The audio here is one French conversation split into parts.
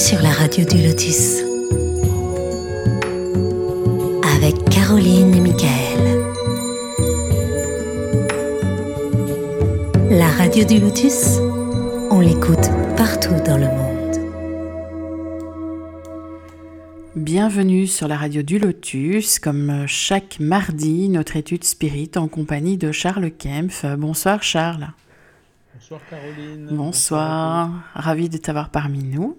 sur la radio du Lotus avec Caroline et Michael. La radio du Lotus, on l'écoute partout dans le monde. Bienvenue sur la radio du Lotus, comme chaque mardi, notre étude spirit en compagnie de Charles Kempf. Bonsoir Charles. Bonsoir Caroline. Bonsoir, ravi de t'avoir parmi nous.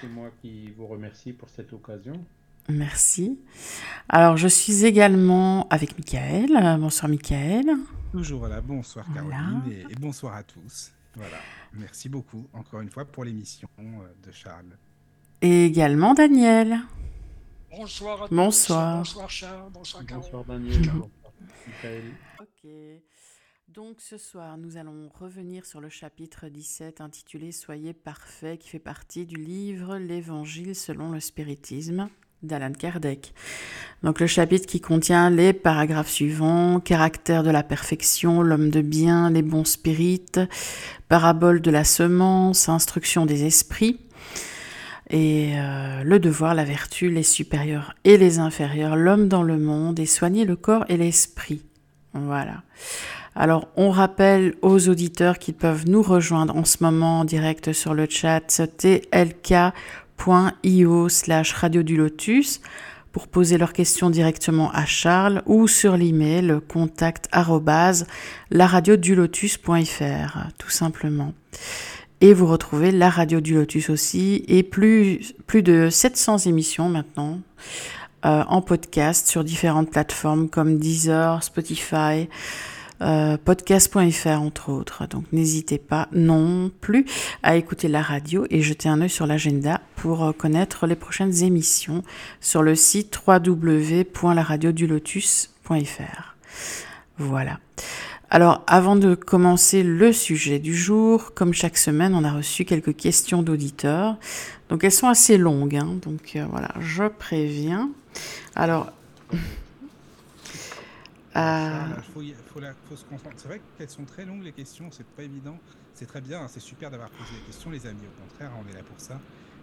C'est moi qui vous remercie pour cette occasion. Merci. Alors, je suis également avec Michael. Bonsoir Michael. Toujours voilà. Bonsoir Caroline et, et, bonsoir à tous. Voilà. Merci beaucoup encore une fois pour l'émission euh, de Charles. Et également Daniel. Bonsoir à tous. Bonsoir. Bonsoir Charles. Bonsoir Caroline. Bonsoir Daniel. bonsoir Michael. Ok. Donc ce soir, nous allons revenir sur le chapitre 17 intitulé Soyez parfaits qui fait partie du livre L'Évangile selon le spiritisme d'Alan Kardec. Donc le chapitre qui contient les paragraphes suivants, caractère de la perfection, l'homme de bien, les bons spirites, parabole de la semence, instruction des esprits, et euh, le devoir, la vertu, les supérieurs et les inférieurs, l'homme dans le monde, et soigner le corps et l'esprit. Voilà. Alors, on rappelle aux auditeurs qu'ils peuvent nous rejoindre en ce moment en direct sur le chat tlk.io slash radio du lotus pour poser leurs questions directement à Charles ou sur l'email contact lotus.fr tout simplement. Et vous retrouvez la radio du lotus aussi et plus, plus de 700 émissions maintenant euh, en podcast sur différentes plateformes comme Deezer, Spotify, euh, podcast.fr entre autres. Donc n'hésitez pas non plus à écouter la radio et jeter un œil sur l'agenda pour connaître les prochaines émissions sur le site www.laradiodulotus.fr. Voilà. Alors, avant de commencer le sujet du jour, comme chaque semaine, on a reçu quelques questions d'auditeurs. Donc, elles sont assez longues. Hein. donc, euh, voilà, je préviens. Alors, euh... faut, faut, la, faut se concentrer. C'est vrai qu'elles sont très longues les questions, c'est pas évident. C'est très bien, hein, c'est super d'avoir posé les questions, les amis. Au contraire, on est là pour ça.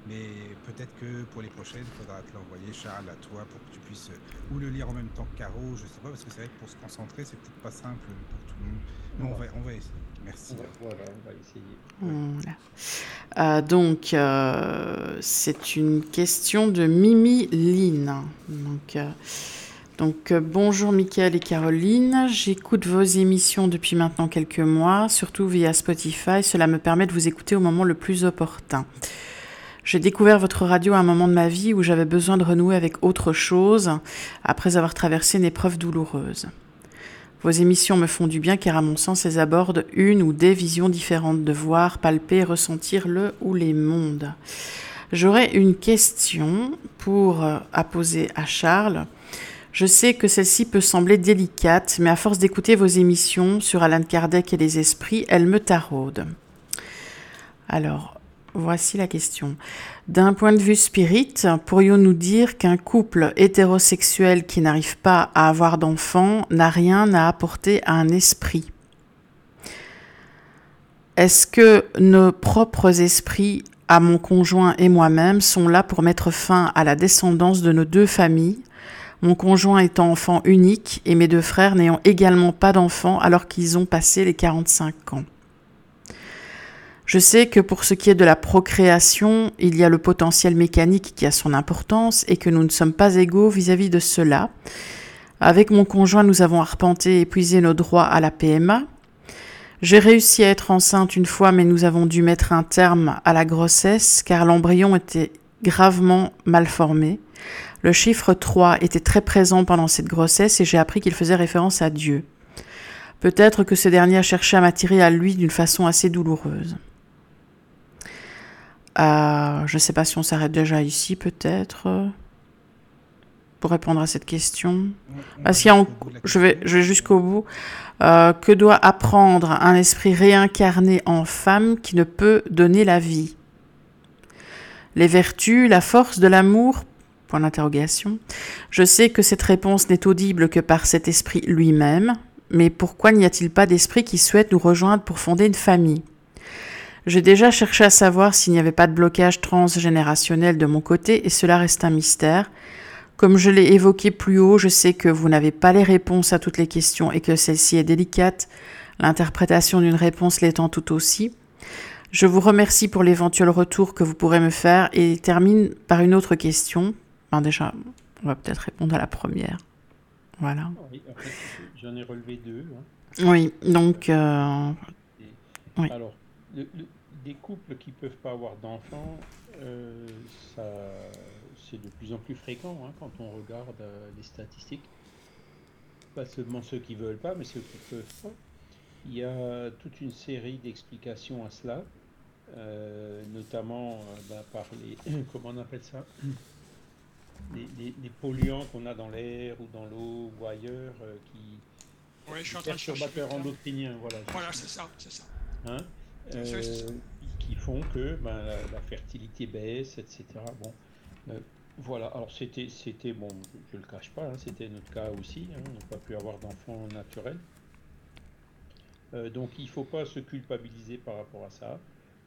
Mais peut-être que pour les prochaines, il faudra te l'envoyer, Charles, à toi, pour que tu puisses ou le lire en même temps que Caro, je sais pas, parce que c'est vrai que pour se concentrer, c'est peut-être pas simple pour tout le monde. Mais on va, on va essayer. Merci. Voilà, on va essayer. Voilà. Euh, donc, euh, c'est une question de Mimi Lynn. Donc, euh, donc bonjour Mickaël et Caroline. J'écoute vos émissions depuis maintenant quelques mois, surtout via Spotify. Cela me permet de vous écouter au moment le plus opportun. J'ai découvert votre radio à un moment de ma vie où j'avais besoin de renouer avec autre chose après avoir traversé une épreuve douloureuse. Vos émissions me font du bien car à mon sens elles abordent une ou des visions différentes de voir, palper, ressentir le ou les mondes. J'aurais une question pour à poser à Charles. Je sais que celle-ci peut sembler délicate, mais à force d'écouter vos émissions sur Alan Kardec et les esprits, elle me taraude. Alors, Voici la question. D'un point de vue spirit, pourrions-nous dire qu'un couple hétérosexuel qui n'arrive pas à avoir d'enfants n'a rien à apporter à un esprit? Est-ce que nos propres esprits, à mon conjoint et moi-même, sont là pour mettre fin à la descendance de nos deux familles? Mon conjoint étant enfant unique et mes deux frères n'ayant également pas d'enfants alors qu'ils ont passé les 45 ans. Je sais que pour ce qui est de la procréation, il y a le potentiel mécanique qui a son importance et que nous ne sommes pas égaux vis-à-vis de cela. Avec mon conjoint, nous avons arpenté et épuisé nos droits à la PMA. J'ai réussi à être enceinte une fois, mais nous avons dû mettre un terme à la grossesse car l'embryon était gravement mal formé. Le chiffre 3 était très présent pendant cette grossesse et j'ai appris qu'il faisait référence à Dieu. Peut-être que ce dernier a à m'attirer à lui d'une façon assez douloureuse. Euh, je ne sais pas si on s'arrête déjà ici, peut-être, pour répondre à cette question. Parce je vais jusqu'au bout. Euh, que doit apprendre un esprit réincarné en femme qui ne peut donner la vie? Les vertus, la force de l'amour Je sais que cette réponse n'est audible que par cet esprit lui-même, mais pourquoi n'y a-t-il pas d'esprit qui souhaite nous rejoindre pour fonder une famille? J'ai déjà cherché à savoir s'il n'y avait pas de blocage transgénérationnel de mon côté et cela reste un mystère. Comme je l'ai évoqué plus haut, je sais que vous n'avez pas les réponses à toutes les questions et que celle-ci est délicate, l'interprétation d'une réponse l'étant tout aussi. Je vous remercie pour l'éventuel retour que vous pourrez me faire et termine par une autre question. Ben déjà, on va peut-être répondre à la première. Voilà. Ah Oui, en fait, j'en ai relevé deux. hein. Oui, donc euh, Et- Oui. Alors, le- le- des couples qui peuvent pas avoir d'enfants, euh, ça, c'est de plus en plus fréquent hein, quand on regarde euh, les statistiques. Pas seulement ceux qui veulent pas, mais ceux qui peuvent pas. Il y a toute une série d'explications à cela, notamment bah, par les, comment on appelle ça, les, les- les polluants qu'on a dans l'air ou dans l'eau ou ailleurs, euh, qui Oui, je suis en train perturbateurs endocriniens, voilà. Voilà, c'est ça, c'est ça. hein, C'est ça, euh, qui font que ben, la, la fertilité baisse, etc. Bon, euh, voilà. Alors c'était, c'était bon, je le cache pas, hein, c'était notre cas aussi. hein, on n'a pas pu avoir d'enfants naturels. Euh, donc il faut pas se culpabiliser par rapport à ça.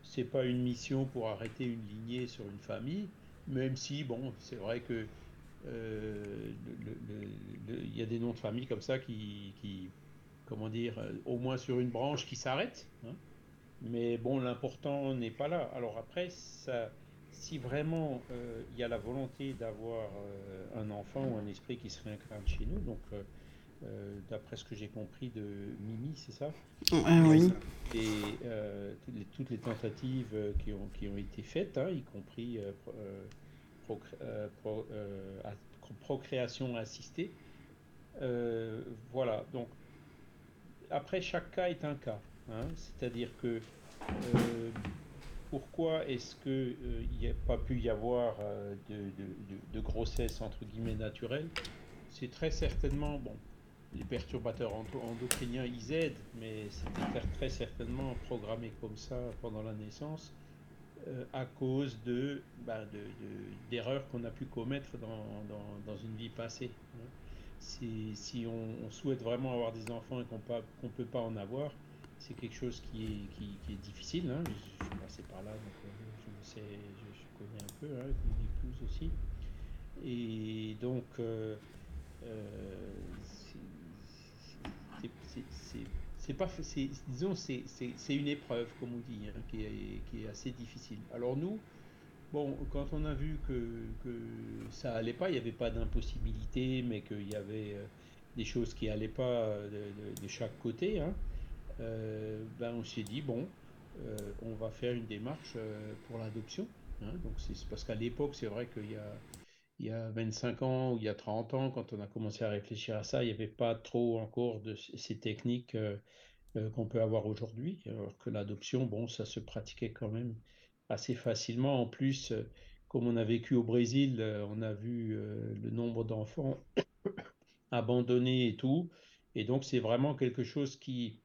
C'est pas une mission pour arrêter une lignée sur une famille, même si bon, c'est vrai que euh, il y a des noms de famille comme ça qui, comment dire, euh, au moins sur une branche qui s'arrête. hein. Mais bon, l'important n'est pas là. Alors après, si vraiment euh, il y a la volonté d'avoir un enfant ou un esprit qui se réincarne chez nous, donc euh, d'après ce que j'ai compris de Mimi, c'est ça? Euh, oui. et euh, toutes, les, toutes les tentatives euh, qui ont, qui ont été faites, hein, y compris euh, euh, procré- euh, pro- euh, procréation assistée. Euh, voilà, donc après chaque cas est un cas, hein, c'est-à-dire que euh, pourquoi est-ce qu'il n'y a pas pu y avoir euh, de- de grossesse entre guillemets naturelle? C'est très certainement, bon, les perturbateurs endo- endocriniens ils aident, mais c'était très- certainement programmé comme ça pendant la naissance euh, à cause bah, de- de- d'erreurs qu'on a pu commettre dans, dans- une vie passée. hein. Si, on, souhaite vraiment avoir des enfants et qu'on ne peut pas en avoir, c'est quelque chose qui est, qui, est difficile. hein. Je, suis passé par là, donc euh, je, sais, je, je connais un peu, hein, avec mon épouse aussi. Et donc, euh, c'est- pas, disons, c'est une épreuve, comme on dit, hein, qui, est, qui est assez difficile. Alors nous, bon, quand on a vu que, ça allait pas, il n'y avait pas d'impossibilité, mais qu'il y avait euh, des choses qui allaient pas euh, de, chaque côté, hein, euh, ben on s'est dit, bon, on va faire une démarche pour l'adoption. hein. donc c'est parce qu'à l'époque, c'est vrai qu'il y a il y a 25 ans ou il y a 30 ans, quand on a commencé à réfléchir à ça, il n'y avait pas trop encore de ces techniques euh, euh, qu'on peut avoir aujourd'hui, alors que l'adoption, bon, ça se pratiquait quand même assez facilement. En plus, euh, comme on a vécu au Brésil, on a vu le nombre d'enfants abandonnés et tout, et donc c'est vraiment quelque chose qui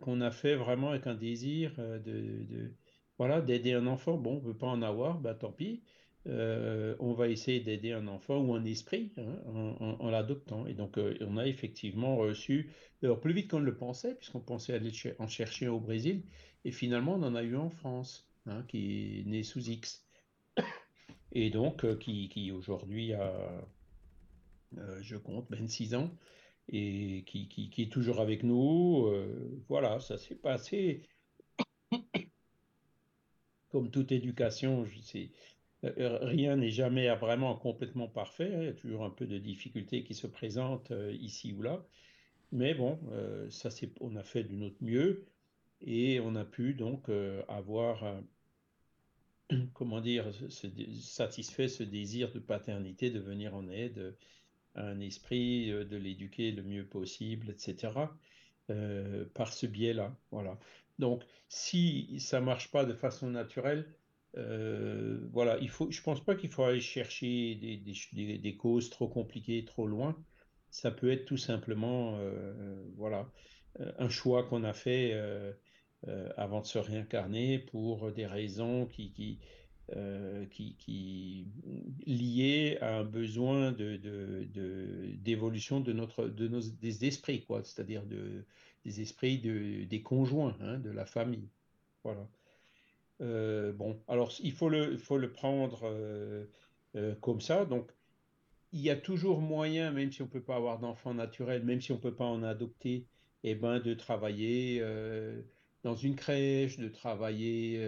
qu'on a fait vraiment avec un désir de, voilà, d'aider un enfant. Bon, on ne veut pas en avoir, bah tant pis. Euh, on va essayer d'aider un enfant ou un esprit hein, en, l'adoptant. Et donc, euh, on a effectivement reçu, alors plus vite qu'on ne le pensait, puisqu'on pensait aller en chercher au Brésil, et finalement, on en a eu en France, hein, qui est né sous X, et donc euh, qui, aujourd'hui a, je compte, 26 ans, et qui, qui- est toujours avec nous. Voilà, ça s'est passé comme toute éducation, je sais, rien n'est jamais vraiment complètement parfait. hein, Il y a toujours un peu de difficultés qui se présentent euh, ici ou là. Mais bon, euh, ça on a fait de notre mieux et on a pu donc euh, avoir, euh, comment dire, satisfait ce désir de paternité, de venir en aide à un esprit, euh, de l'éduquer le mieux possible, etc. euh, par ce biais-là. Voilà. Donc, si ça marche pas de façon naturelle, euh, voilà, il faut, je pense pas qu'il faut aller chercher des, causes trop compliquées, trop loin. Ça peut être tout simplement, euh, voilà, euh, un choix qu'on a fait avant de se réincarner pour des raisons qui, liées à un besoin de, de, de- d'évolution de notre, de nos, des esprits, quoi, c'est-à-dire de, des esprits de, des conjoints, hein, de la famille. Voilà. Bon, alors il faut le, il faut le prendre comme ça. Donc, il y a toujours moyen, même si on ne peut pas avoir d'enfant naturel, même si on ne peut pas en adopter, eh ben, de travailler dans une crèche, de travailler,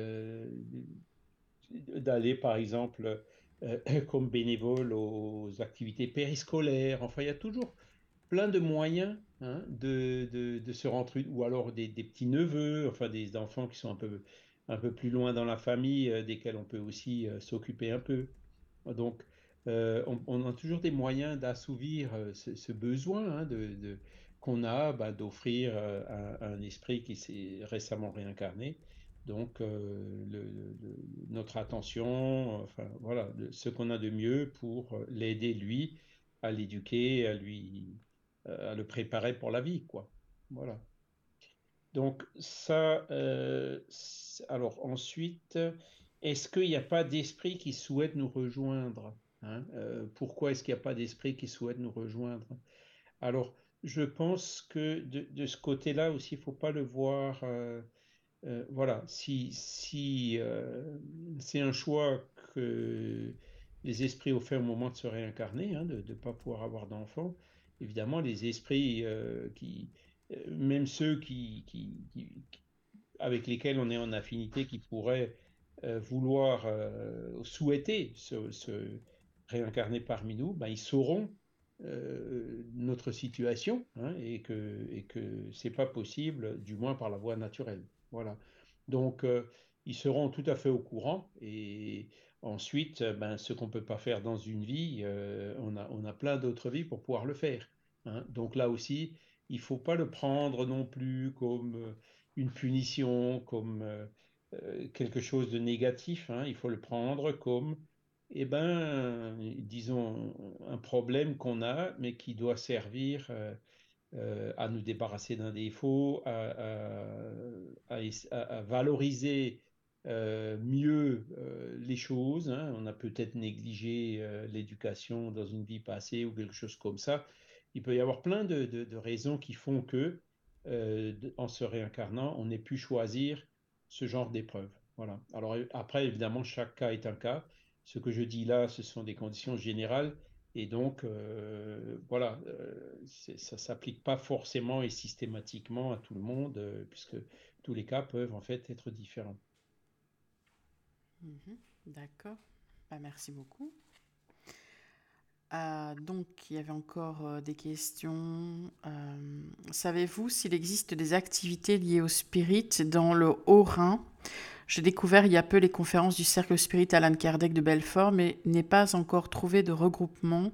d'aller par exemple comme bénévole aux activités périscolaires. Enfin, il y a toujours plein de moyens hein, de, de, se rentrer, ou alors des, petits-neveux, enfin des enfants qui sont un peu, un peu plus loin dans la famille, euh, desquels on peut aussi euh, s'occuper un peu. Donc, euh, on, a toujours des moyens d'assouvir ce, besoin hein, de, qu'on a bah, d'offrir un, esprit qui s'est récemment réincarné. Donc, notre attention, enfin voilà, ce qu'on a de mieux pour l'aider lui à l'éduquer, à lui à le préparer pour la vie, quoi. Voilà. Donc ça, euh, alors ensuite, est-ce qu'il n'y a pas d'esprit qui souhaite nous rejoindre hein euh, Pourquoi est-ce qu'il n'y a pas d'esprit qui souhaite nous rejoindre? Alors, je pense que de, ce côté-là aussi, il ne faut pas le voir. voilà, si, si c'est un choix que les esprits ont fait au moment de se réincarner, hein, de ne pas pouvoir avoir d'enfants, évidemment, les esprits euh, qui, euh, même ceux qui, avec lesquels on est en affinité, qui pourraient euh, vouloir souhaiter se, réincarner parmi nous, ben, ils sauront notre situation hein, et que et que c'est pas possible, du moins par la voie naturelle. Voilà. Donc ils seront tout à fait au courant et Ensuite, euh, ben, ce qu'on ne peut pas faire dans une vie, euh, on, a, on a plein d'autres vies pour pouvoir le faire. Hein. Donc là aussi, il ne faut pas le prendre non plus comme euh, une punition, comme quelque chose de négatif. Hein. Il faut le prendre comme, eh ben, disons, un problème qu'on a, mais qui doit servir à nous débarrasser d'un défaut, à, valoriser euh, mieux euh, les choses. Hein. On a peut-être négligé euh, l'éducation dans une vie passée ou quelque chose comme ça. Il peut y avoir plein de, raisons qui font que, en se réincarnant, on ait pu choisir ce genre d'épreuve. Voilà. Alors après, évidemment, chaque cas est un cas. Ce que je dis là, ce sont des conditions générales. Et donc, voilà, ça ne s'applique pas forcément et systématiquement à tout le monde, puisque tous les cas peuvent en fait être différents. Mhm. D'accord. Bah, merci beaucoup. Euh, donc, il y avait encore euh, des questions. Euh, savez-vous s'il existe des activités liées au spirit dans le Haut-Rhin? J'ai découvert il y a peu les conférences du Cercle Spirit Alan Kardec de Belfort, mais n'ai pas encore trouvé de regroupement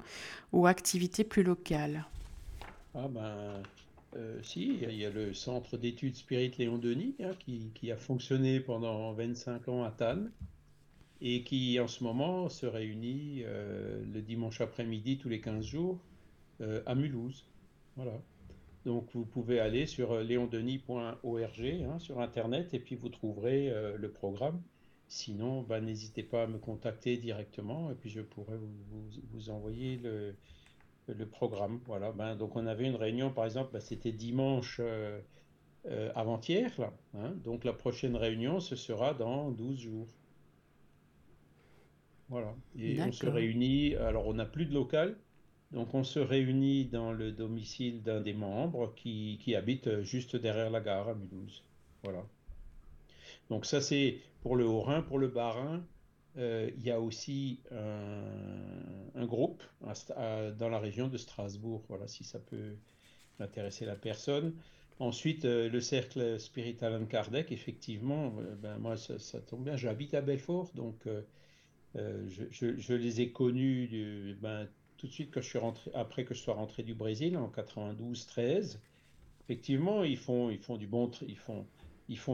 ou activité plus locale. Ah ben, si, il y, a le Centre d'études Spirit Léon Denis hein, qui, qui, a fonctionné pendant 25 ans à Tannes et qui en ce moment se réunit euh, le dimanche après-midi tous les 15 jours euh, à Mulhouse. Voilà. Donc vous pouvez aller sur euh, leondenis.org hein, sur internet et puis vous trouverez le programme. Sinon, bah, n'hésitez pas à me contacter directement et puis je pourrai vous, envoyer le, programme. Voilà. Ben, donc on avait une réunion, par exemple, bah, c'était dimanche avant-hier. Hein. donc la prochaine réunion, ce sera dans 12 jours. Voilà. Et on se réunit. Alors, on n'a plus de local. Donc, on se réunit dans le domicile d'un des membres qui, qui, habite juste derrière la gare à Mulhouse. Voilà. Donc, ça, c'est pour le Haut-Rhin. Pour le Bas-Rhin, euh, il y a aussi un, un groupe dans la région de Strasbourg. Voilà, si ça peut intéresser la personne. Ensuite, euh, le cercle Spirit Alan Kardec, effectivement, euh, ben, moi, ça, ça, tombe bien. J'habite à Belfort, donc euh, je, les ai connus ben, tout de suite après que je sois rentré du Brésil en 92-13. Effectivement, ils font,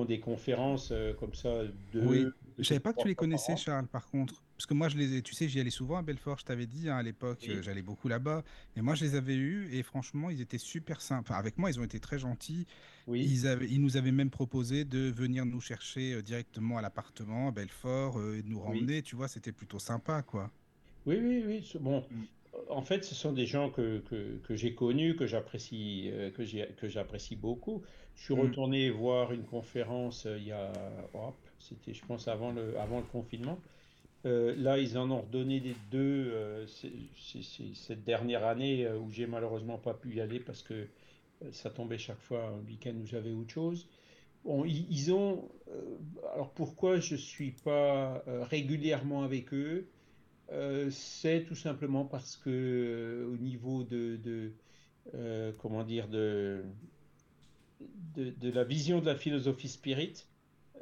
des conférences euh, comme ça. Oui, je savais pas que tu les connaissais, Charles, par contre. Parce que moi, je les tu sais, j'y allais souvent à Belfort, je t'avais dit hein, à l'époque, euh, j'allais beaucoup là-bas. Et moi, je les avais eus et franchement, ils étaient super sympas. avec moi, ils ont été très gentils. Oui. Ils, avaient, ils nous avaient même proposé de venir nous chercher euh, directement à l'appartement à Belfort et de nous ramener. Tu vois, c'était plutôt sympa, quoi. Oui, oui, oui. Bon, mm. en fait, ce sont des gens que, que, que j'ai connus, que j'apprécie, euh, que j'ai, que j'apprécie beaucoup. Je suis Mm. retourné voir une conférence euh, il y a, hop, c'était, je pense, avant le, avant le confinement. Euh, là, ils en ont redonné des deux euh, cette dernière année euh, où j'ai malheureusement pas pu y aller parce que ça tombait chaque fois un week-end où j'avais autre chose. Bon, ils, ont. alors pourquoi je suis pas régulièrement avec eux? C'est tout simplement parce que au niveau de, de, comment dire de, de, de la vision de la philosophie spirit,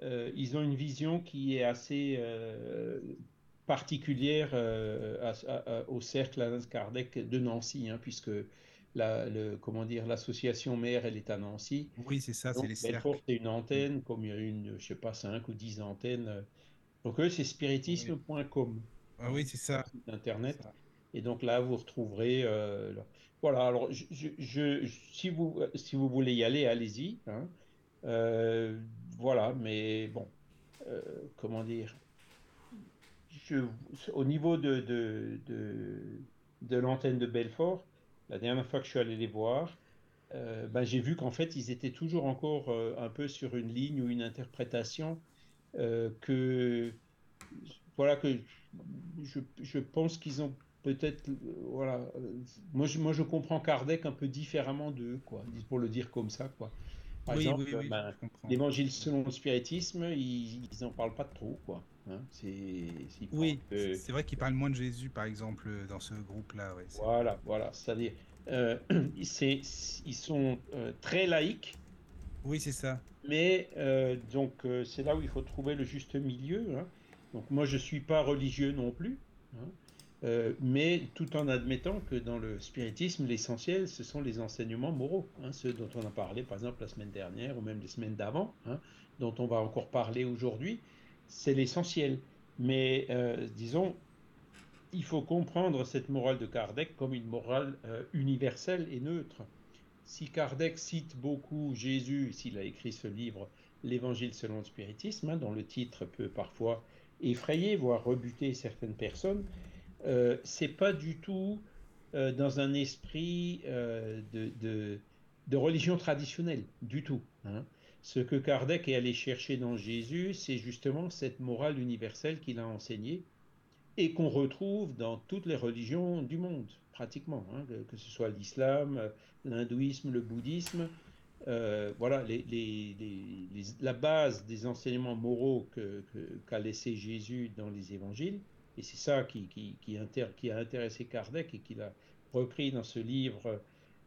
ils ont une vision qui est assez euh, particulière euh, à- à- à- au cercle Alain Kardec de Nancy, hein, puisque la, le, comment dire, l'association mère, elle est à Nancy. Oui, c'est ça, c'est les cercles. c'est une antenne, comme il y a une, je sais pas, 5 ou 10 antennes. Donc, eux, c'est spiritisme.com, Ah oui, c'est ça. site internet. ça. Et donc là, vous retrouverez. euh, là. Voilà, alors je, je- je- si vous, si vous voulez y aller, allez-y. hein. Euh, voilà, mais bon, euh, comment dire au niveau de, de, de, l'antenne de Belfort, la dernière fois que je suis allé les voir, euh, ben, j'ai vu qu'en fait, ils étaient toujours encore euh, un peu sur une ligne ou une interprétation que, voilà, que je, je pense qu'ils ont peut-être, voilà, moi je, moi je comprends Kardec un peu différemment d'eux, quoi, pour le dire comme ça, quoi. Par Oui, exemple, oui, oui, ben, l'évangile selon le spiritisme, ils, ils en parlent pas trop, quoi. Hein, c'est, Oui, que- c'est vrai qu'ils parlent moins de Jésus, par exemple, dans ce groupe-là. Ouais, Voilà, voilà. C'est-à-dire, euh, ils sont euh, très laïques, Oui, c'est ça. mais euh, donc euh, c'est là où il faut trouver le juste milieu. hein. Donc moi, je suis pas religieux non plus, hein, euh, mais tout en admettant que dans le spiritisme, l'essentiel, ce sont les enseignements moraux, hein, ceux dont on a parlé, par exemple, la semaine dernière ou même les semaines d'avant, hein, dont on va encore parler aujourd'hui. C'est l'essentiel. Mais euh, disons, il faut comprendre cette morale de Kardec comme une morale euh, universelle et neutre. Si Kardec cite beaucoup Jésus, s'il a écrit ce livre, L'Évangile selon le spiritisme, hein, dont le titre peut parfois effrayer, voire rebuter certaines personnes, euh, c'est pas du tout euh, dans un esprit euh, de, religion traditionnelle, du tout. hein. Ce que Kardec est allé chercher dans Jésus, c'est justement cette morale universelle qu'il a enseignée et qu'on retrouve dans toutes les religions du monde, pratiquement, hein, que, ce soit l'islam, l'hindouisme, le bouddhisme. voilà la base des enseignements moraux que- que- qu'a laissé Jésus dans les évangiles, et c'est ça qui, a intéressé Kardec et qu'il a repris dans ce livre,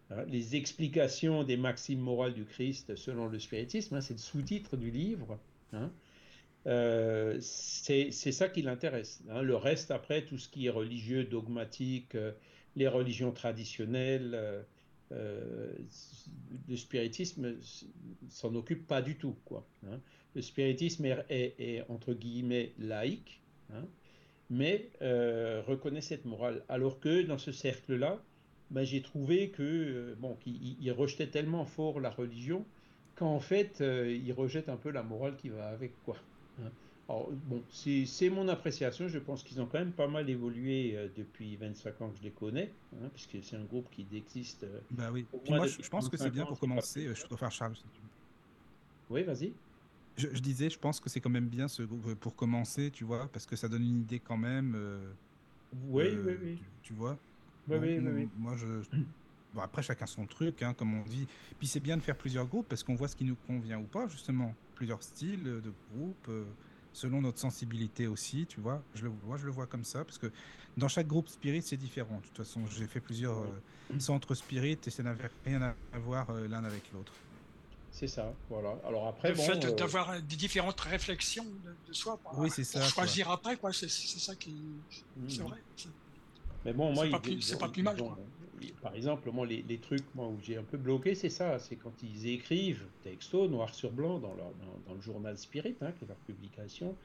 hein, les explications des maximes morales du Christ selon le spiritisme, hein, c'est le sous-titre du livre. hein. Euh, c'est ça qui l'intéresse. Le reste, après, tout ce qui est religieux, dogmatique, euh, les religions traditionnelles, euh, le spiritisme s'en occupe pas du tout. Le spiritisme est, entre guillemets laïque, mais euh, reconnaît cette morale. Alors que dans ce cercle-là, ben, j'ai trouvé que euh, bon, qu'il il- il rejetait tellement fort la religion qu'en fait, euh, il rejette un peu la morale qui va avec, quoi. hein. Alors, bon, c'est mon appréciation. Je pense qu'ils ont quand même pas mal évolué euh, depuis 25 ans que je les connais, hein, puisque c'est un groupe qui existe. Bah oui. Moi, je, je pense que c'est 35 bien ans, pour pas commencer. euh, Je préfère Charles. Oui, vas-y. Je, je disais, je pense que c'est quand même bien ce groupe euh, pour commencer, tu vois, parce que ça donne une idée quand même. euh, Oui, euh, oui, oui. Tu, tu vois. Oui, oui, oui, oui. Moi, je. Bon, après, chacun son truc, hein, comme on dit. Puis c'est bien de faire plusieurs groupes parce qu'on voit ce qui nous convient ou pas, justement. Plusieurs styles de groupes, euh, selon notre sensibilité aussi, tu vois. Je le, moi, je le vois comme ça parce que dans chaque groupe spirit, c'est différent. De toute façon, j'ai fait plusieurs centres spirit et ça n'avait rien à voir l'un avec l'autre. C'est ça, voilà. Alors après, Le bon, fait euh, d'avoir des différentes réflexions de, de soi pour, Oui, c'est ça, pour quoi. choisir après, quoi. C'est c'est ça qui. C'est Mhm. vrai. c'est- Mais bon, moi, C'est pas plus- c'est plus mal, ont- quoi. ils- Par exemple, moi, les, les trucs moi, où j'ai un peu bloqué, c'est ça. C'est quand ils écrivent texto, noir sur blanc, dans, leur, dans, dans le journal Spirit, hein, qui est leur publication,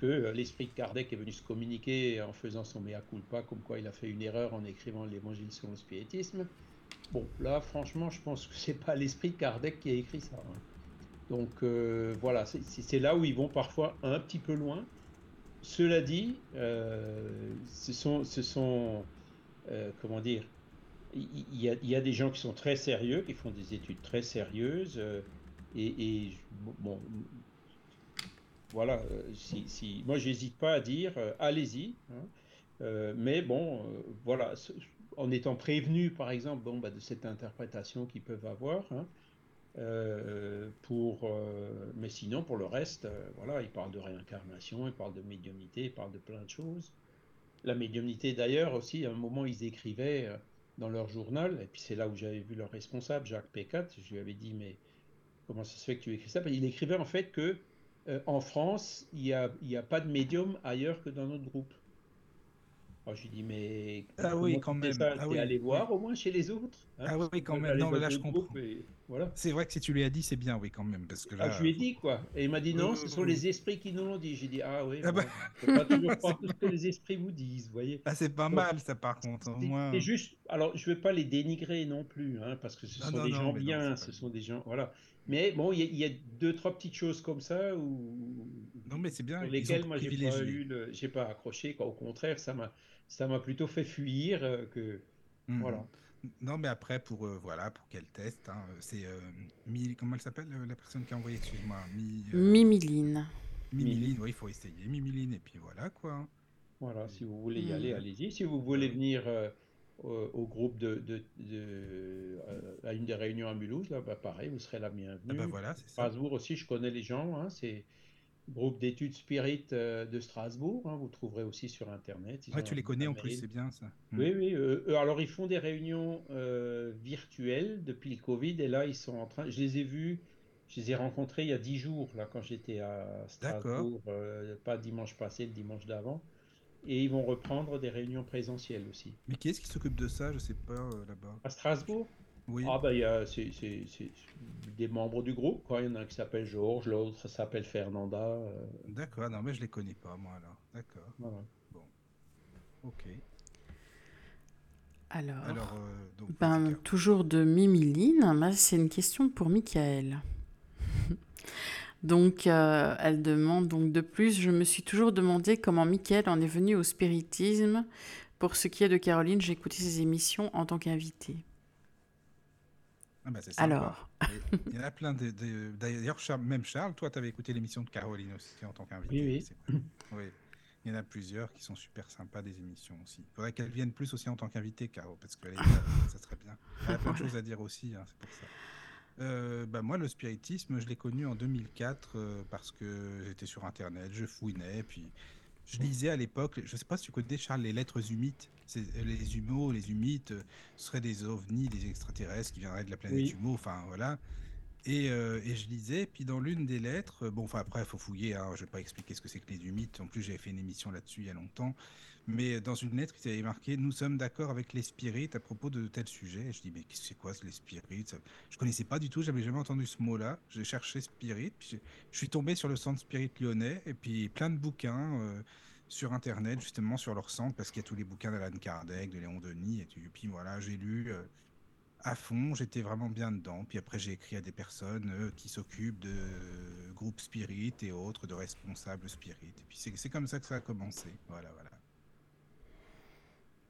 que euh, l'esprit de Kardec est venu se communiquer en faisant son mea culpa, comme quoi il a fait une erreur en écrivant l'évangile selon le spiritisme. Bon, là, franchement, je pense que c'est pas l'esprit de Kardec qui a écrit ça. hein. Donc, euh, voilà, c'est- là où ils vont parfois un petit peu loin. Cela dit, euh, ce sont, ce sont comment dire, il y, a, des gens qui sont très sérieux, qui font des études très sérieuses, et, bon, voilà, si, si moi j'hésite pas à dire, allez-y, hein. mais bon, voilà, en étant prévenu, par exemple, bah, de cette interprétation qu'ils peuvent avoir. Hein, euh, pour, euh, mais sinon, pour le reste, euh, voilà, ils parlent de réincarnation, ils parlent de médiumnité, ils parlent de plein de choses. La médiumnité, d'ailleurs, aussi, à un moment, ils écrivaient dans leur journal, et puis c'est là où j'avais vu leur responsable, Jacques Pécat, je lui avais dit, mais comment ça se fait que tu écris ça? Il écrivait en fait que en France, il n'y a, a pas de médium ailleurs que dans notre groupe. Alors, je lui dis, mais. Ah oui, quand même. Ça? Ah oui. voir au moins chez les autres. Hein? Ah oui, quand même. Non, mais là, je comprends. Voilà. C'est vrai que si tu lui as dit, c'est bien, oui, quand même. Parce que là... Ah, je lui ai dit, quoi. Et il m'a dit, non, ce sont les esprits qui nous l'ont dit. J'ai dit, ah oui, ah bah... faut pas toujours croire tout ce que les esprits vous disent, vous voyez. Ah, c'est pas mal, ça, par contre. Au moins... Juste. Alors, je ne vais pas les dénigrer non plus, hein, parce que ce sont des gens bien, ce sont des gens. Voilà. Mais bon, il y, a deux, trois petites choses comme ça où. Non, mais c'est bien. Sur lesquelles, moi, j'ai pas, eu le... pas accroché, quoi. Au contraire, ça m'a ça m'a plutôt fait fuir euh, que mmh. voilà. Non, mais après pour euh, voilà pour quel test hein, C'est euh, comment elle s'appelle la personne qui a envoyé Excuse-moi, Mi, Mimiline. Mimiline, oui, il faut essayer Mimiline et puis voilà quoi. Voilà, si vous voulez y aller, mmh. allez-y. Si vous voulez venir au, groupe de, de, à une des réunions à Mulhouse, là, bah, pareil, vous serez la bienvenue. Ah bah voilà, c'est ça. Strasbourg aussi, je connais les gens. Hein, c'est groupe d'études spirit euh, de Strasbourg. Hein, vous trouverez aussi sur Internet. ouais, tu les connais en plus, c'est bien ça. Hmm. Oui, oui. Euh, alors, ils font des réunions euh, virtuelles depuis le Covid. Et là, ils sont en train. Je les ai vus, je les ai rencontrés il y a dix jours, là, quand j'étais à Strasbourg. pas dimanche passé, le dimanche d'avant. Et ils vont reprendre des réunions présentielles aussi. Mais qui est-ce qui s'occupe de ça? Je sais pas là-bas. À Strasbourg? Oui. Ah ben, il y a c'est, des membres du groupe, quoi. Il y en a un qui s'appelle Georges, l'autre s'appelle Fernanda. Euh. D'accord, non mais je les connais pas moi alors. D'accord. Voilà. Bon. Ok. Alors, euh, ben, toujours de Mimiline, c'est une question pour Michael. donc, euh, elle demande donc de plus, je me suis toujours demandé comment Michael en est venu au spiritisme. Pour ce qui est de Caroline, j'ai écouté ses émissions en tant qu'invité. Ah bah, Alors. Il y en a plein de. D'ailleurs, même Charles, toi, tu avais écouté l'émission de Caroline aussi en tant qu'invité. Oui, oui. oui. Il y en a plusieurs qui sont super sympas des émissions aussi. Il faudrait qu'elle vienne plus aussi en tant qu'invité, Caro, parce que ça serait bien. Elle a plein de choses à dire aussi, hein, c'est pour ça. Euh, bah moi, le spiritisme, je l'ai connu en 2004 euh, parce que j'étais sur Internet, je fouinais, puis je lisais à l'époque, je ne sais pas si tu connais Charles, les lettres humites. Les humeaux, les humites euh, seraient des ovnis, des extraterrestres qui viendraient de la planète oui. Humeau, enfin voilà. Et, euh, et, je lisais, puis dans l'une des lettres, bon, enfin après, il faut fouiller, hein, je ne vais pas expliquer ce que c'est que les humites. En plus, j'avais fait une émission là-dessus il y a longtemps. Mais dans une lettre, il avait marqué Nous sommes d'accord avec les spirites à propos de tel sujet. Et je dis Mais c'est quoi les spirites? Je connaissais pas du tout, j'avais jamais entendu ce mot-là. J'ai cherché spirit, puis je suis tombé sur le centre spirit lyonnais, et puis plein de bouquins. Euh, sur internet justement sur leur centre parce qu'il y a tous les bouquins d'Alan Kardec, de Léon Denis et, puis voilà j'ai lu euh, à fond, j'étais vraiment bien dedans. Puis après, j'ai écrit à des personnes euh, qui s'occupent de groupes spirit et autres, de responsables spirit. Et puis c'est comme ça que ça a commencé. Voilà, voilà.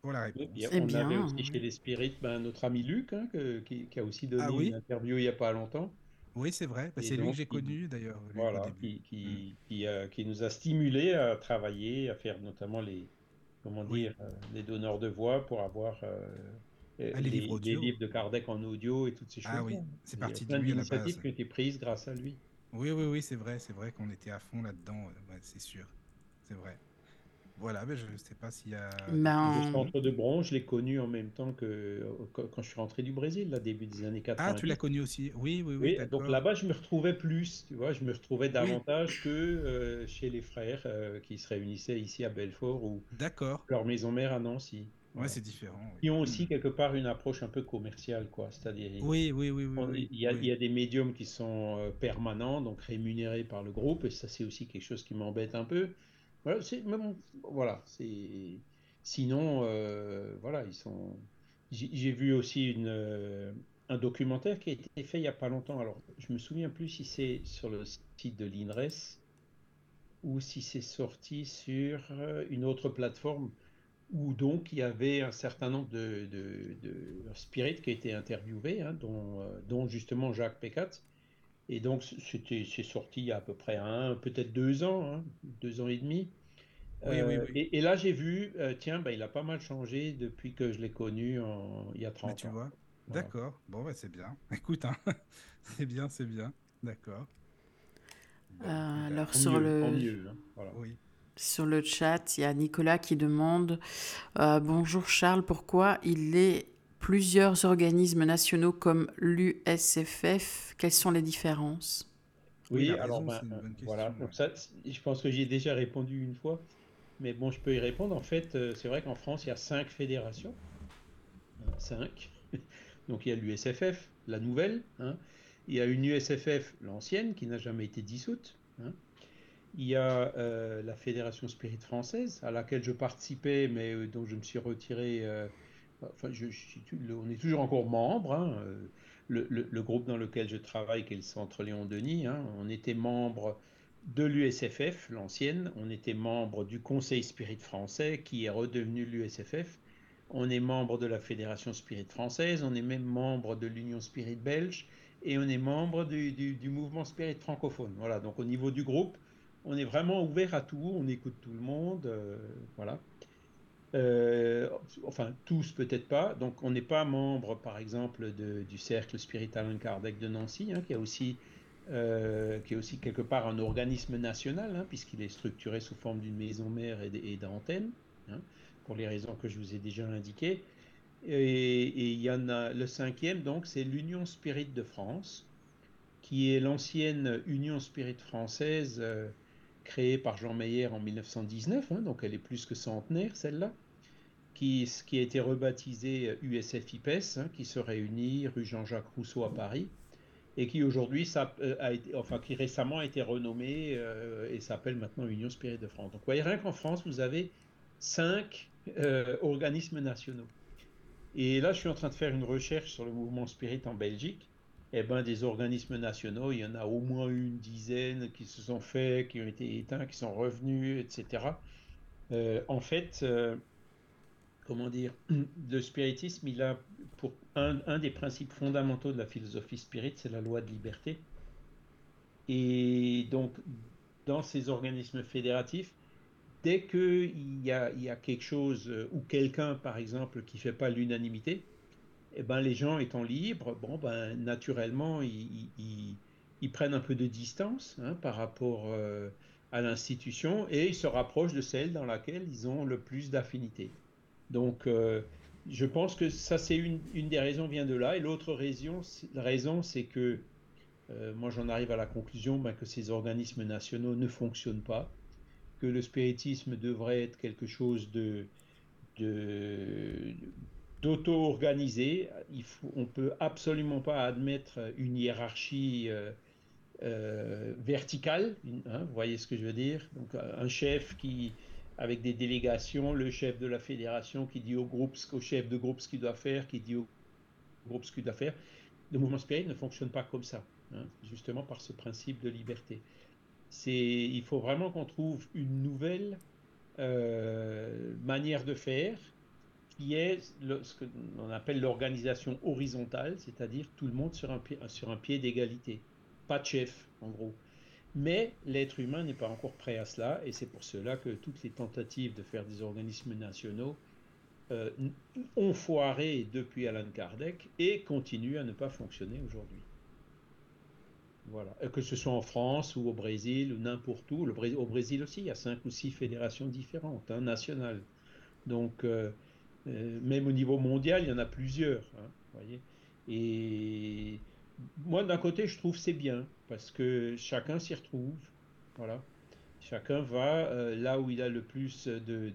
Pour la réponse. on bien. avait aussi chez les spirites ben, notre ami Luc, hein, qui, a aussi donné ah une interview il n'y a pas longtemps. Oui, c'est vrai. Bah, c'est lui que j'ai connu d'ailleurs. Voilà, qui, qui, mm. qui, nous a stimulé à travailler, à faire notamment les, comment dire, euh, les donneurs de voix pour avoir euh, ah, les, livres, de Kardec en audio et toutes ces choses. Ah oui, c'est parti de lui à la base. qui ont été prises grâce à lui. Oui, oui, oui, c'est vrai, c'est vrai qu'on était à fond là-dedans, c'est sûr, c'est vrai. Voilà, mais je ne sais pas s'il y a. Ben... Le centre de bronze, je l'ai connu en même temps que quand je suis rentré du Brésil, là, début des années 80. Ah, tu l'as connu aussi Oui, oui, oui. oui donc là-bas, je me retrouvais plus, tu vois, je me retrouvais davantage que euh, chez les frères euh, qui se réunissaient ici à Belfort ou leur maison mère à Nancy. Ouais, c'est différent. Ils ont aussi quelque part une approche un peu commerciale, quoi. C'est-à-dire, oui, oui, oui, oui, il, y a, il, y a, des médiums qui sont euh, permanents, donc rémunérés par le groupe, et ça, c'est aussi quelque chose qui m'embête un peu. Voilà, c'est, voilà. Sinon, euh, voilà, ils sont. J'ai vu aussi une, euh, un documentaire qui a été fait il n'y a pas longtemps. Alors, je me souviens plus si c'est sur le site de l'INRES ou si c'est sorti sur une autre plateforme où donc il y avait un certain nombre de, de, de spirites qui étaient interviewés, hein, dont, euh, dont, justement Jacques Pécat. Et donc c'était, c'est sorti il y a à peu près un, peut-être deux ans, hein, deux ans et demi. Oui, oui, Euh, oui. et, et là j'ai vu, euh, tiens, bah, il a pas mal changé depuis que je l'ai connu en- il y a Mais 30 tu ans. vois. Voilà. D'accord. Bon, bah, c'est bien. Écoute, hein. c'est bien, c'est bien. D'accord. Bon, Euh, alors sur mieux, le, mieux, hein, voilà. oui. sur le chat, il y a Nicolas qui demande euh, Bonjour Charles, pourquoi il est plusieurs organismes nationaux comme l'USFF Quelles sont les différences? Oui, alors raison, ben, voilà. Donc ça, je pense que j'y ai déjà répondu une fois, mais bon, je peux y répondre. En fait, euh, c'est vrai qu'en France, il y a cinq fédérations, hein, cinq. Donc il y a l'USFF, la nouvelle. hein. Il y a une USFF, l'ancienne, qui n'a jamais été dissoute. hein. Il y a euh, la Fédération Spirit française, à laquelle je participais, mais euh, dont je me suis retiré. euh, on est toujours encore membre. hein, euh, le, groupe dans lequel je travaille, qui est le Centre Léon Denis, hein, on était membre de l'USFF, l'ancienne. On était membre du Conseil Spirit français, qui est redevenu l'USFF. On est membre de la Fédération Spirit française. On est même membre de l'Union Spirit belge. Et on est membre du mouvement Spirit francophone. Voilà. Donc au niveau du groupe, on est vraiment ouvert à tout. On écoute tout le monde. euh, voilà. Euh, enfin, tous peut-être pas. Donc, on n'est pas membre, par exemple, du cercle Spirit Alan Kardec de Nancy, hein, euh, qui est aussi quelque part un organisme national, hein, puisqu'il est structuré sous forme d'une maison mère et d'antenne, hein, pour les raisons que je vous ai déjà indiquées. Et, il y en a le cinquième, donc, c'est l'Union Spirit de France, qui est l'ancienne Union Spirit française euh, créée par Jean Meyer en 1919, hein, donc elle est plus que centenaire, celle-là qui, a été rebaptisé USF-IPES, hein, qui se réunit rue Jean-Jacques Rousseau à Paris, et qui aujourd'hui, euh, a été, enfin, qui récemment a été renommé euh, et s'appelle maintenant Union Spirit de France. Donc, vous voyez, rien qu'en France, vous avez cinq euh, organismes nationaux. Et là, je suis en train de faire une recherche sur le mouvement Spirit en Belgique. Eh ben, des organismes nationaux, il y en a au moins une dizaine qui se sont faits, qui ont été éteints, qui sont revenus, etc. En fait, comment dire, le spiritisme, il a pour un, des principes fondamentaux de la philosophie spirit, c'est la loi de liberté. Et donc, dans ces organismes fédératifs, dès qu'il y a, y a quelque chose euh, ou quelqu'un, par exemple, qui fait pas l'unanimité, eh ben, les gens étant libres, bon, ben, naturellement, ils prennent un peu de distance hein, par rapport euh, à l'institution et ils se rapprochent de celle dans laquelle ils ont le plus d'affinité. Donc, euh, je pense que ça, c'est une, des raisons vient de là. Et l'autre raison, raison, c'est que euh, moi, j'en arrive à la conclusion ben, que ces organismes nationaux ne fonctionnent pas, que le spiritisme devrait être quelque chose de, d'auto-organisé. On peut absolument pas admettre une hiérarchie euh, verticale. hein, vous voyez ce que je veux dire? Donc, un chef qui, avec des délégations, le chef de la fédération qui dit au groupe, au chef de groupe ce qu'il doit faire, qui dit au groupe ce qu'il doit faire. Le mouvement spirit ne fonctionne pas comme ça, hein, justement par ce principe de liberté. Il faut vraiment qu'on trouve une nouvelle euh, manière de faire qui est ce qu'on appelle l'organisation horizontale, c'est-à-dire tout le monde sur un pied d'égalité. Pas de chef, en gros. Mais l'être humain n'est pas encore prêt à cela, et c'est pour cela que toutes les tentatives de faire des organismes nationaux euh, ont foiré depuis Alan Kardec et continuent à ne pas fonctionner aujourd'hui. Voilà. Et Que ce soit en France ou au Brésil ou n'importe où. Au Brésil aussi, il y a cinq ou six fédérations différentes, hein, nationales. Donc, euh, euh, même au niveau mondial, il y en a plusieurs. hein, voyez. Et moi, d'un côté, je trouve c'est bien parce que chacun s'y retrouve. Voilà. Chacun va euh, là où il a le plus de,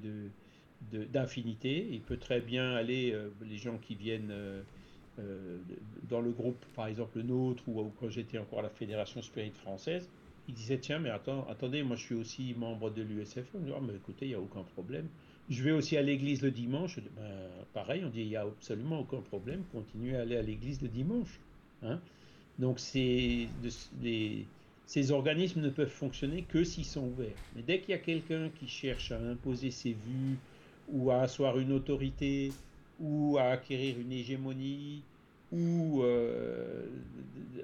d'affinité. Il peut très bien aller, euh, les gens qui viennent euh, dans le groupe, par exemple le nôtre, ou, quand j'étais encore à la Fédération Spirit française, ils disaient Tiens, mais attends, attendez, moi je suis aussi membre de l'USF. On dit Ah, mais écoutez, il n'y a aucun problème. Je vais aussi à l'église le dimanche. Ben, pareil, on dit Il n'y a absolument aucun problème, continuez à aller à l'église le dimanche. Hein Donc, ces organismes ne peuvent fonctionner que s'ils sont ouverts. Mais dès qu'il y a quelqu'un qui cherche à imposer ses vues ou à asseoir une autorité, ou à acquérir une hégémonie, ou euh,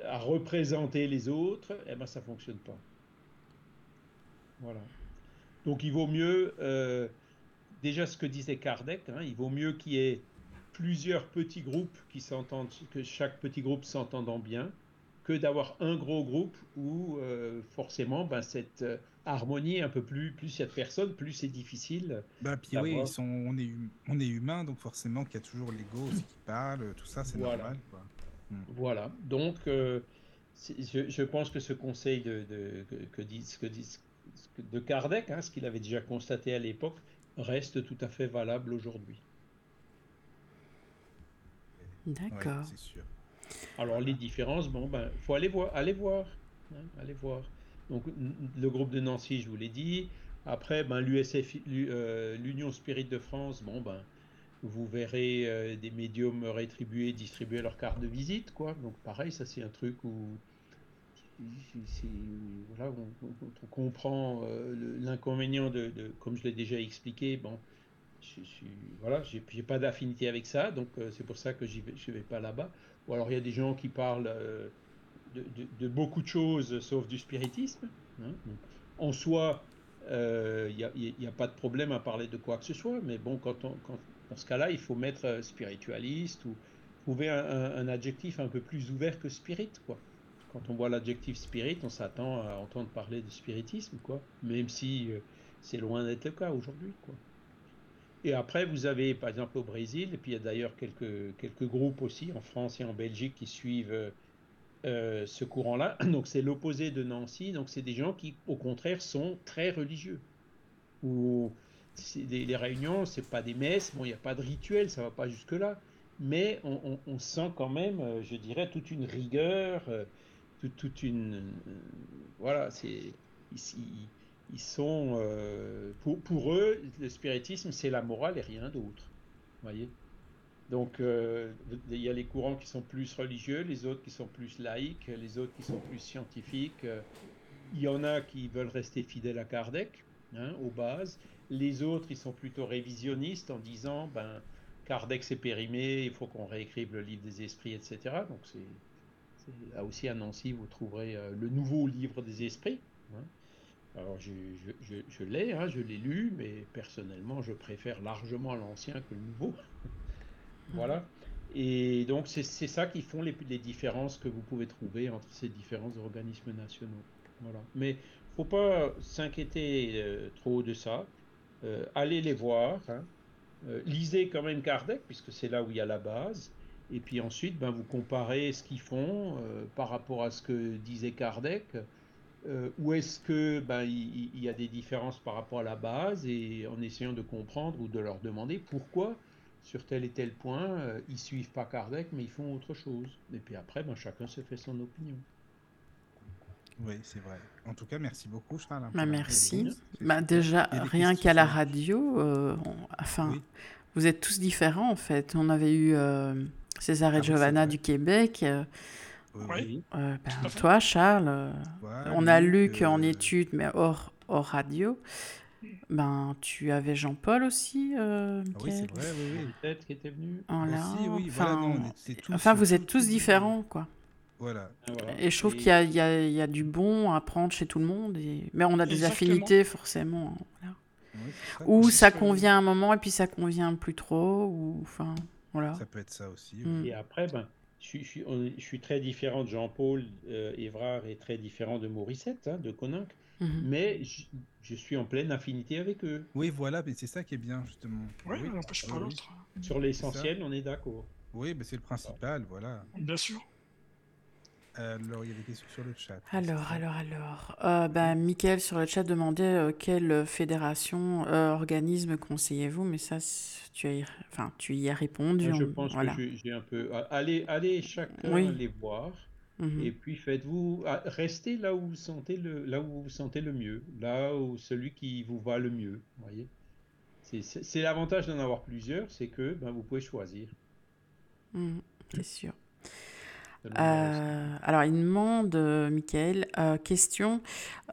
à représenter les autres, eh ben ça fonctionne pas. Voilà. Donc il vaut mieux, euh, déjà ce que disait Kardec, hein, il vaut mieux qu'il y ait plusieurs petits groupes qui s'entendent, que chaque petit groupe s'entendant bien, que d'avoir un gros groupe où euh, forcément ben, cette euh, harmonie un peu plus, plus il y a de personnes, plus c'est difficile. Bah, puis oui, ils sont, on, est, hum, on est humain, donc forcément qu'il y a toujours l'ego qui parle, tout ça c'est Voilà. normal. Quoi. Hmm. Voilà. Donc euh, je, je pense que ce conseil de, de- que, que que que- de Kardec, hein, ce qu'il avait déjà constaté à l'époque, reste tout à fait valable aujourd'hui. Ouais, D'accord. c'est sûr. Alors les différences, bon ben, faut aller voir, aller voir, hein, aller voir. Donc le groupe de Nancy, je vous l'ai dit. Après, ben l'USF, l'U- euh, l'Union Spirit de France, bon ben, vous verrez euh, des médiums rétribués distribuer leurs cartes de visite, quoi. Donc pareil, ça c'est un truc où voilà, on, on- on comprend euh, l'inconvénient de, de- comme je l'ai déjà expliqué, bon, je, je voilà, j'ai pas d'affinité avec ça, donc euh, c'est pour ça que j'y vais, je vais pas là-bas. Ou alors il y a des gens qui parlent euh, de, beaucoup de choses sauf du spiritisme. hein. En soi, euh, il n'y a, pas de problème à parler de quoi que ce soit, mais bon, quand dans ce cas-là, il faut mettre euh, spiritualiste ou trouver un, adjectif un peu plus ouvert que spirit, quoi. Quand on voit l'adjectif spirit, on s'attend à entendre parler de spiritisme, quoi. Même si euh, c'est loin d'être le cas aujourd'hui. Et après, vous avez, par exemple, au Brésil, et puis il y a d'ailleurs quelques, quelques groupes aussi, en France et en Belgique, qui suivent euh, euh, ce courant-là. Donc c'est l'opposé de Nancy, donc c'est des gens qui, au contraire, sont très religieux. Ou les réunions, c'est pas des messes, bon, il n'y a pas de rituel, ça va pas jusque-là, mais on, sent quand même, euh, je dirais, toute une rigueur, toute, une... voilà, c'est... Ici, ils sont... euh, pour, eux, le spiritisme, c'est la morale et rien d'autre. voyez? Donc, euh, il y a les courants qui sont plus religieux, les autres qui sont plus laïques, les autres qui sont plus scientifiques. Il y en a qui veulent rester fidèles à Kardec, hein, aux bases. Les autres, ils sont plutôt révisionnistes en disant, ben, Kardec s'est périmé, il faut qu'on réécrive le livre des esprits, etc. Donc, c'est c'est- là aussi à Nancy, vous trouverez euh, le nouveau livre des esprits. hein. Alors, je, l'ai, hein, je l'ai lu, mais personnellement, je préfère largement l'ancien que le nouveau. voilà. Et donc, c'est ça qui font les, différences que vous pouvez trouver entre ces différents organismes nationaux. Voilà. Mais faut pas s'inquiéter euh, trop de ça. Euh, allez les voir. hein. Euh, lisez quand même Kardec, puisque c'est là où il y a la base. Et puis ensuite, ben, vous comparez ce qu'ils font par rapport à ce que disait Kardec. Euh, ou est-ce que ben, il, il y a des différences par rapport à la base et en essayant de comprendre ou de leur demander pourquoi sur tel et tel point euh, ils suivent pas Kardec mais ils font autre chose. Et puis après, ben, chacun se fait son opinion. Oui, c'est vrai. En tout cas, merci beaucoup, Charles. Bah, merci. Bah, déjà, rien qu'à la radio, euh, on- enfin, Oui. vous êtes tous différents en fait. On avait eu euh, César et Ah Giovanna du Québec. Euh, Oui, euh, ben, toi, Charles, euh, on a Luc, Luc en euh, études, mais hors, hors radio. Ben, tu avais Jean-Paul aussi, euh, Ah oui, c'est vrai, oui, oui. Peut-être qui était venu. Voilà. Aussi, oui, voilà, Enfin, non, on était tous- enfin, vous êtes tous- tous tous- différents, quoi. Voilà. Ah, voilà. Et je trouve Et- qu'il y a, il y, a, il y a du bon à prendre chez tout le monde. Et... Mais on a des Exactement. affinités, forcément. hein, voilà. Oui, c'est ça. Ou ça convient à un moment et puis ça convient plus trop. Ou enfin, voilà. Ça peut être ça aussi. Mm. oui. Et après, ben, je, suis- je suis, on est- je suis très différent de Jean-Paul euh, Évrard et très différent de Morissette, hein, de Coninck, Mhm. mais je, je suis en pleine affinité avec eux. Oui, voilà, mais c'est ça qui est bien, justement. Oui, oui, on n'empêche pas l'autre. Sur l'essentiel, on est d'accord. Oui, mais c'est le principal, voilà. Bien sûr. Alors, il y a des questions sur le chat. Alors, alors, alors. Euh, ben, Mickaël sur le chat demandait euh, quelle fédération, euh, organisme conseillez-vous, mais ça, tu, as y... enfin, tu y as répondu. Moi, je on- pense voilà. que j'ai- un peu. Allez, allez chacun Oui. les voir. Mhm. Et puis faites-vous ah, restez là où vous sentez le là où vous vous sentez le mieux, là où celui qui vous va le mieux, voyez. C'est l'avantage d'en avoir plusieurs, c'est que ben, vous pouvez choisir. Mhm, C'est sûr. Euh, alors, il demande, euh, Mickaël, euh, question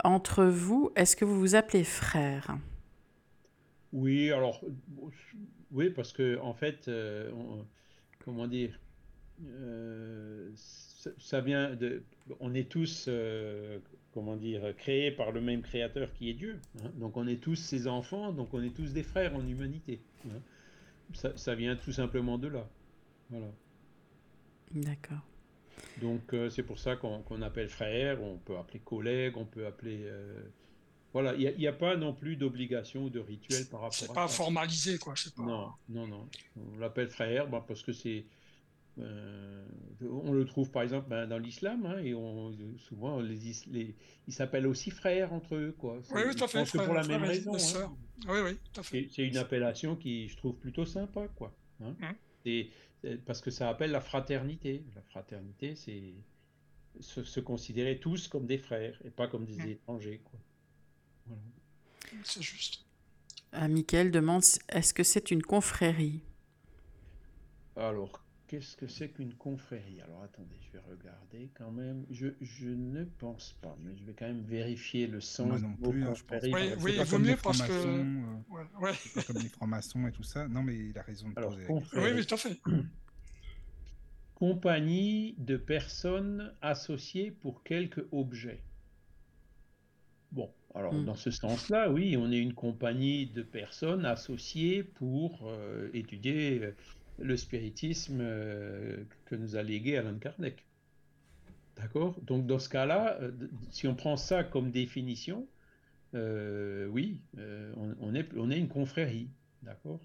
entre vous, est-ce que vous vous appelez frère? Oui, alors, oui, parce que en fait, euh, comment dire, ça, vient de, on est tous, comment dire, créés par le même créateur qui est Dieu. Hein. donc on est tous ses enfants, donc on est tous des frères en humanité. Hein. ça, vient tout simplement de là. Voilà. D'accord. Donc c'est pour ça qu'on appelle frère, on peut appeler collègue, on peut appeler voilà, il n'y a, pas non plus d'obligation ou de rituel par rapport à C'est pas formalisé, quoi. Pas... Non, non, non. On l'appelle frère bah, parce que c'est. Euh, on le trouve par exemple ben, dans l'islam, hein, et on, souvent les, les, ils s'appellent aussi frères entre eux. Quoi. Oui, oui, tout à fait. Frère, pour la même raison. Hein. Oui, oui, tout à fait. C'est une appellation qui, je trouve, plutôt sympa. Quoi, hein. Hum. Parce que ça appelle la fraternité. La fraternité, c'est se, se, considérer tous comme des frères et pas comme des étrangers. Quoi. C'est juste. Ah, Michael demande est-ce que c'est une confrérie? Alors, qu'est-ce que c'est qu'une confrérie? Alors, attendez, je vais regarder quand même. Je, je, ne pense pas, mais je vais quand même vérifier le sens non plus, hein, confrérie. Oui, oui il vaut mieux parce que. Euh, ouais, Pas comme les francs-maçons et tout ça. Non, mais il a raison de Alors, poser. Oui, oui, tout à fait. Compagnie de personnes associées pour quelque objet. Bon, alors mm. dans ce sens-là, oui, on est une compagnie de personnes associées pour euh, étudier euh, le spiritisme euh, que nous a légué Alan Kardec. D'accord? Donc dans ce cas-là, si on prend ça comme définition, oui, on, est, une confrérie. D'accord?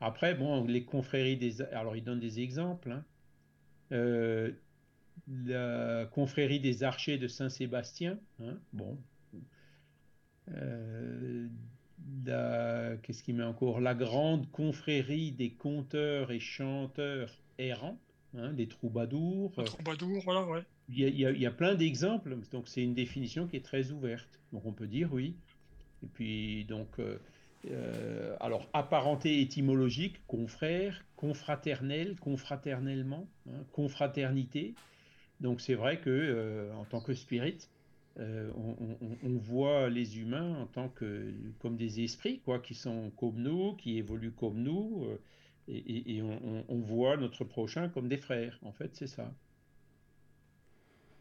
Après, bon, les confréries des... Alors il donne des exemples. Hein. la confrérie des archers de Saint-Sébastien, hein, bon, euh, qu'est-ce qu'il met encore La grande confrérie des conteurs et chanteurs errants, hein, des troubadours. troubadours, voilà, ouais. Il y a, il y a, plein d'exemples, donc c'est une définition qui est très ouverte. Donc on peut dire oui. Et puis donc, euh, euh, alors apparenté étymologique, confrère, confraternel, confraternellement, hein, confraternité. Donc c'est vrai que en tant que spirit, euh, on, voit les humains en tant que comme des esprits, quoi, qui sont comme nous, qui évoluent comme nous, euh, et, on, voit notre prochain comme des frères. En fait, c'est ça.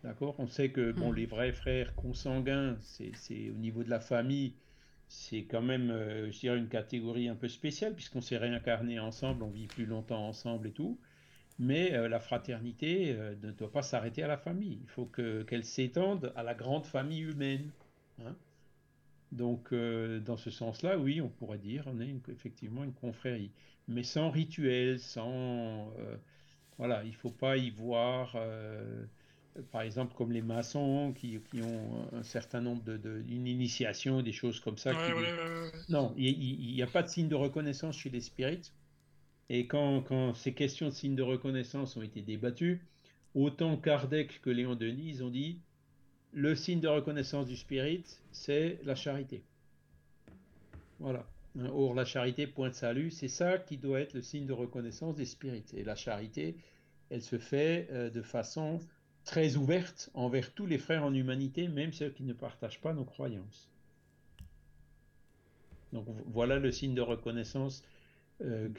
D'accord? On sait que bon, hmm. les vrais frères consanguins, c'est au niveau de la famille, c'est quand même, euh, je dirais, une catégorie un peu spéciale, puisqu'on s'est réincarné ensemble, on vit plus longtemps ensemble et tout. Mais euh, la fraternité euh, ne doit pas s'arrêter à la famille. Il faut qu'elle s'étende à la grande famille humaine. Hein. Donc, euh, dans ce sens-là, oui, on pourrait dire, on est effectivement une confrérie. Mais sans rituel, sans... voilà, il ne faut pas y voir, par exemple, comme les maçons qui, ont un certain nombre de... une initiation, des choses comme ça. non, il n'y a pas de signe de reconnaissance chez les spirites. Et quand, ces questions de signes de reconnaissance ont été débattues, autant Kardec que Léon Denis ont dit le signe de reconnaissance du spirit, c'est la charité. Voilà. Or, la charité, point de salut, c'est ça qui doit être le signe de reconnaissance des spirites. Et la charité, elle se fait euh, de façon très ouverte envers tous les frères en humanité, même ceux qui ne partagent pas nos croyances. Donc voilà le signe de reconnaissance euh,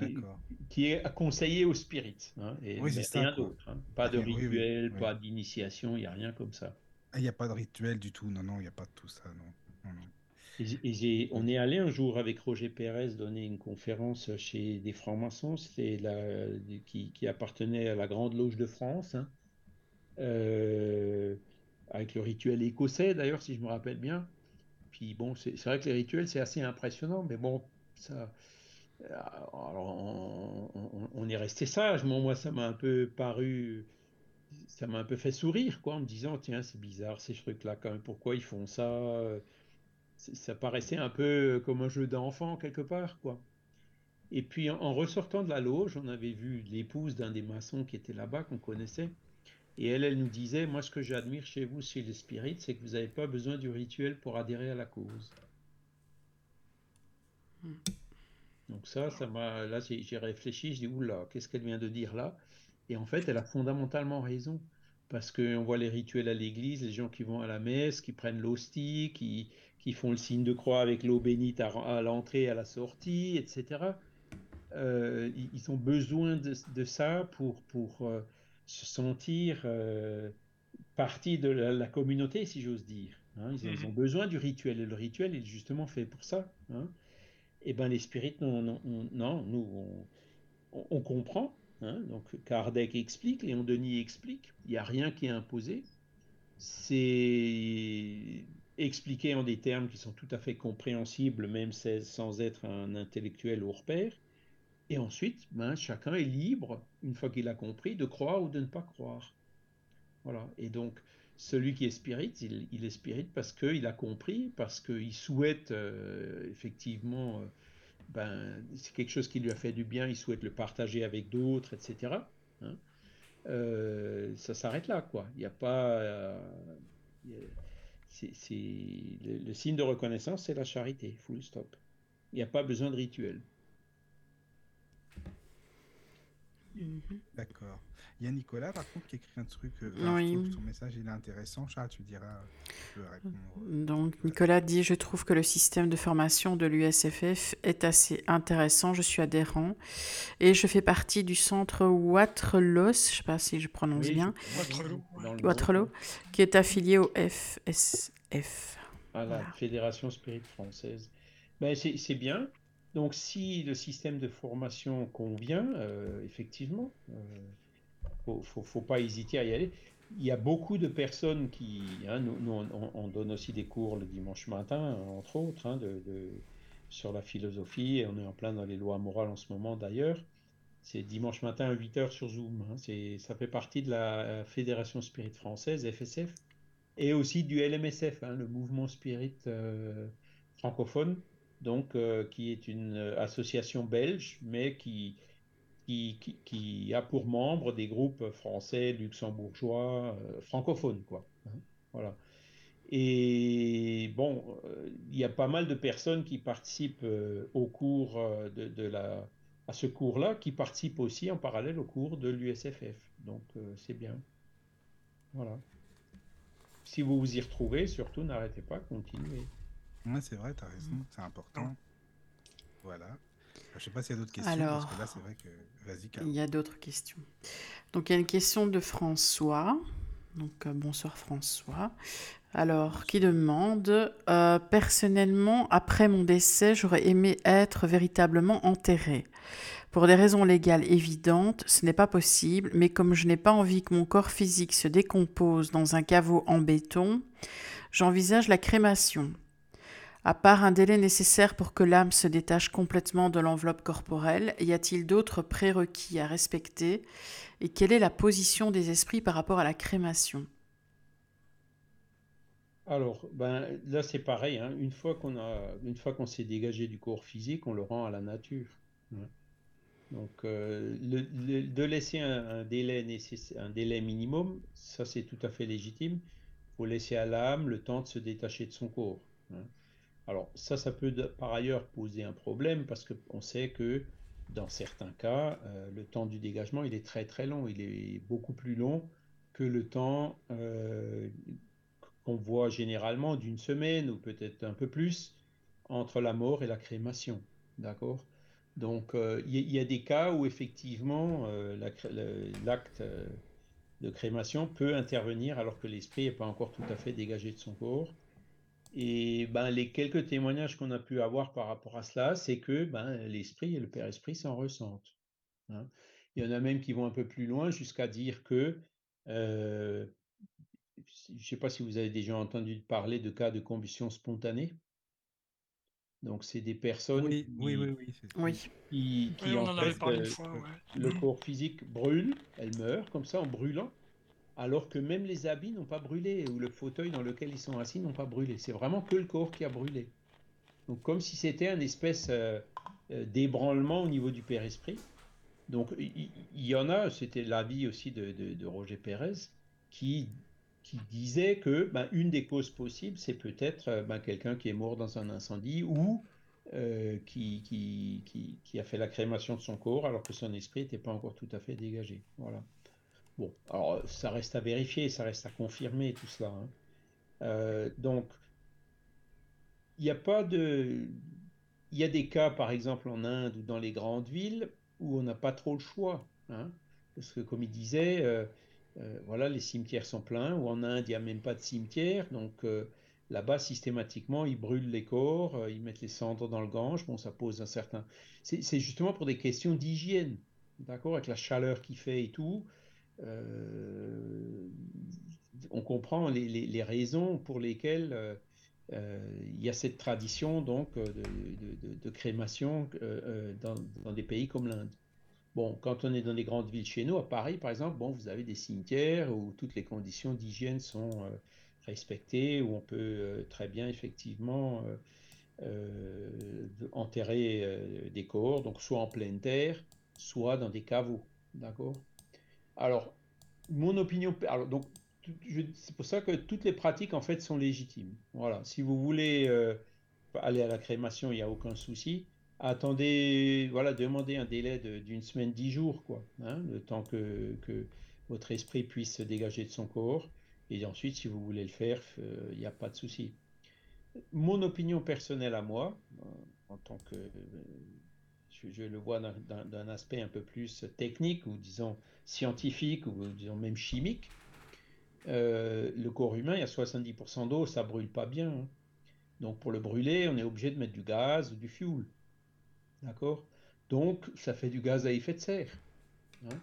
qui, est conseillé au spirit. Hein, et oui, rien d'autre. Hein. Pas de rituel, pas d'initiation, il n'y a rien comme ça. Ah, il n'y a pas de rituel du tout, non, non, il n'y a pas de tout ça, non. Et, on est allé un jour avec Roger Pérez donner une conférence chez des francs-maçons, c'est qui, qui, appartenait à la Grande Loge de France, hein. euh, avec le rituel écossais d'ailleurs, si je me rappelle bien. Puis bon, c'est vrai que les rituels, c'est assez impressionnant, mais bon, ça, alors, on, est resté sage. Moi, ça m'a un peu paru, ça m'a un peu fait sourire, quoi, en me disant, tiens, c'est bizarre ces trucs-là, quand même, pourquoi ils font ça Ça paraissait un peu comme un jeu d'enfant, quelque part, quoi. Et puis, en, ressortant de la loge, on avait vu l'épouse d'un des maçons qui était là-bas, qu'on connaissait. Et elle, elle nous disait, moi, ce que j'admire chez vous, chez les spirites, c'est que vous n'avez pas besoin du rituel pour adhérer à la cause. Hmm. Donc ça, ça m'a, là, j'ai réfléchi, je dis, oula, qu'est-ce qu'elle vient de dire là? Et en fait, elle a fondamentalement raison. parce qu'on voit les rituels à l'église, les gens qui vont à la messe, qui prennent l'hostie, qui, qui font le signe de croix avec l'eau bénite à, l'entrée à la sortie, etc. Euh, ils ont besoin de, ça pour, pour euh, se sentir euh, partie de la, communauté, si j'ose dire. Hein. Ils, mhm. ont besoin du rituel, et le rituel est justement fait pour ça. Hein. Et bien les spirites, non, non, non nous, on, on comprend, Hein, donc Kardec explique, Léon Denis explique, il n'y a rien qui est imposé. C'est expliqué en des termes qui sont tout à fait compréhensibles, même sans être un intellectuel hors pair. Et ensuite, ben, chacun est libre, une fois qu'il a compris, de croire ou de ne pas croire. Voilà. Et donc, celui qui est spirit, il, est spirit parce qu'il a compris, parce qu'il souhaite euh, effectivement euh, ben, c'est quelque chose qui lui a fait du bien, il souhaite le partager avec d'autres, etc. Hein. Euh, ça s'arrête là, quoi. Il n'y a pas. C'est, le, le, signe de reconnaissance, c'est la charité, full stop. Il n'y a pas besoin de rituel. D'accord. Il y a Nicolas, par contre, qui écrit un truc. Euh, oui. Son message, il est intéressant. Charles, tu diras. Tu peux répondre. Donc, Nicolas dit Je trouve que le système de formation de l'USFF est assez intéressant. Je suis adhérent. Et je fais partie du centre Waterloo, je ne sais pas si je prononce bien. Waterloo. qui est affilié au FSF. À la Fédération Spirit Française. Ben, c'est bien. Donc, si le système de formation convient, euh, effectivement, euh, faut, faut, pas hésiter à y aller. Il y a beaucoup de personnes qui, hein, nous, on, donne aussi des cours le dimanche matin, entre autres, hein, sur la philosophie, et on est en plein dans les lois morales en ce moment d'ailleurs. C'est dimanche matin à 8h sur Zoom. Hein. ça fait partie de la Fédération Spirit Française, FSF, et aussi du LMSF, le mouvement Spirit euh, francophone, donc euh, qui est une association belge, mais qui, qui, a pour membres des groupes français, luxembourgeois, euh, francophones, quoi. Hein, voilà. Et bon, euh, il y a pas mal de personnes qui participent euh, au cours de, la, à ce cours-là, qui participent aussi en parallèle au cours de l'USFF. Donc c'est bien. Voilà. Si vous vous y retrouvez, surtout n'arrêtez pas, continuez. Ouais, c'est vrai, tu as raison, c'est important. Voilà. Je ne sais pas s'il y a d'autres questions. Alors, parce que là, c'est vrai que. Vas-y, Il y a d'autres questions. Donc, il y a une question de François. Donc, euh, bonsoir François. Alors, qui demande euh, Personnellement, après mon décès, j'aurais aimé être véritablement enterré. Pour des raisons légales évidentes, ce n'est pas possible, mais comme je n'ai pas envie que mon corps physique se décompose dans un caveau en béton, j'envisage la crémation. À part un délai nécessaire pour que l'âme se détache complètement de l'enveloppe corporelle, y a-t-il d'autres prérequis à respecter Et quelle est la position des esprits par rapport à la crémation? Alors, ben, là c'est pareil. Hein. Une fois qu'on a, une fois qu'on s'est dégagé du corps physique, on le rend à la nature. Hein. Donc, euh, de laisser un, délai un délai minimum, ça c'est tout à fait légitime. Il faut laisser à l'âme le temps de se détacher de son corps. Hein. Alors ça, ça peut par ailleurs poser un problème parce qu'on sait que dans certains cas, euh, le temps du dégagement, il est très très long. Il est beaucoup plus long que le temps euh, qu'on voit généralement d'une semaine ou peut-être un peu plus entre la mort et la crémation. D'accord? Donc euh, il y, a des cas où effectivement l'acte de crémation peut intervenir alors que l'esprit n'est pas encore tout à fait dégagé de son corps. Et ben, les quelques témoignages qu'on a pu avoir par rapport à cela, c'est que ben, l'esprit et le Père Esprit s'en ressentent. Hein. Il y en a même qui vont un peu plus loin jusqu'à dire que, euh, je ne sais pas si vous avez déjà entendu parler de cas de combustion spontanée. Donc, c'est des personnes oui, qui, oui, oui, qui, qui en, fait, euh, le corps physique brûle, elle meurt comme ça en brûlant alors que même les habits n'ont pas brûlé, ou le fauteuil dans lequel ils sont assis n'ont pas brûlé. C'est vraiment que le corps qui a brûlé. Donc comme si c'était un espèce euh, euh, d'ébranlement au niveau du Père-Esprit. Donc il y, en a, c'était l'avis aussi de, Roger Pérez, qui, disait que ben, une des causes possibles, c'est peut-être euh, ben, quelqu'un qui est mort dans un incendie ou qui, qui, a fait la crémation de son corps alors que son esprit n'était pas encore tout à fait dégagé. Voilà. Bon, alors ça reste à vérifier, ça reste à confirmer tout cela. Hein. Euh, donc, il n'y a pas de. Il y a des cas, par exemple, en Inde ou dans les grandes villes, où on n'a pas trop le choix. Hein. parce que, comme il disait, euh, euh, voilà, les cimetières sont pleins, ou en Inde, il n'y a même pas de cimetière. Donc, là-bas, systématiquement, ils brûlent les corps, ils mettent les cendres dans le Gange. Bon, ça pose un certain. C'est justement pour des questions d'hygiène. D'accord Avec la chaleur qu'il fait et tout. On comprend les, les, raisons pour lesquelles euh, il y a cette tradition donc euh, de, crémation euh, dans, des pays comme l'Inde. Bon, quand on est dans des grandes villes chez nous, à Paris par exemple, bon, vous avez des cimetières où toutes les conditions d'hygiène sont respectées, où on peut très bien effectivement enterrer des corps, donc soit en pleine terre, soit dans des caveaux, d'accord? Alors, mon opinion, donc c'est pour ça que toutes les pratiques en fait sont légitimes. Voilà, si vous voulez euh, aller à la crémation, il n'y a aucun souci. Attendez, voilà, demandez un délai d'une semaine, dix jours, quoi, hein, le temps que, que, votre esprit puisse se dégager de son corps. Et ensuite, si vous voulez le faire, euh, il n'y a pas de souci. Mon opinion personnelle à moi, euh, en tant que je, le vois d'un aspect un peu plus technique ou disons scientifique ou disons même chimique, euh, le corps humain, il y a 70% d'eau, ça brûle pas bien. Hein. Donc pour le brûler, on est obligé de mettre du gaz ou du fuel. D'accord? Donc ça fait du gaz à effet de serre. Hein.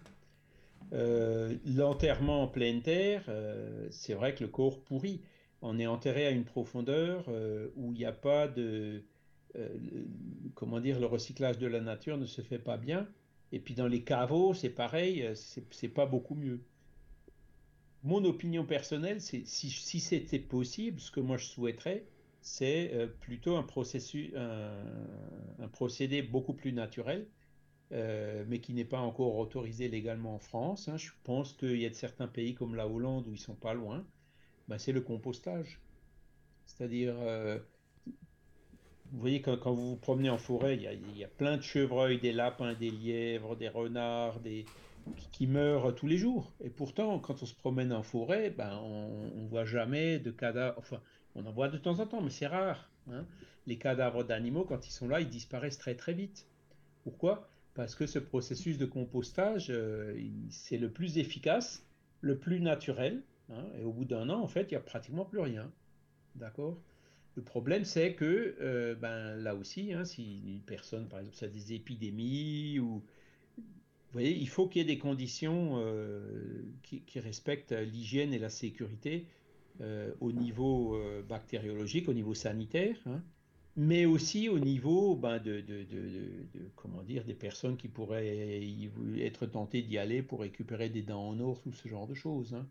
Euh, l'enterrement en pleine terre, euh, c'est vrai que le corps pourrit. On est enterré à une profondeur où il n'y a pas de... comment dire, le recyclage de la nature ne se fait pas bien. Et puis dans les caveaux, c'est pareil, c'est pas beaucoup mieux mon opinion personnelle, c'est si, c'était possible, ce que moi je souhaiterais, c'est euh, plutôt un, processus, un, procédé beaucoup plus naturel, euh, mais qui n'est pas encore autorisé légalement en France. Hein. Je pense qu'il y a de certains pays comme la Hollande où ils sont pas loin. Ben, c'est le compostage. C'est-à-dire, euh, vous voyez, quand, quand, vous vous promenez en forêt, il y, a, plein de chevreuils, des lapins, des lièvres, des renards, des, qui meurent tous les jours. Et pourtant, quand on se promène en forêt, ben, on ne voit jamais de cadavres. Enfin, on en voit de temps en temps, mais c'est rare. Hein. Les cadavres d'animaux, quand ils sont là, ils disparaissent très très vite. Pourquoi? Parce que ce processus de compostage, euh, c'est le plus efficace, le plus naturel. Hein, et au bout d'un an, en fait, il n'y a pratiquement plus rien. D'accord? Le problème, c'est que euh, ben, là aussi, hein, si une personne, par exemple, a des épidémies ou vous voyez, il faut qu'il y ait des conditions euh, qui, respectent l'hygiène et la sécurité euh, au niveau bactériologique, au niveau sanitaire, hein, mais aussi au niveau ben, de, comment dire, des personnes qui pourraient être tentées d'y aller pour récupérer des dents en or, tout ce genre de choses. Hein.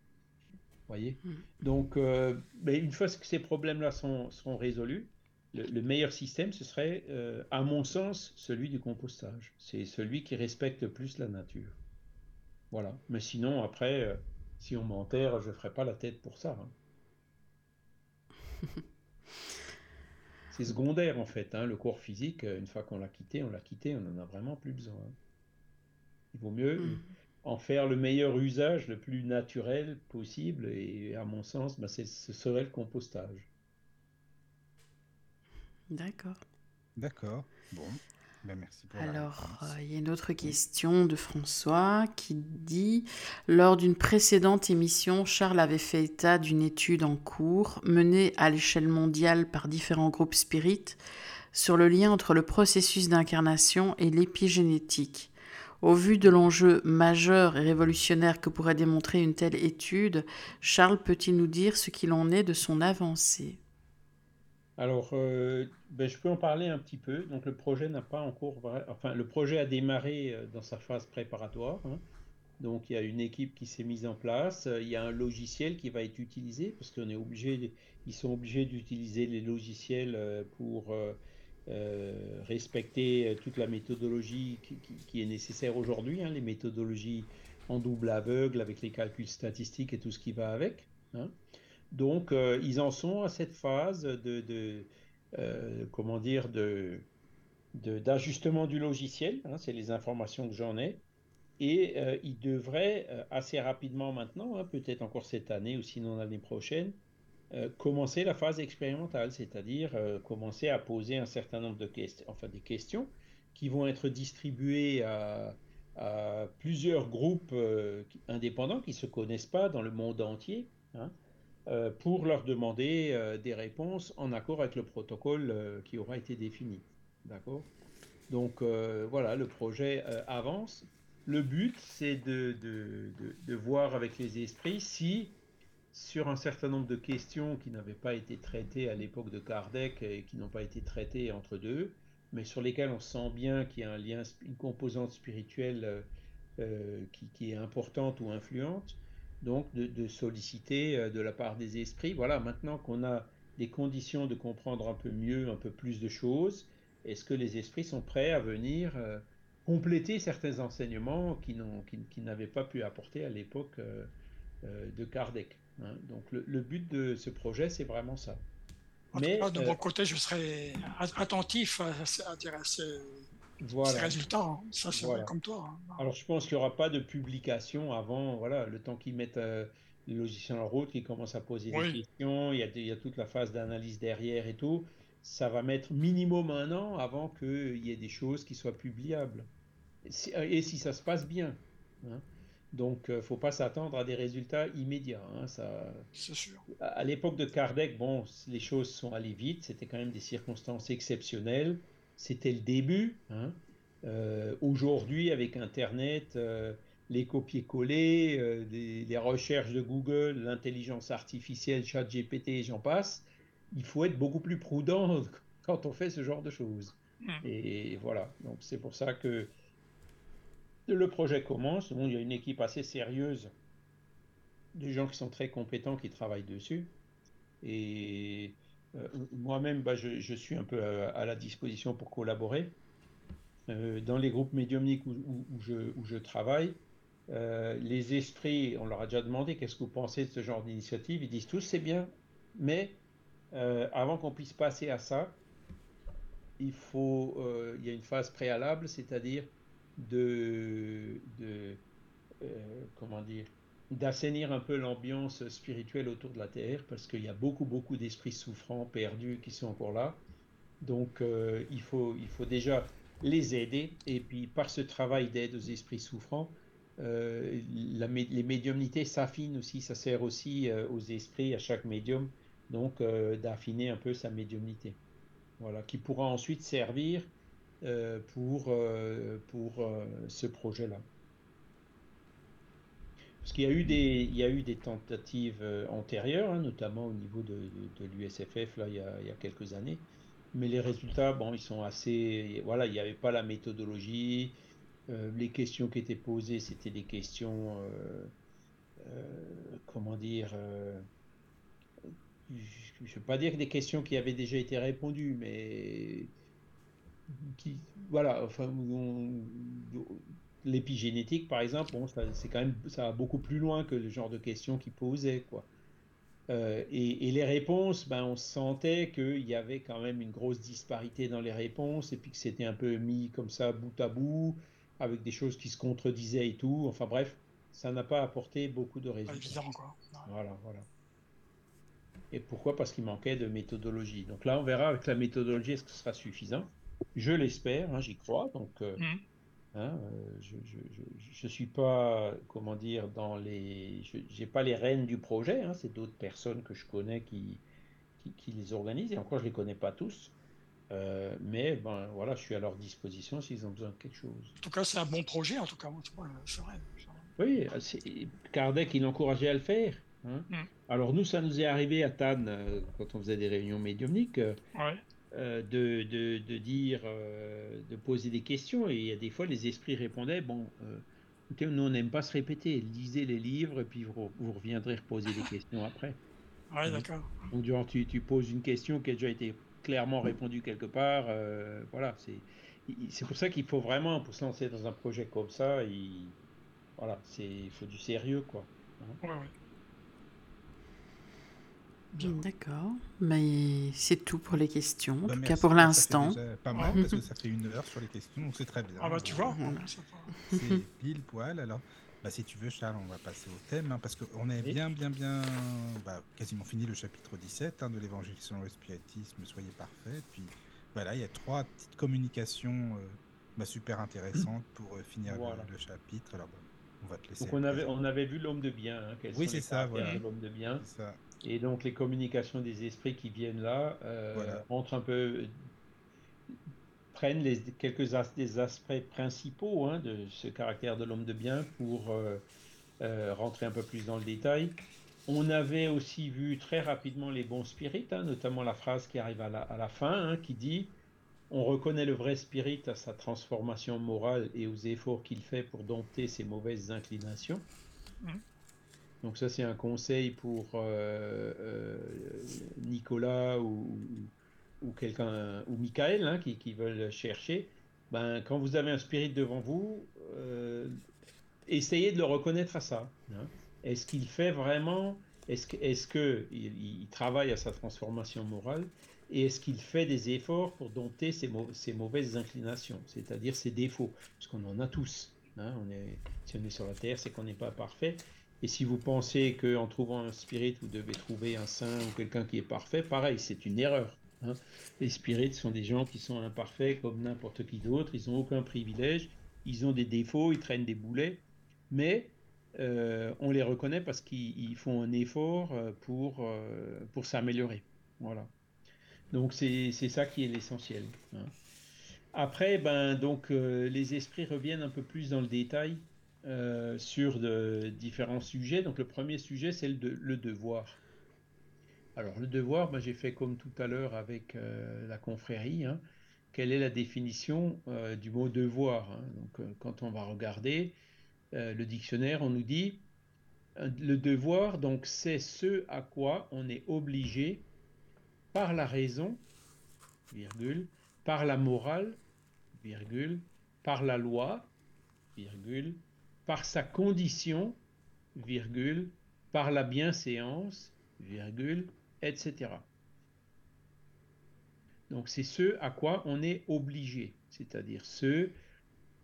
Voyez mmh. Donc, ben, une fois que ces problèmes-là sont, seront résolus, le, meilleur système, ce serait, euh, à mon sens, celui du compostage. C'est celui qui respecte le plus la nature. Voilà. Mais sinon, après, euh, si on m'enterre, je ne ferai pas la tête pour ça. Hein. C'est secondaire, en fait. Hein. Le corps physique, une fois qu'on l'a quitté, on l'a quitté, on n'en a vraiment plus besoin. Il vaut mieux mm. En faire le meilleur usage, le plus naturel possible. Et à mon sens, ben, ce serait le compostage. D'accord. D'accord. Bon. Ben, merci pour Alors, euh, il y a une autre question de François qui dit Lors d'une précédente émission, Charles avait fait état d'une étude en cours menée à l'échelle mondiale par différents groupes spirites sur le lien entre le processus d'incarnation et l'épigénétique. Au vu de l'enjeu majeur et révolutionnaire que pourrait démontrer une telle étude, Charles peut-il nous dire ce qu'il en est de son avancée? Alors, euh, ben, je peux en parler un petit peu. Donc, le projet n'a pas encore, enfin, le projet a démarré euh, dans sa phase préparatoire. Hein. Donc, il y a une équipe qui s'est mise en place. Il y a un logiciel qui va être utilisé parce qu'on est obligé, ils sont obligés d'utiliser les logiciels euh, respecter toute la méthodologie qui, est nécessaire aujourd'hui, hein, les méthodologies en double aveugle avec les calculs statistiques et tout ce qui va avec. Hein. Donc, euh, ils en sont à cette phase de, euh, comment dire, d'ajustement du logiciel. Hein, c'est les informations que j'en ai. Et il devrait assez rapidement maintenant, peut-être encore cette année ou sinon l'année prochaine, commencer la phase expérimentale, c'est-à-dire commencer à poser un certain nombre de questions, enfin des questions qui vont être distribuées à, plusieurs groupes indépendants qui ne se connaissent pas dans le monde entier. Hein, euh, pour leur demander euh, des réponses en accord avec le protocole euh, qui aura été défini. D'accord? Donc voilà, le projet avance. Le but, c'est de, de, de, voir avec les esprits si, sur un certain nombre de questions qui n'avaient pas été traitées à l'époque de Kardec et qui n'ont pas été traitées entre deux, mais sur lesquelles on sent bien qu'il y a un lien, une composante spirituelle qui, qui, est importante ou influente, donc de, solliciter euh, de la part des esprits. Voilà, maintenant qu'on a des conditions de comprendre un peu mieux, un peu plus de choses, est-ce que les esprits sont prêts à venir euh, compléter certains enseignements qui, n'avaient pas pu apporter à l'époque euh, de Kardec? Hein? Donc le, but de ce projet, c'est vraiment ça. Mais, de mon côté, je serai attentif à, à, à ces voilà. résultats. Hein. Ça, c'est comme toi. Hein. Alors, je pense qu'il n'y aura pas de publication avant, voilà, le temps qu'ils mettent euh, le logiciel en route, qu'ils commencent à poser des questions, il y, a, il y, a, toute la phase d'analyse derrière et tout. Ça va mettre minimum un an avant qu'il y ait des choses qui soient publiables. Et si, ça se passe bien. Hein. Donc, il euh, ne faut pas s'attendre à des résultats immédiats. Hein, ça... C'est sûr. À l'époque de Kardec, bon, les choses sont allées vite. C'était quand même des circonstances exceptionnelles. C'était le début. Hein. Euh, aujourd'hui, avec Internet, euh, les copier-coller, euh, les, recherches de Google, l'intelligence artificielle, ChatGPT j'en passe, il faut être beaucoup plus prudent quand on fait ce genre de choses. Hmm. Et voilà, donc c'est pour ça que le projet commence. il y a une équipe assez sérieuse de gens qui sont très compétents qui travaillent dessus. Et euh, moi-même, bah, je, suis un peu à, la disposition pour collaborer. Euh, dans les groupes médiumniques où, je, travaille, euh, les esprits, on leur a déjà demandé qu'est-ce que vous pensez de ce genre d'initiative? Ils disent tous c'est bien, mais avant qu'on puisse passer à ça, il faut, il y a une phase préalable, c'est-à-dire de, de comment dire, d'assainir un peu l'ambiance spirituelle autour de la Terre, parce qu'il y a beaucoup, beaucoup d'esprits souffrants, perdus, qui sont encore là. Donc euh, il, faut, il faut déjà les aider, et puis par ce travail d'aide aux esprits souffrants, euh, les médiumnités s'affinent aussi, ça sert aussi euh, aux esprits, à chaque médium, donc d'affiner un peu sa médiumnité. Voilà, qui pourra ensuite servir pour, pour ce projet-là. Parce qu'il y a eu des, y a eu des tentatives euh, antérieures, hein, notamment au niveau de, de, l'USFF il y, a, il y, a, quelques années. Mais les résultats, bon, ils sont assez. Voilà, il n'y avait pas la méthodologie. Euh, les questions qui étaient posées, c'était des questions. Euh, comment dire Je ne veux pas dire des questions qui avaient déjà été répondues, mais. Qui, voilà, enfin, l'épigénétique, par exemple, bon, c'est quand même, ça va beaucoup plus loin que le genre de questions qu'il posait, quoi. Euh, et, les réponses, ben, on sentait qu'il y avait quand même une grosse disparité dans les réponses, et puis que c'était un peu mis comme ça, bout à bout, avec des choses qui se contredisaient et tout. Enfin bref, ça n'a pas apporté beaucoup de résultats. quoi. Voilà, voilà. Et pourquoi? Parce qu'il manquait de méthodologie. Donc là, on verra avec la méthodologie, est-ce que ce sera suffisant? Je l'espère, hein, j'y crois. Donc, euh, mmh. Hein, euh, je suis pas, comment dire, dans les. Je n'ai pas les rênes du projet, hein, c'est d'autres personnes que je connais qui, qui, les organisent, et encore je ne les connais pas tous. Euh, mais ben, voilà, je suis à leur disposition s'ils ont besoin de quelque chose. En tout cas, c'est un bon projet, en tout cas, c'est vrai. Oui, Kardec, il encourageait à le faire. Hein. Mm. Alors nous, ça nous est arrivé à Tannes, quand on faisait des réunions médiumniques. Ouais. Euh, de, de, de, dire, euh, de poser des questions. Et il y a des fois, les esprits répondaient Bon, euh, écoutez, nous, on n'aime pas se répéter. Lisez les livres et puis vous, vous reviendrez reposer des questions après. Ouais, d'accord. Donc, durant, tu, tu, poses une question qui a déjà été clairement répondue quelque part. voilà, c'est. C'est pour ça qu'il faut vraiment, pour se lancer dans un projet comme ça, il, voilà, c'est, il faut du sérieux, quoi. Hein. Ouais, ouais. D'accord, mais c'est tout pour les questions, en bah, tout cas pour l'instant. Pas mal, parce que ça fait une heure sur les questions, donc c'est très bien. Ah bah tu vois, c'est pile poil. Alors, bah, si tu veux, Charles, on va passer au thème, hein, parce qu'on est bien, bien, bien, bah, quasiment fini le chapitre 17 hein, de l'Évangile selon le spiritisme, soyez parfait. Puis voilà, il y a trois petites communications euh, bah, super intéressantes pour euh, finir le, chapitre. Alors, on va te laisser. Donc on avait, on avait vu l'homme de bien. Hein, oui, c'est ça, voilà. L'homme de bien. Et donc les communications des esprits qui viennent là euh, un peu, prennent les, quelques des aspects principaux hein, de ce caractère de l'homme de bien pour euh, euh, rentrer un peu plus dans le détail. On avait aussi vu très rapidement les bons spirites, hein, notamment la phrase qui arrive à la, à la fin, hein, qui dit On reconnaît le vrai spirit à sa transformation morale et aux efforts qu'il fait pour dompter ses mauvaises inclinations. Mmh. Donc ça c'est un conseil pour euh, euh, Nicolas ou, quelqu'un ou Michael hein, qui, veulent chercher. Ben, quand vous avez un spirit devant vous, euh, essayez de le reconnaître à ça. Hein. Est-ce qu'il fait vraiment Est-ce que, est que il, travaille à sa transformation morale et est-ce qu'il fait des efforts pour dompter ses, ses mauvaises inclinations, c'est-à-dire ses défauts, parce qu'on en a tous. Hein. on est, si on est sur la terre, c'est qu'on n'est pas parfait. Et si vous pensez qu'en trouvant un spirit, vous devez trouver un saint ou quelqu'un qui est parfait, pareil, c'est une erreur. Hein. Les spirites sont des gens qui sont imparfaits comme n'importe qui d'autre, ils n'ont aucun privilège, ils ont des défauts, ils traînent des boulets, mais euh, on les reconnaît parce qu'ils font un effort euh, pour, euh, pour s'améliorer. Voilà. Donc c'est ça qui est l'essentiel. Hein. Après, ben, donc, les esprits reviennent un peu plus dans le détail euh, sur différents sujets. Donc le premier sujet, c'est le, le, devoir. Alors le devoir, ben, j'ai fait comme tout à l'heure avec euh, la confrérie. Hein. Quelle est la définition euh, du mot devoir hein? Donc quand on va regarder le dictionnaire, on nous dit le devoir, donc c'est ce à quoi on est obligé par la raison, virgule, par la morale, virgule, par la loi, virgule, par sa condition, virgule, par la bienséance, virgule, etc. Donc c'est ce à quoi on est obligé, c'est-à-dire ce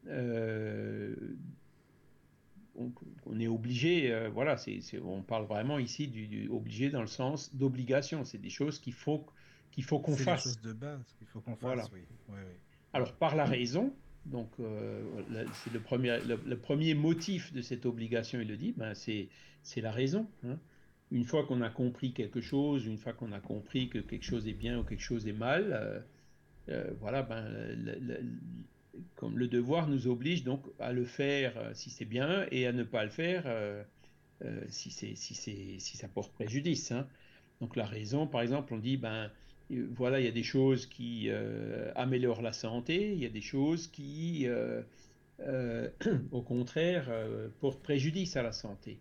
euh, on, est obligé, euh, voilà, c'est, on parle vraiment ici du, obligé dans le sens d'obligation. C'est des choses qu'il faut qu'il faut qu'on fasse. C'est des choses de base qu'il faut qu'on fasse. Oui. Oui, oui. Alors par la raison, donc, euh, c'est le premier, le, premier motif de cette obligation, il le dit, ben c'est la raison. Hein. Une fois qu'on a compris quelque chose, une fois qu'on a compris que quelque chose est bien ou quelque chose est mal, euh, euh, voilà, ben, le, comme le devoir nous oblige donc à le faire si c'est bien et à ne pas le faire si, si, si ça porte préjudice. Hein. Donc la raison, par exemple, on dit, ben, voilà, il y a des choses qui euh, améliorent la santé, il y a des choses qui, euh, euh, au contraire, portent préjudice à la santé.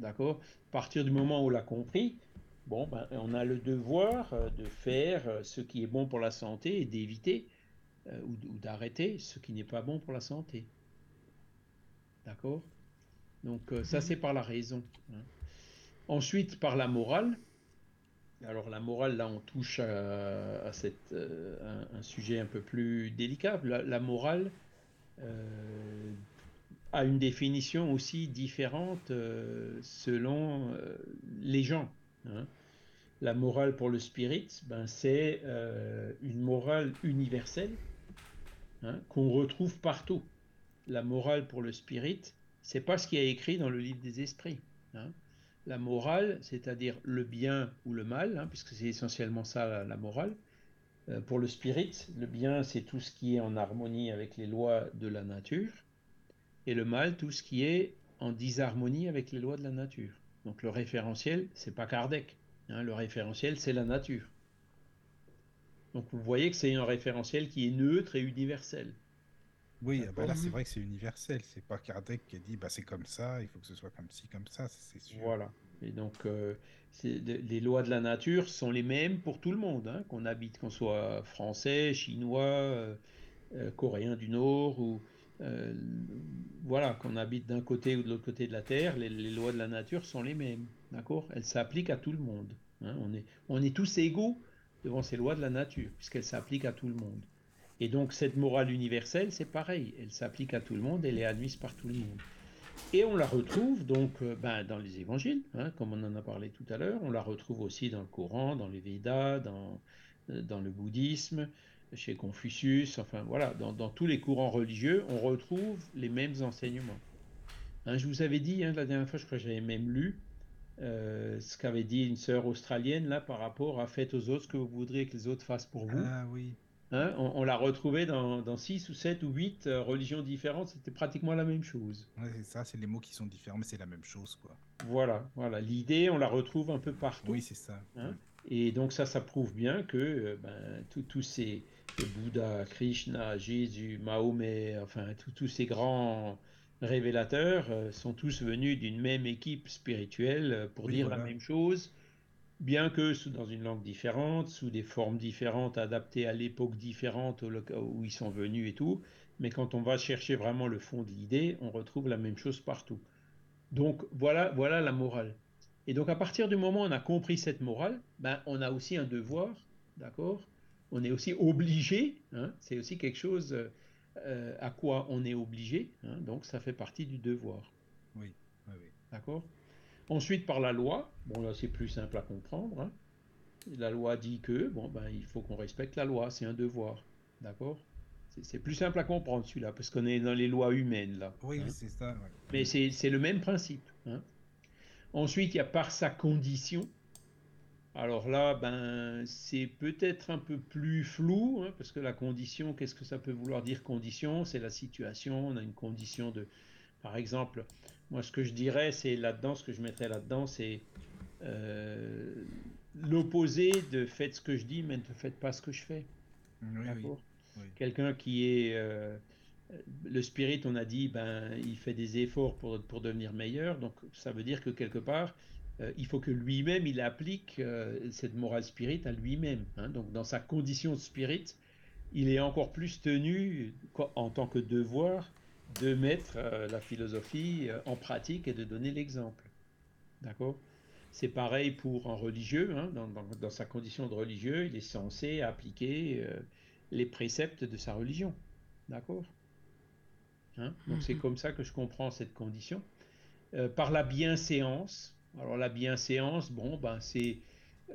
D'accord? À partir du moment où on l'a compris, bon, ben, on a le devoir de faire ce qui est bon pour la santé et d'éviter ou, d'arrêter ce qui n'est pas bon pour la santé. D'accord? Donc ça, mhm. c'est par la raison. Hein. Ensuite, par la morale, alors la morale, là, on touche à, euh, un, sujet un peu plus délicat. La, morale euh, a une définition aussi différente euh, selon les gens. Hein. La morale pour le spirit, ben, c'est une morale universelle hein, qu'on retrouve partout. La morale pour le spirit, c'est pas ce qui est écrit dans le livre des esprits. Hein la morale, c'est-à-dire le bien ou le mal, hein, puisque c'est essentiellement ça la, morale. Euh, pour le spirit, le bien, c'est tout ce qui est en harmonie avec les lois de la nature, et le mal, tout ce qui est en disharmonie avec les lois de la nature. Donc le référentiel, c'est pas Kardec. Hein, le référentiel, c'est la nature. Donc vous voyez que c'est un référentiel qui est neutre et universel. Oui, ah bah là c'est vrai que c'est universel. C'est pas Kardec qui a dit bah c'est comme ça, il faut que ce soit comme ci, comme ça, c'est sûr. Voilà. Et donc euh, les lois de la nature sont les mêmes pour tout le monde, hein, qu'on habite, qu'on soit français, chinois, euh, euh, coréen du Nord ou voilà, qu'on habite d'un côté ou de l'autre côté de la terre, les, lois de la nature sont les mêmes, d'accord? Elles s'appliquent à tout le monde. Hein. On, est, on est tous égaux devant ces lois de la nature, puisqu'elles s'appliquent à tout le monde. Et donc cette morale universelle, c'est pareil, elle s'applique à tout le monde, elle est admise par tout le monde. Et on la retrouve donc euh, ben, dans les évangiles, hein, comme on en a parlé tout à l'heure, on la retrouve aussi dans le Coran, dans les Védas, dans, euh, dans le bouddhisme, chez Confucius, enfin voilà, dans, dans, tous les courants religieux, on retrouve les mêmes enseignements. Hein, je vous avais dit, hein, la dernière fois, je crois que j'avais même lu euh, ce qu'avait dit une sœur australienne là par rapport à faites aux autres ce que vous voudriez que les autres fassent pour vous. Ah oui. Hein, on, l'a retrouvé dans, dans 6 ou 7 ou 8 euh, religions différentes, c'était pratiquement la même chose. Ouais, c'est ça, c'est les mots qui sont différents, mais c'est la même chose, quoi. Voilà, voilà. L'idée, on la retrouve un peu partout. Oui, c'est ça. Hein. Et donc ça, ça prouve bien que euh, ben, tous ces Bouddha, Krishna, Jésus, Mahomet, enfin tous ces grands révélateurs euh, sont tous venus d'une même équipe spirituelle pour dire la même chose bien que sous, dans une langue différente, sous des formes différentes, adaptées à l'époque différente où ils sont venus et tout, mais quand on va chercher vraiment le fond de l'idée, on retrouve la même chose partout. Donc voilà, voilà la morale. Et donc à partir du moment où on a compris cette morale, ben, on a aussi un devoir, d'accord? On est aussi obligé, hein, c'est aussi quelque chose euh, à quoi on est obligé, hein, donc ça fait partie du devoir. Oui, oui, oui. D'accord? Ensuite, par la loi, bon là c'est plus simple à comprendre. Hein. La loi dit que bon ben il faut qu'on respecte la loi, c'est un devoir, d'accord? C'est plus simple à comprendre celui-là parce qu'on est dans les lois humaines là. Oui, hein. c'est ça. Mais c'est le même principe. Hein. Ensuite, il y a par sa condition. Alors là, ben c'est peut-être un peu plus flou parce que la condition, qu'est-ce que ça peut vouloir dire condition? C'est la situation. On a une condition de, par exemple, moi, ce que je dirais, c'est là-dedans, ce que je mettrais là-dedans, c'est euh, l'opposé de faites ce que je dis, mais ne faites pas ce que je fais. Quelqu'un qui est euh, le spirit, on a dit, ben, il fait des efforts pour, pour devenir meilleur. Donc, ça veut dire que quelque part, euh, il faut que lui-même, il applique cette morale spirit à lui-même. Hein. Donc, dans sa condition de spirit, il est encore plus tenu en tant que devoir de mettre euh, la philosophie euh, en pratique et de donner l'exemple. D'accord? C'est pareil pour un religieux, hein, dans, sa condition de religieux, il est censé appliquer euh, les préceptes de sa religion. D'accord? Hein? Donc c'est mhm. comme ça que je comprends cette condition. par la bienséance, alors la bienséance, bon, ben c'est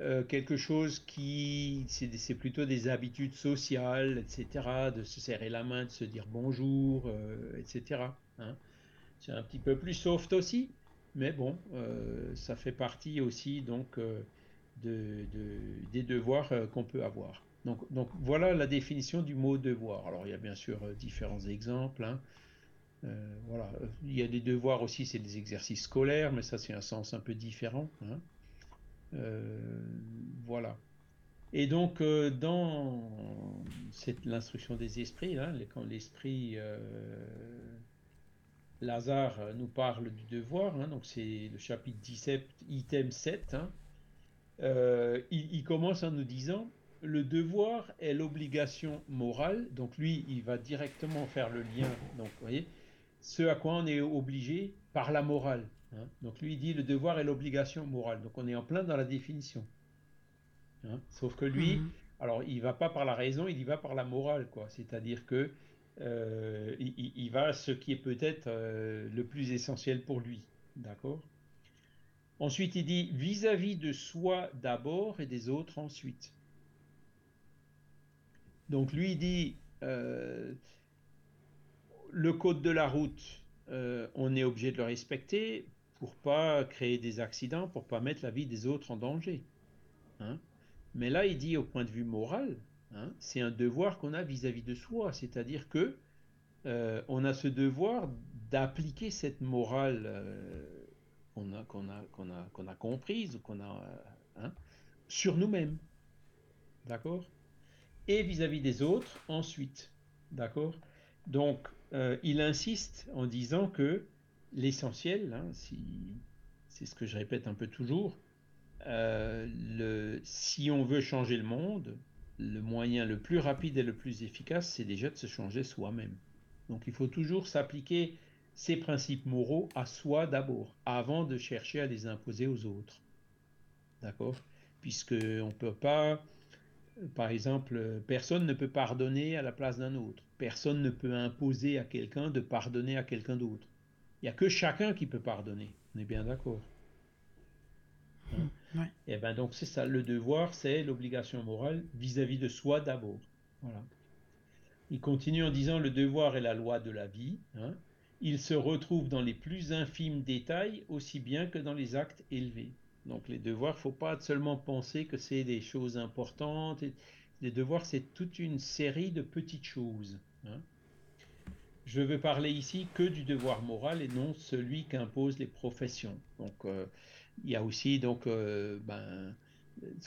euh, quelque chose qui, c'est plutôt des habitudes sociales, etc., de se serrer la main, de se dire bonjour, euh, etc. Hein. C'est un petit peu plus soft aussi, mais bon, euh, ça fait partie aussi donc de, des devoirs qu'on peut avoir. Donc, donc, voilà la définition du mot devoir. Alors il y a bien sûr différents exemples. Hein. voilà, il y a des devoirs aussi, c'est des exercices scolaires, mais ça c'est un sens un peu différent. Hein. Euh, voilà. Et donc, euh, dans l'instruction des esprits, quand l'esprit euh, Lazare nous parle du devoir, hein, donc c'est le chapitre 17, item 7, hein, il, commence en nous disant le devoir est l'obligation morale. Donc lui, il va directement faire le lien. Donc, vous voyez, ce à quoi on est obligé par la morale. Hein? Donc lui, il dit le devoir et l'obligation morale. Donc on est en plein dans la définition. Hein? Sauf que lui, mhm. alors il va pas par la raison, il y va par la morale, quoi. C'est-à-dire que euh, il, va à ce qui est peut-être euh, le plus essentiel pour lui. D'accord? Ensuite, il dit vis-à-vis de soi d'abord et des autres ensuite. Donc lui, il dit euh, le code de la route, on est obligé de le respecter pour pas créer des accidents, pour pas mettre la vie des autres en danger. Hein. Mais là, il dit au point de vue moral, hein, c'est un devoir qu'on a vis-à-vis de soi, c'est-à-dire que euh, on a ce devoir d'appliquer cette morale euh, qu'on a, a, comprise, euh, hein, sur nous-mêmes, d'accord? Et vis-à-vis des autres ensuite, d'accord? Donc, il insiste en disant que l'essentiel, hein, si, c'est ce que je répète un peu toujours, euh, le, si on veut changer le monde, le moyen le plus rapide et le plus efficace, c'est déjà de se changer soi-même. Donc il faut toujours s'appliquer ces principes moraux à soi d'abord, avant de chercher à les imposer aux autres. D'accord? Puisque on peut pas, par exemple, personne ne peut pardonner à la place d'un autre. Personne ne peut imposer à quelqu'un de pardonner à quelqu'un d'autre. Il n'y a que chacun qui peut pardonner. On est bien d'accord. Hein? Et eh ben donc c'est ça, le devoir, c'est l'obligation morale vis-à-vis de soi d'abord. Voilà. Il continue en disant le devoir est la loi de la vie. Hein. Il se retrouve dans les plus infimes détails aussi bien que dans les actes élevés. Donc les devoirs, faut pas seulement penser que c'est des choses importantes. Les devoirs, c'est toute une série de petites choses. Hein. Je veux parler ici que du devoir moral et non celui qu'imposent les professions. Donc euh, il y a aussi donc euh, ben,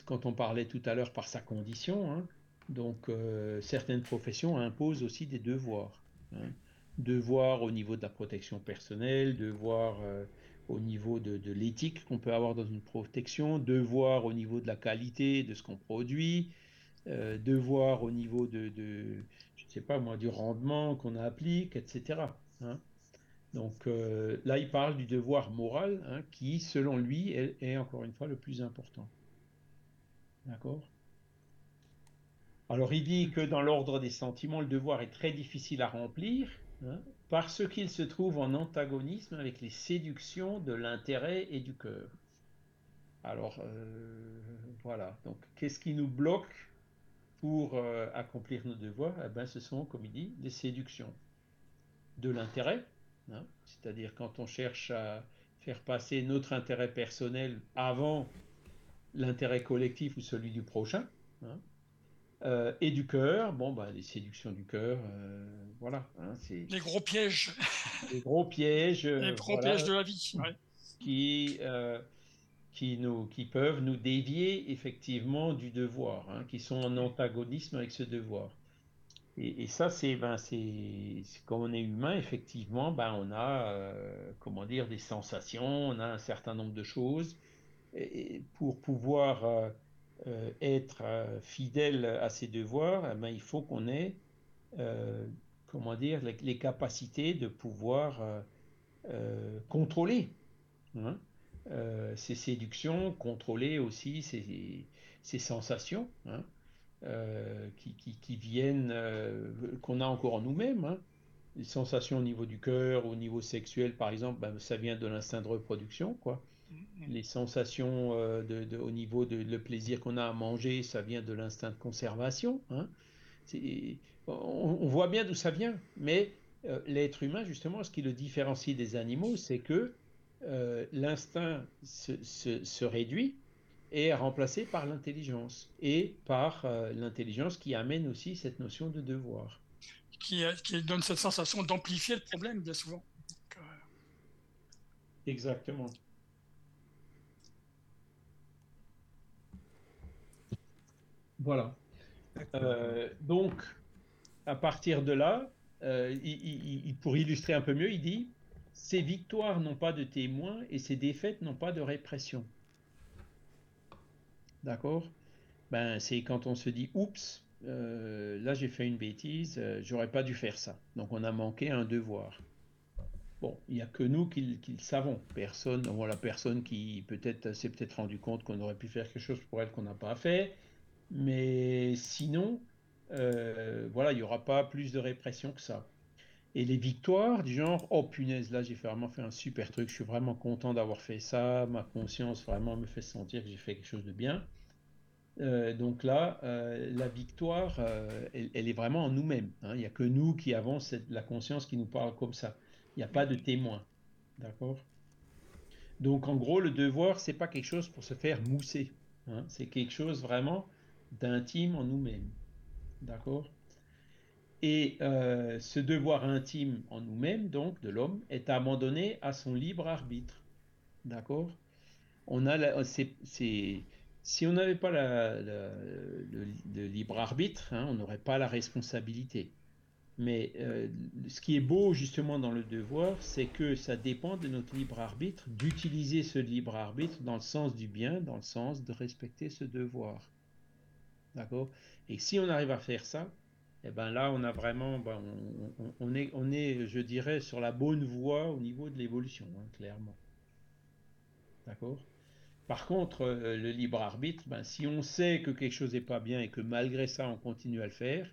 quand on parlait tout à l'heure par sa condition, hein, donc euh, certaines professions imposent aussi des devoirs. Hein. Devoirs au niveau de la protection personnelle, devoirs au niveau de, l'éthique qu'on peut avoir dans une protection, devoir au niveau de la qualité de ce qu'on produit, euh, devoir au niveau de, je sais pas moi, du rendement qu'on applique, etc. Hein. Donc euh, là, il parle du devoir moral hein, qui, selon lui, est, encore une fois le plus important. D'accord? Alors il dit que dans l'ordre des sentiments, le devoir est très difficile à remplir, Hein, parce qu'il se trouve en antagonisme avec les séductions de l'intérêt et du cœur. Alors euh, voilà, donc qu'est-ce qui nous bloque? Pour euh, accomplir nos devoirs eh ben, Ce sont, comme il dit, les séductions de l'intérêt, hein, c'est-à-dire quand on cherche à faire passer notre intérêt personnel avant l'intérêt collectif ou celui du prochain. Hein, euh, et du cœur, bon, bah, les séductions du cœur, euh, voilà. Hein, c'est les gros pièges. Les gros pièges. les gros pièges de la vie. Qui, euh, qui, peuvent nous dévier effectivement du devoir, hein, qui sont en antagonisme avec ce devoir. Et, ça, c'est ben, quand on est humain, effectivement, ben, on a comment dire, des sensations, on a un certain nombre de choses. Pour pouvoir euh, être euh, fidèle à ses devoirs, eh ben, il faut qu'on ait, euh, comment dire, les, capacités de pouvoir contrôler hein, ses séductions, contrôler aussi ses, sensations. Hein, qui, qui, viennent, qu'on a encore en nous-mêmes. Hein. Les sensations au niveau du cœur, au niveau sexuel, par exemple, ben, ça vient de l'instinct de reproduction, quoi. Mm-hmm. Les sensations euh, de, au niveau de le plaisir qu'on a à manger, ça vient de l'instinct de conservation. Hein. On, voit bien d'où ça vient, mais euh, l'être humain, justement, ce qui le différencie des animaux, c'est que euh, l'instinct se, réduit et est remplacé par l'intelligence, et par l'intelligence qui amène aussi cette notion de devoir. Qui, qui donne cette sensation d'amplifier le problème, bien souvent. Exactement. Voilà. Euh, donc, à partir de là, euh, il, pour illustrer un peu mieux, il dit Ces victoires n'ont pas de témoins et ces défaites n'ont pas de répression. D'accord? Ben, C'est quand on se dit Oups, euh, là j'ai fait une bêtise, j'aurais pas dû faire ça. Donc on a manqué un devoir. Bon, il n'y a que nous qui, le savons. Personne, la personne qui peut-être s'est peut-être rendu compte qu'on aurait pu faire quelque chose pour elle qu'on n'a pas fait. Mais sinon, euh, voilà, il n'y aura pas plus de répression que ça. Et les victoires du genre, oh punaise, là j'ai vraiment fait un super truc, je suis vraiment content d'avoir fait ça, ma conscience vraiment me fait sentir que j'ai fait quelque chose de bien. Euh, donc là, euh, la victoire, elle, est vraiment en nous-mêmes. Hein. Il n'y a que nous qui avons cette, la conscience qui nous parle comme ça. Il n'y a pas de témoin. D'accord? Donc en gros, le devoir, c'est pas quelque chose pour se faire mousser. Hein. C'est quelque chose vraiment d'intime en nous-mêmes. D'accord? Et euh, ce devoir intime en nous-mêmes, donc, de l'homme, est abandonné à son libre arbitre. D'accord? On a si on n'avait pas le, libre arbitre, hein, on n'aurait pas la responsabilité. Mais euh, ce qui est beau justement dans le devoir, c'est que ça dépend de notre libre arbitre, d'utiliser ce libre arbitre dans le sens du bien, dans le sens de respecter ce devoir. D'accord? Et si on arrive à faire ça, eh ben là, on a vraiment, ben, on, est, on est, je dirais, sur la bonne voie au niveau de l'évolution, hein, clairement. D'accord? Par contre, euh, le libre arbitre, ben, si on sait que quelque chose n'est pas bien et que malgré ça on continue à le faire,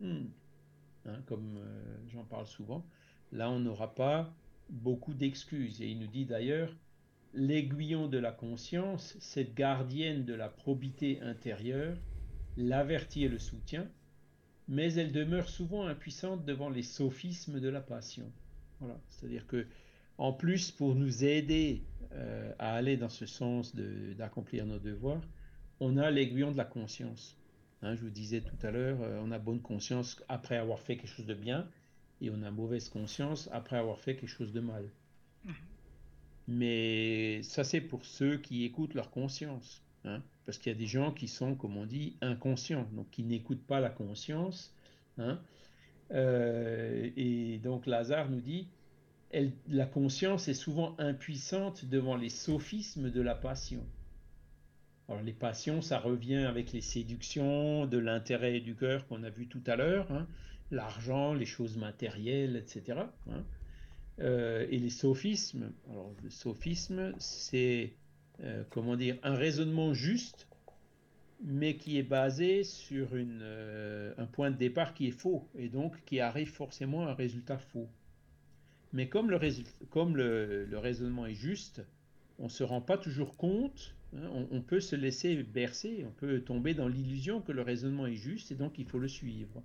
hmm, hein, comme euh, j'en parle souvent, là on n'aura pas beaucoup d'excuses. Et il nous dit d'ailleurs, l'aiguillon de la conscience, cette gardienne de la probité intérieure, l'avertit et le soutient, mais elle demeure souvent impuissante devant les sophismes de la passion. Voilà, c'est-à-dire que en plus, pour nous aider euh, à aller dans ce sens d'accomplir nos devoirs, on a l'aiguillon de la conscience. Hein, je vous disais tout à l'heure, euh, on a bonne conscience après avoir fait quelque chose de bien, et on a mauvaise conscience après avoir fait quelque chose de mal. Mm-hmm. Mais ça, c'est pour ceux qui écoutent leur conscience. Hein, parce qu'il y a des gens qui sont, comme on dit, inconscients, donc qui n'écoutent pas la conscience. Hein. Euh, et donc Lazare nous dit, la conscience est souvent impuissante devant les sophismes de la passion. Alors les passions, ça revient avec les séductions de l'intérêt du cœur qu'on a vu tout à l'heure, hein. l'argent, les choses matérielles, etc. Hein. Euh, et les sophismes. Alors le sophisme, c'est euh, comment dire un raisonnement juste, mais qui est basé sur euh, un point de départ qui est faux et donc qui arrive forcément à un résultat faux. Mais comme le, comme le, raisonnement est juste, on ne se rend pas toujours compte, hein, on, peut se laisser bercer, on peut tomber dans l'illusion que le raisonnement est juste et donc il faut le suivre.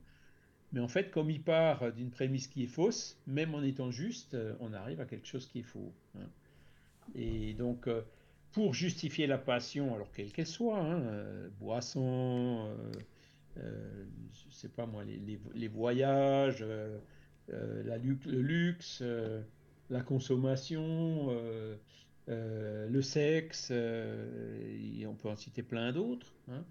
Mais en fait, comme il part d'une prémisse qui est fausse, même en étant juste, on arrive à quelque chose qui est faux. Hein. Et donc, euh, pour justifier la passion, alors quelle qu'elle soit, hein, euh, boisson, euh, je sais pas moi, les voyages, euh, la, le luxe, euh, la consommation, euh, le sexe, et on peut en citer plein d'autres. Hein.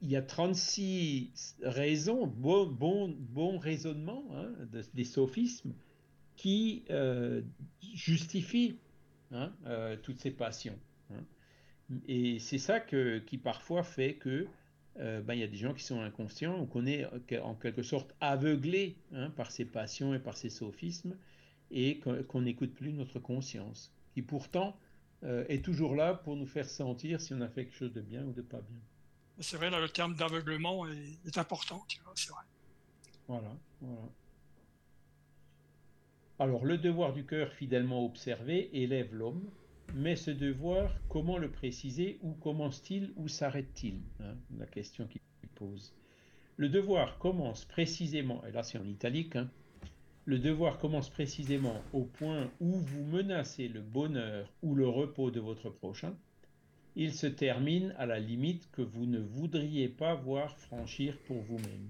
Il y a 36 raisons, bon, bon, bon raisonnement hein, des sophismes qui justifient toutes ces passions. Et c'est ça que, qui parfois fait que euh, ben, il y a des gens qui sont inconscients, on connaît en quelque sorte aveuglés hein, par ces passions et par ces sophismes, et qu'on n'écoute plus notre conscience, qui pourtant euh, est toujours là pour nous faire sentir si on a fait quelque chose de bien ou de pas bien. C'est vrai, là, le terme d'aveuglement est, important, c'est vrai. Voilà, voilà. Alors, le devoir du cœur fidèlement observé élève l'homme, mais ce devoir, comment le préciser Où commence-t-il Où s'arrête-t-il hein, La question qu'il pose. Le devoir commence précisément, et là c'est en italique, hein, le devoir commence précisément au point où vous menacez le bonheur ou le repos de votre prochain. Il se termine à la limite que vous ne voudriez pas voir franchir pour vous-même.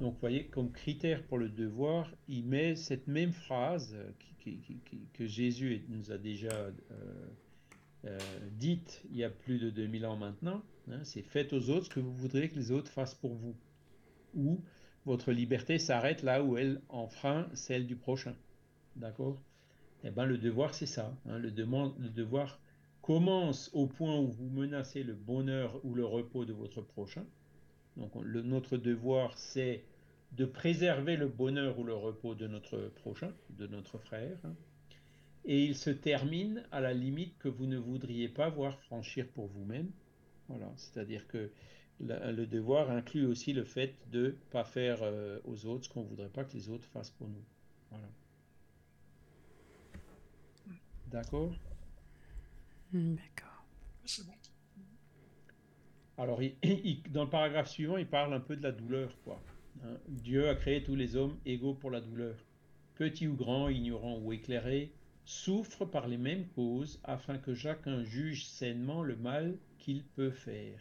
Donc, vous voyez, comme critère pour le devoir, il met cette même phrase que Jésus nous a déjà euh, euh, dite il y a plus de 2000 ans maintenant. Hein, c'est faites aux autres ce que vous voudrez que les autres fassent pour vous. Ou votre liberté s'arrête là où elle enfreint celle du prochain. D'accord? Eh bien, le devoir, c'est ça. Hein, le, le devoir commence au point où vous menacez le bonheur ou le repos de votre prochain donc notre devoir, c'est de préserver le bonheur ou le repos de notre prochain, de notre frère. Hein. Et il se termine à la limite que vous ne voudriez pas voir franchir pour vous-même. Voilà, c'est-à-dire que le devoir inclut aussi le fait de ne pas faire euh, aux autres ce qu'on ne voudrait pas que les autres fassent pour nous. Voilà. D'accord? Hmm, D'accord. C'est bon. Alors, dans le paragraphe suivant, il parle un peu de la douleur. Hein. Dieu a créé tous les hommes égaux pour la douleur. Petits ou grands, ignorants ou éclairés, souffrent par les mêmes causes afin que chacun juge sainement le mal qu'il peut faire.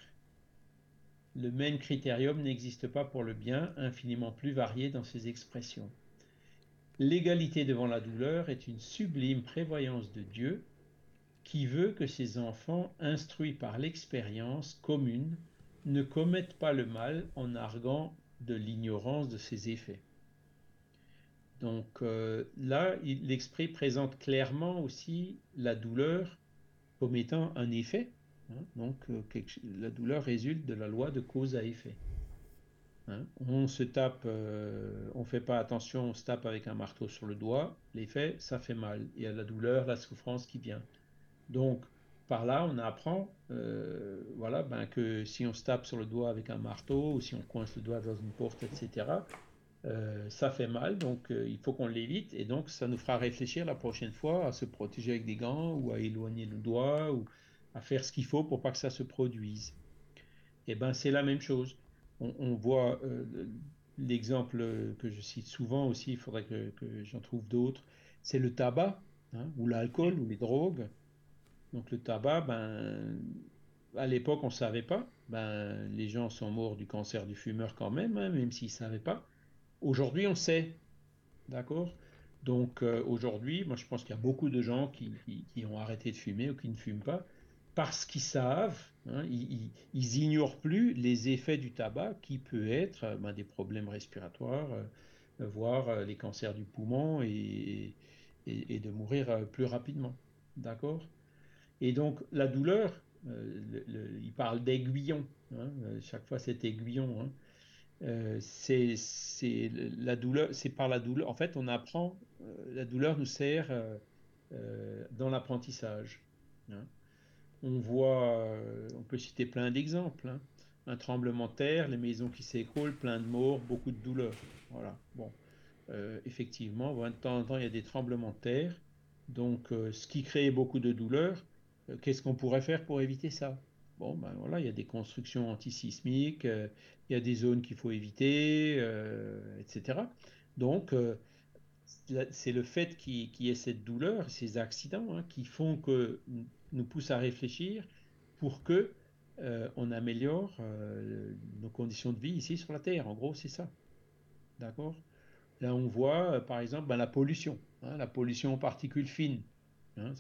Le même critérium n'existe pas pour le bien, infiniment plus varié dans ses expressions. L'égalité devant la douleur est une sublime prévoyance de Dieu qui veut que ses enfants, instruits par l'expérience commune, ne commettent pas le mal en arguant de l'ignorance de ses effets. Donc euh, là, l'esprit présente clairement aussi la douleur comme étant un effet. Hein. donc euh, la douleur résulte de la loi de cause à effet. Hein. on se tape, euh, on fait pas attention, on se tape avec un marteau sur le doigt, l'effet, ça fait mal. Il y a la douleur, la souffrance qui vient. Donc, par là, on apprend euh, voilà, ben, que si on se tape sur le doigt avec un marteau ou si on coince le doigt dans une porte, etc., euh, ça fait mal, donc euh, il faut qu'on l'évite et donc ça nous fera réfléchir la prochaine fois à se protéger avec des gants ou à éloigner le doigt ou à faire ce qu'il faut pour pas que ça se produise. Et eh ben c'est la même chose. On, voit l'exemple que je cite souvent aussi, il faudrait que, j'en trouve d'autres, c'est le tabac hein, ou l'alcool ou les drogues. Donc le tabac, ben, à l'époque, on ne savait pas. Ben, les gens sont morts du cancer du fumeur quand même, hein, même s'ils ne savaient pas. Aujourd'hui, on sait. D'accord? Donc euh, aujourd'hui, moi je pense qu'il y a beaucoup de gens qui, ont arrêté de fumer ou qui ne fument pas parce qu'ils savent, hein, ils, ignorent plus les effets du tabac qui peut être ben, des problèmes respiratoires, euh, voire les cancers du poumon et, et de mourir plus rapidement. D'accord? Et donc la douleur, euh, il parle d'aiguillon, hein, euh, chaque fois c'est aiguillon. Hein. Euh, c'est la douleur, c'est par la douleur. En fait, on apprend, la douleur nous sert dans l'apprentissage. Hein. On voit, on peut citer plein d'exemples. Un tremblement de terre, les maisons qui s'écroulent, plein de morts, beaucoup de douleurs. Voilà. Bon, effectivement, de temps en temps, il y a des tremblements de terre. Donc, ce qui crée beaucoup de douleurs, euh, qu'est-ce qu'on pourrait faire pour éviter ça? Bon, ben voilà, il y a des constructions antisismiques, euh, il y a des zones qu'il faut éviter, euh, etc. Donc, c'est le fait qu'il y ait cette douleur, ces accidents, hein, qui font que nous poussent à réfléchir pour que on améliore nos conditions de vie ici sur la Terre. En gros, c'est ça. D'accord? Là, on voit, par exemple, ben, la pollution, hein, la pollution aux particules fines. Hein,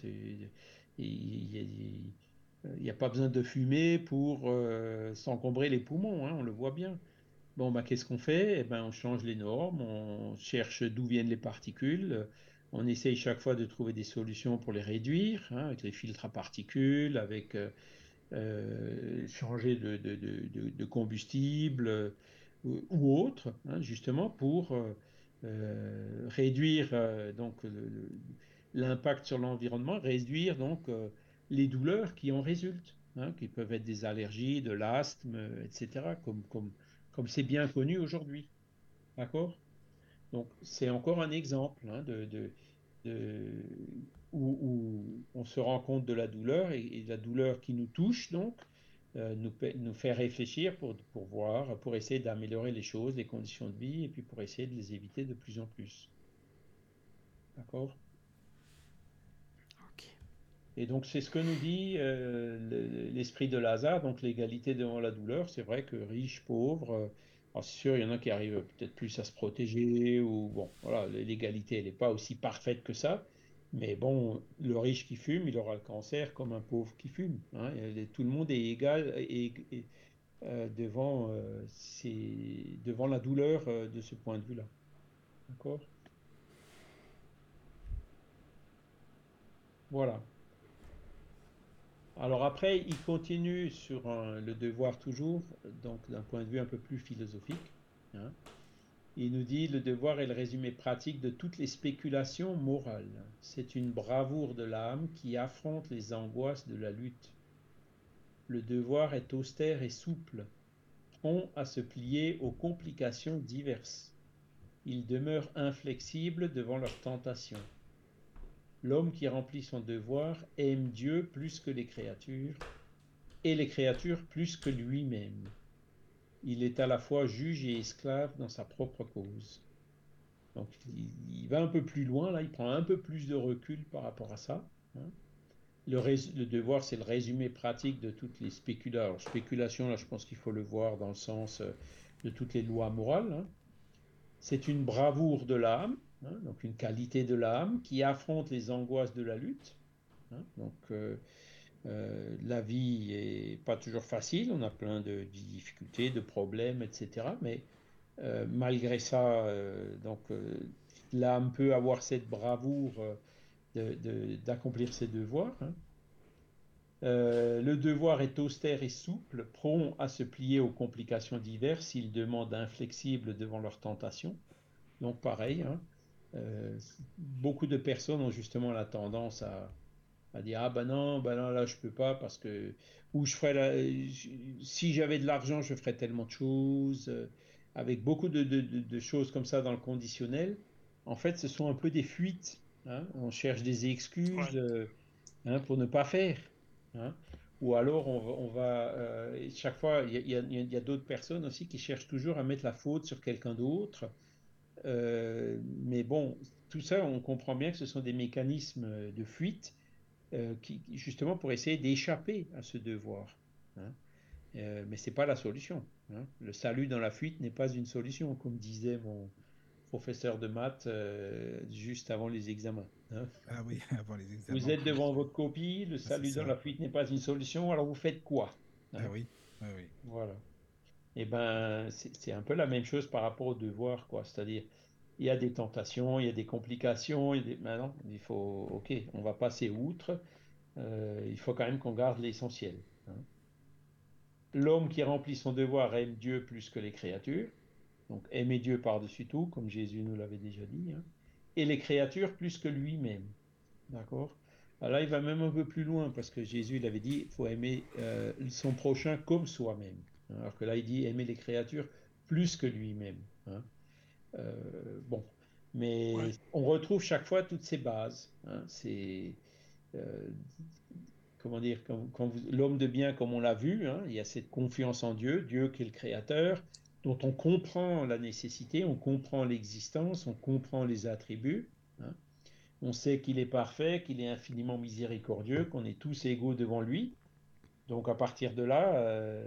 il n'y a, pas besoin de fumer pour euh, s'encombrer les poumons, hein, on le voit bien. Bon, bah, qu'est-ce qu'on fait? Eh ben, On change les normes, on cherche d'où viennent les particules, on essaye chaque fois de trouver des solutions pour les réduire, hein, avec les filtres à particules, avec euh, euh, changer de, de, de, combustible ou autre, hein, justement pour réduire donc l'impact sur l'environnement, réduire donc euh, les douleurs qui en résultent, hein, qui peuvent être des allergies, de l'asthme, etc., comme comme comme c'est bien connu aujourd'hui. D'accord? Donc c'est encore un exemple hein, de, de, où, on se rend compte de la douleur et, la douleur qui nous touche donc euh, nous, nous fait réfléchir pour, pour voir, pour essayer d'améliorer les choses, les conditions de vie et puis pour essayer de les éviter de plus en plus. D'accord? Et donc c'est ce que nous dit euh, l'esprit de Lazare, donc l'égalité devant la douleur. C'est vrai que riche, pauvre, euh, c'est sûr, il y en a qui arrivent peut-être plus à se protéger, ou bon, voilà, l'égalité, elle n'est pas aussi parfaite que ça. Mais bon, le riche qui fume, il aura le cancer comme un pauvre qui fume. Hein. tout le monde est égal et, euh, devant, devant la douleur de ce point de vue-là. D'accord? Voilà. Alors après, il continue sur le devoir toujours, donc d'un point de vue un peu plus philosophique. Hein. Il nous dit le devoir est le résumé pratique de toutes les spéculations morales. C'est une bravoure de l'âme qui affronte les angoisses de la lutte. Le devoir est austère et souple, prompt à se plier aux complications diverses. Il demeure inflexible devant leurs tentations. L'homme qui remplit son devoir aime Dieu plus que les créatures, et les créatures plus que lui-même. Il est à la fois juge et esclave dans sa propre cause. Donc il, va un peu plus loin, là, il prend un peu plus de recul par rapport à ça. Hein. Le, devoir, c'est le résumé pratique de toutes les spéculations. Spéculation, là, je pense qu'il faut le voir dans le sens euh, de toutes les lois morales. Hein. C'est une bravoure de l'âme, Hein, donc une qualité de l'âme qui affronte les angoisses de la lutte. Hein, donc euh, euh, la vie est pas toujours facile, on a plein de, difficultés, de problèmes, etc. Mais euh, malgré ça, donc l'âme peut avoir cette bravoure d'accomplir ses devoirs. Hein. le devoir est austère et souple, prompt à se plier aux complications diverses, il demande inflexible devant leurs tentations. Donc pareil, hein, euh, beaucoup de personnes ont justement la tendance à, à dire ah ben non, ben non, là je peux pas parce que ou je ferais la, si j'avais de l'argent, je ferais tellement de choses, euh, avec beaucoup de, de, de, choses comme ça dans le conditionnel. En fait, ce sont un peu des fuites. Hein. On cherche des excuses euh, hein, pour ne pas faire. Hein. Ou alors on va, on va euh, chaque fois, il y a, y a d'autres personnes aussi qui cherchent toujours à mettre la faute sur quelqu'un d'autre. Mais bon, tout ça, on comprend bien que ce sont des mécanismes de fuite euh, qui, justement pour essayer d'échapper à ce devoir. Hein. Euh, mais ce n'est pas la solution. Hein. Le salut dans la fuite n'est pas une solution, comme disait mon professeur de maths euh, juste avant les examens. Hein. Ah oui, avant les examens. Vous êtes devant votre copie, le ah, salut dans la fuite n'est pas une solution, alors vous faites quoi Ah oui, ah oui. Voilà. Eh ben, c'est un peu la même chose par rapport au devoir, quoi. C'est-à-dire, il y a des tentations, il y a des complications. Il. Maintenant, il faut, ok, on va passer outre. Euh, il faut quand même qu'on garde l'essentiel. Hein. L'homme qui remplit son devoir aime Dieu plus que les créatures. Donc aimer Dieu par-dessus tout, comme Jésus nous l'avait déjà dit. Hein. Et les créatures plus que lui-même. D'accord? Alors là, il va même un peu plus loin, parce que Jésus il avait dit il faut aimer euh, son prochain comme soi-même. Alors que là, il dit aimer les créatures plus que lui-même. Hein. Euh, bon, mais on retrouve chaque fois toutes ces bases. Hein. c'est euh, comment dire, quand, l'homme de bien, comme on l'a vu, hein, il y a cette confiance en Dieu, Dieu qui est le créateur, dont on comprend la nécessité, on comprend l'existence, on comprend les attributs. Hein. On sait qu'il est parfait, qu'il est infiniment miséricordieux, qu'on est tous égaux devant lui. Donc à partir de là, euh,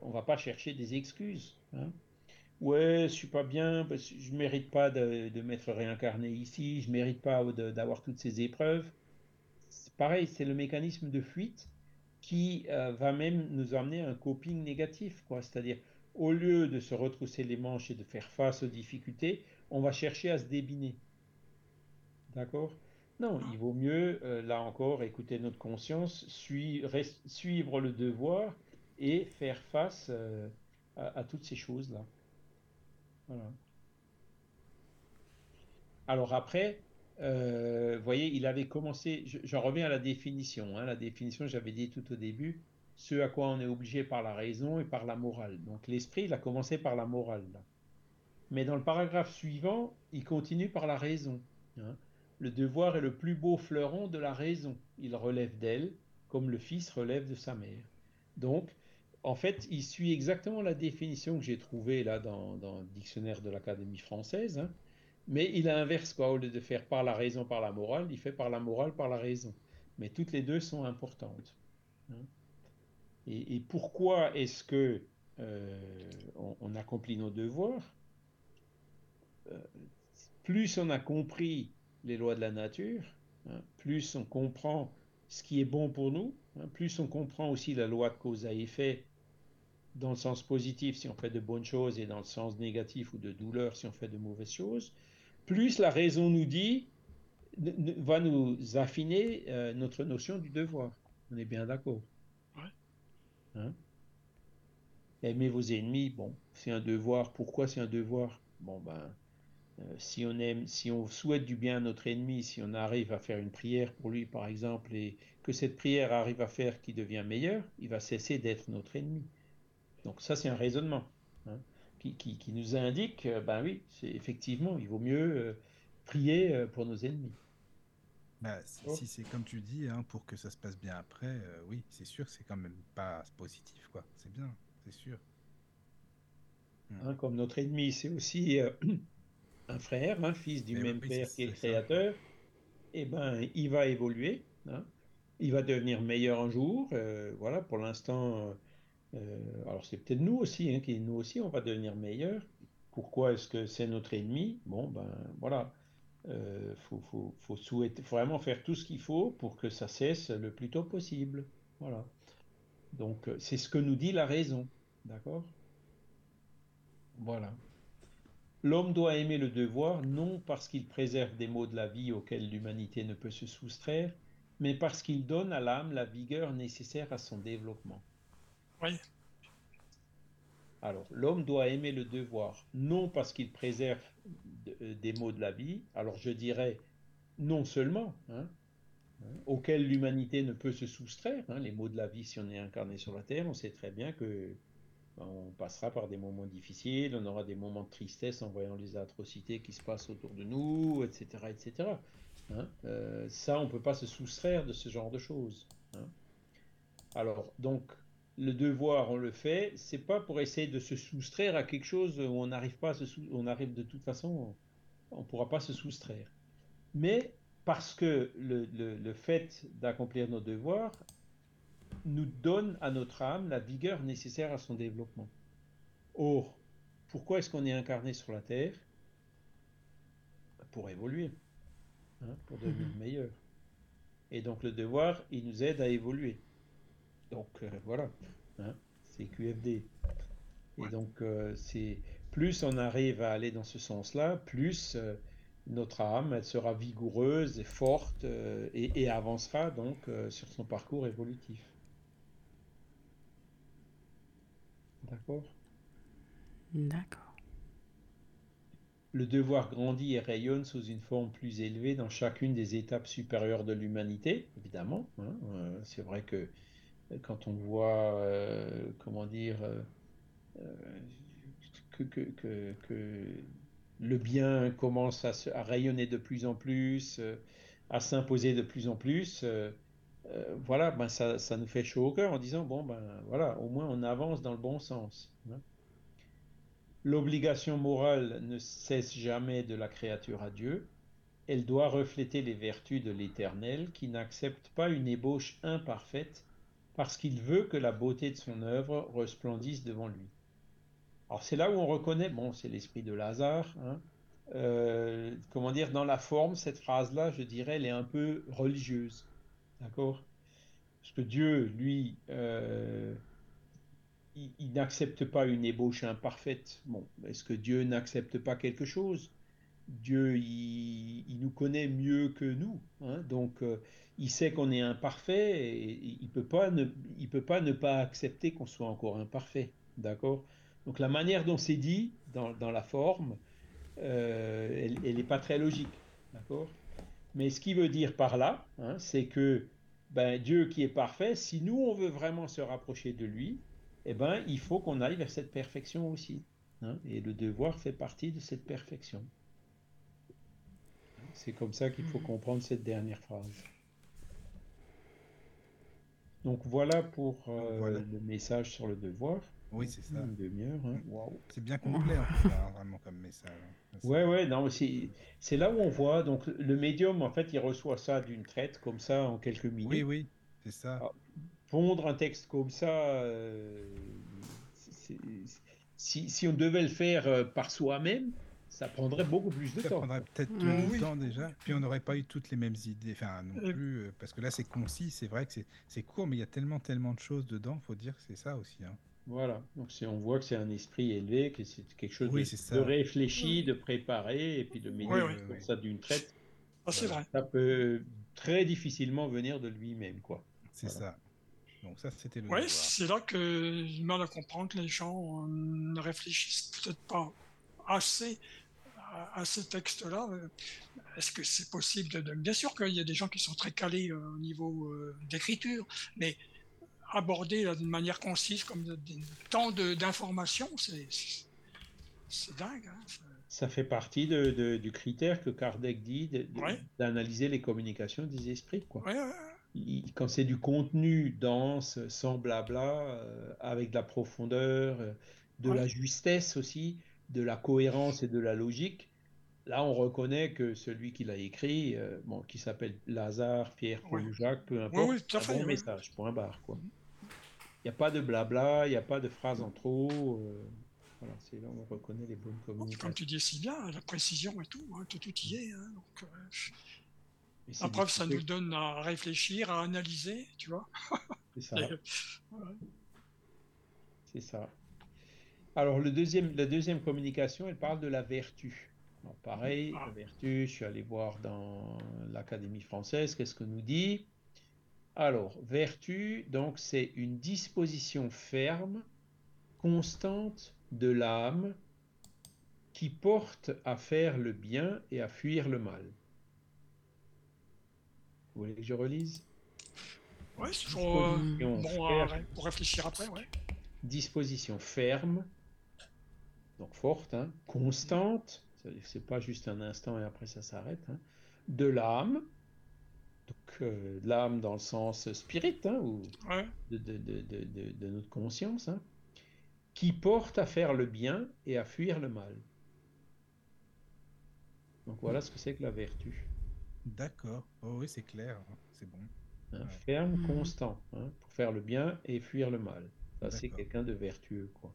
on va pas chercher des excuses. Hein ouais, je suis pas bien, parce que je mérite pas de, m'être réincarné ici, je mérite pas d'avoir toutes ces épreuves. Pareil, c'est le mécanisme de fuite qui euh, va même nous amener à un coping négatif. C'est-à-dire, au lieu de se retrousser les manches et de faire face aux difficultés, on va chercher à se débiner. D'accord? Non, il vaut mieux, euh, là encore, écouter notre conscience, suivre le devoir et faire face euh, à toutes ces choses-là. Alors après, euh, vous voyez, il avait commencé, j'en reviens à la définition. Hein. la définition, j'avais dit tout au début, ce à quoi on est obligé par la raison et par la morale. Donc l'esprit, il a commencé par la morale. Mais dans le paragraphe suivant, il continue par la raison. Hein. Le devoir est le plus beau fleuron de la raison. Il relève d'elle, comme le fils relève de sa mère. Donc, en fait, il suit exactement la définition que j'ai trouvée là dans, le dictionnaire de l'Académie française, hein. mais il inverse quoi. Au lieu de faire par la raison, par la morale, il fait par la morale, par la raison. Mais toutes les deux sont importantes. Hein. Et, pourquoi est-ce que euh, on, accomplit nos devoirs? Euh, Plus on a compris les lois de la nature, hein, plus on comprend ce qui est bon pour nous, plus on comprend aussi la loi de cause à effet dans le sens positif si on fait de bonnes choses et dans le sens négatif ou de douleur si on fait de mauvaises choses, plus la raison nous dit, va nous affiner euh, notre notion du devoir. On est bien d'accord. Ouais. Hein? Aimer vos ennemis, bon, c'est un devoir. Pourquoi c'est un devoir? Bon, ben, si on aime, si on souhaite du bien à notre ennemi, si on arrive à faire une prière pour lui, par exemple, et que cette prière arrive à faire qu'il devient meilleur, il va cesser d'être notre ennemi. Donc ça, c'est un raisonnement hein, qui, qui, nous indique, ben oui, c'est effectivement, il vaut mieux euh, prier euh, pour nos ennemis. Bah, si, c'est comme tu dis, hein, pour que ça se passe bien après, euh, oui, c'est sûr, c'est quand même pas positif, quoi. C'est bien, c'est sûr. Hein, comme notre ennemi, c'est aussi un frère, un fils du même père qui est le créateur. Eh ben, il va évoluer. il va devenir meilleur un jour. voilà, pour l'instant euh, alors c'est peut-être nous aussi, hein, qui nous aussi, on va devenir meilleurs. Pourquoi est-ce que c'est notre ennemi? Bon, ben voilà. Il euh, faut, faut, souhaiter, vraiment faire tout ce qu'il faut pour que ça cesse le plus tôt possible. Voilà. Donc euh, c'est ce que nous dit la raison. D'accord? Voilà. L'homme doit aimer le devoir non parce qu'il préserve des maux de la vie auxquels l'humanité ne peut se soustraire, mais parce qu'il donne à l'âme la vigueur nécessaire à son développement. Alors, l'homme doit aimer le devoir, non parce qu'il préserve euh, des maux de la vie, alors je dirais non seulement, hein, hein, auquel l'humanité ne peut se soustraire. Hein, les mots de la vie, si on est incarné sur la Terre, on sait très bien que on passera par des moments difficiles, on aura des moments de tristesse en voyant les atrocités qui se passent autour de nous, etc. etc. Hein. Euh, ça, on ne peut pas se soustraire de ce genre de choses. Alors, donc, le devoir, on le fait, c'est pas pour essayer de se soustraire à quelque chose où on n'arrive pas à se on arrive de toute façon, on ne pourra pas se soustraire. Mais parce que le, fait d'accomplir nos devoirs nous donne à notre âme la vigueur nécessaire à son développement. Or, pourquoi est-ce qu'on est incarné sur la Terre? Pour évoluer, hein, pour devenir mhm. meilleur. Et donc le devoir, il nous aide à évoluer. Donc euh, voilà, hein, c'est QFD. Et donc euh, c'est plus on arrive à aller dans ce sens-là, plus euh, notre âme elle sera vigoureuse et forte et, avancera donc sur son parcours évolutif. D'accord D'accord. Le devoir grandit et rayonne sous une forme plus élevée dans chacune des étapes supérieures de l'humanité, évidemment. Hein, c'est vrai que quand on voit, euh, comment dire, euh, euh, que, le bien commence à, rayonner de plus en plus, à s'imposer de plus en plus, voilà, ben ça, nous fait chaud au cœur en disant, bon, ben voilà, au moins on avance dans le bon sens. Hein. L'obligation morale ne cesse jamais de la créature à Dieu. Elle doit refléter les vertus de l'Éternel qui n'accepte pas une ébauche imparfaite parce qu'il veut que la beauté de son œuvre resplendisse devant lui. Alors c'est là où on reconnaît, bon, c'est l'esprit de Lazare, hein, euh, comment dire, dans la forme, cette phrase-là, je dirais, elle est un peu religieuse, d'accord? Parce que Dieu, lui, euh, il, il n'accepte pas une ébauche imparfaite. Bon, est-ce que Dieu n'accepte pas quelque chose? Dieu, il, nous connaît mieux que nous, hein. donc euh, il sait qu'on est imparfait et il peut pas ne, il peut pas ne pas accepter qu'on soit encore imparfait, d'accord? Donc la manière dont c'est dit dans, la forme, euh, elle n'est pas très logique, d'accord? Mais ce qu'il veut dire par là, hein, c'est que ben, Dieu qui est parfait, si nous on veut vraiment se rapprocher de lui, eh ben, il faut qu'on aille vers cette perfection aussi. Hein. et le devoir fait partie de cette perfection. C'est comme ça qu'il faut mhm. comprendre cette dernière phrase. Donc voilà pour euh, le message sur le devoir. Oui, c'est ça. Une demi-heure. Hein. C'est bien complet, en hein, vraiment, comme message. Hein. Ouais, ouais, non, c'est là où on voit. Donc, le médium, en fait, il reçoit ça d'une traite, comme ça, en quelques minutes. Oui, oui, c'est ça. Ah, pondre un texte comme ça, euh, si, si, on devait le faire euh, par soi-même, ça prendrait beaucoup plus de temps. Ça prendrait peut-être du temps déjà. Puis on n'aurait pas eu toutes les mêmes idées. Enfin, non euh. plus. Euh, parce que là, c'est concis, c'est vrai que c'est court, mais il y a tellement, tellement de choses dedans. faut dire que c'est ça aussi. Hein. Voilà. Donc on voit que c'est un esprit élevé, que c'est quelque chose de, réfléchi, de préparé, et puis de mettre comme ça d'une traite. Ah, c'est vrai. Ça peut très difficilement venir de lui-même, quoi. C'est ça. Donc ça, c'était le. Oui, c'est là que je mal à comprendre que les gens ne réfléchissent peut-être pas assez à, ce texte-là. Euh, est-ce que c'est possible de, Bien sûr qu'il y a des gens qui sont très calés euh, au niveau euh, d'écriture, mais aborder d'une manière concise, comme tant d'informations, c'est dingue. Hein, ça fait partie de, du critère que Kardec dit d'analyser les communications des esprits. Quoi. quand c'est du contenu dense, sans blabla, avec de la profondeur, de la justesse aussi, de la cohérence et de la logique, là on reconnaît que celui qui l'a écrit, euh, bon, qui s'appelle Lazare, Pierre, Paul, Jacques, peu importe, c'est un bon message, point barre. Quoi. Il n'y a pas de blabla, il n'y a pas de phrases en trop. Euh, voilà, c'est là où on reconnaît les bonnes communications. Comme tu dis si bien, la précision et tout, hein, tout, y est. Hein, donc, euh, la preuve, ça nous donne à réfléchir, à analyser, tu vois. C'est ça. C'est ça. Alors, le deuxième, la deuxième communication, elle parle de la vertu. pareil, ah. la vertu, je suis allé voir dans l'Académie française, qu'est-ce que nous dit? Alors, vertu, donc, c'est une disposition ferme, constante de l'âme qui porte à faire le bien et à fuir le mal. Vous voulez que je relise? Ouais, c'est toujours euh, Disposition bon à pour réfléchir après, ouais. Disposition ferme, donc forte, hein, constante, c'est pas juste un instant et après ça s'arrête, hein, de l'âme, donc euh, l'âme dans le sens spirit, hein, ou Ouais, de, de- de- de- de- de notre conscience, hein, qui porte à faire le bien et à fuir le mal. Donc voilà ce que c'est que la vertu. D'accord. Oh oui, c'est clair. hein. C'est bon. hein, Ouais. Ferme, Mhm. constant, hein, pour faire le bien et fuir le mal. Ça, c'est quelqu'un de vertueux, quoi.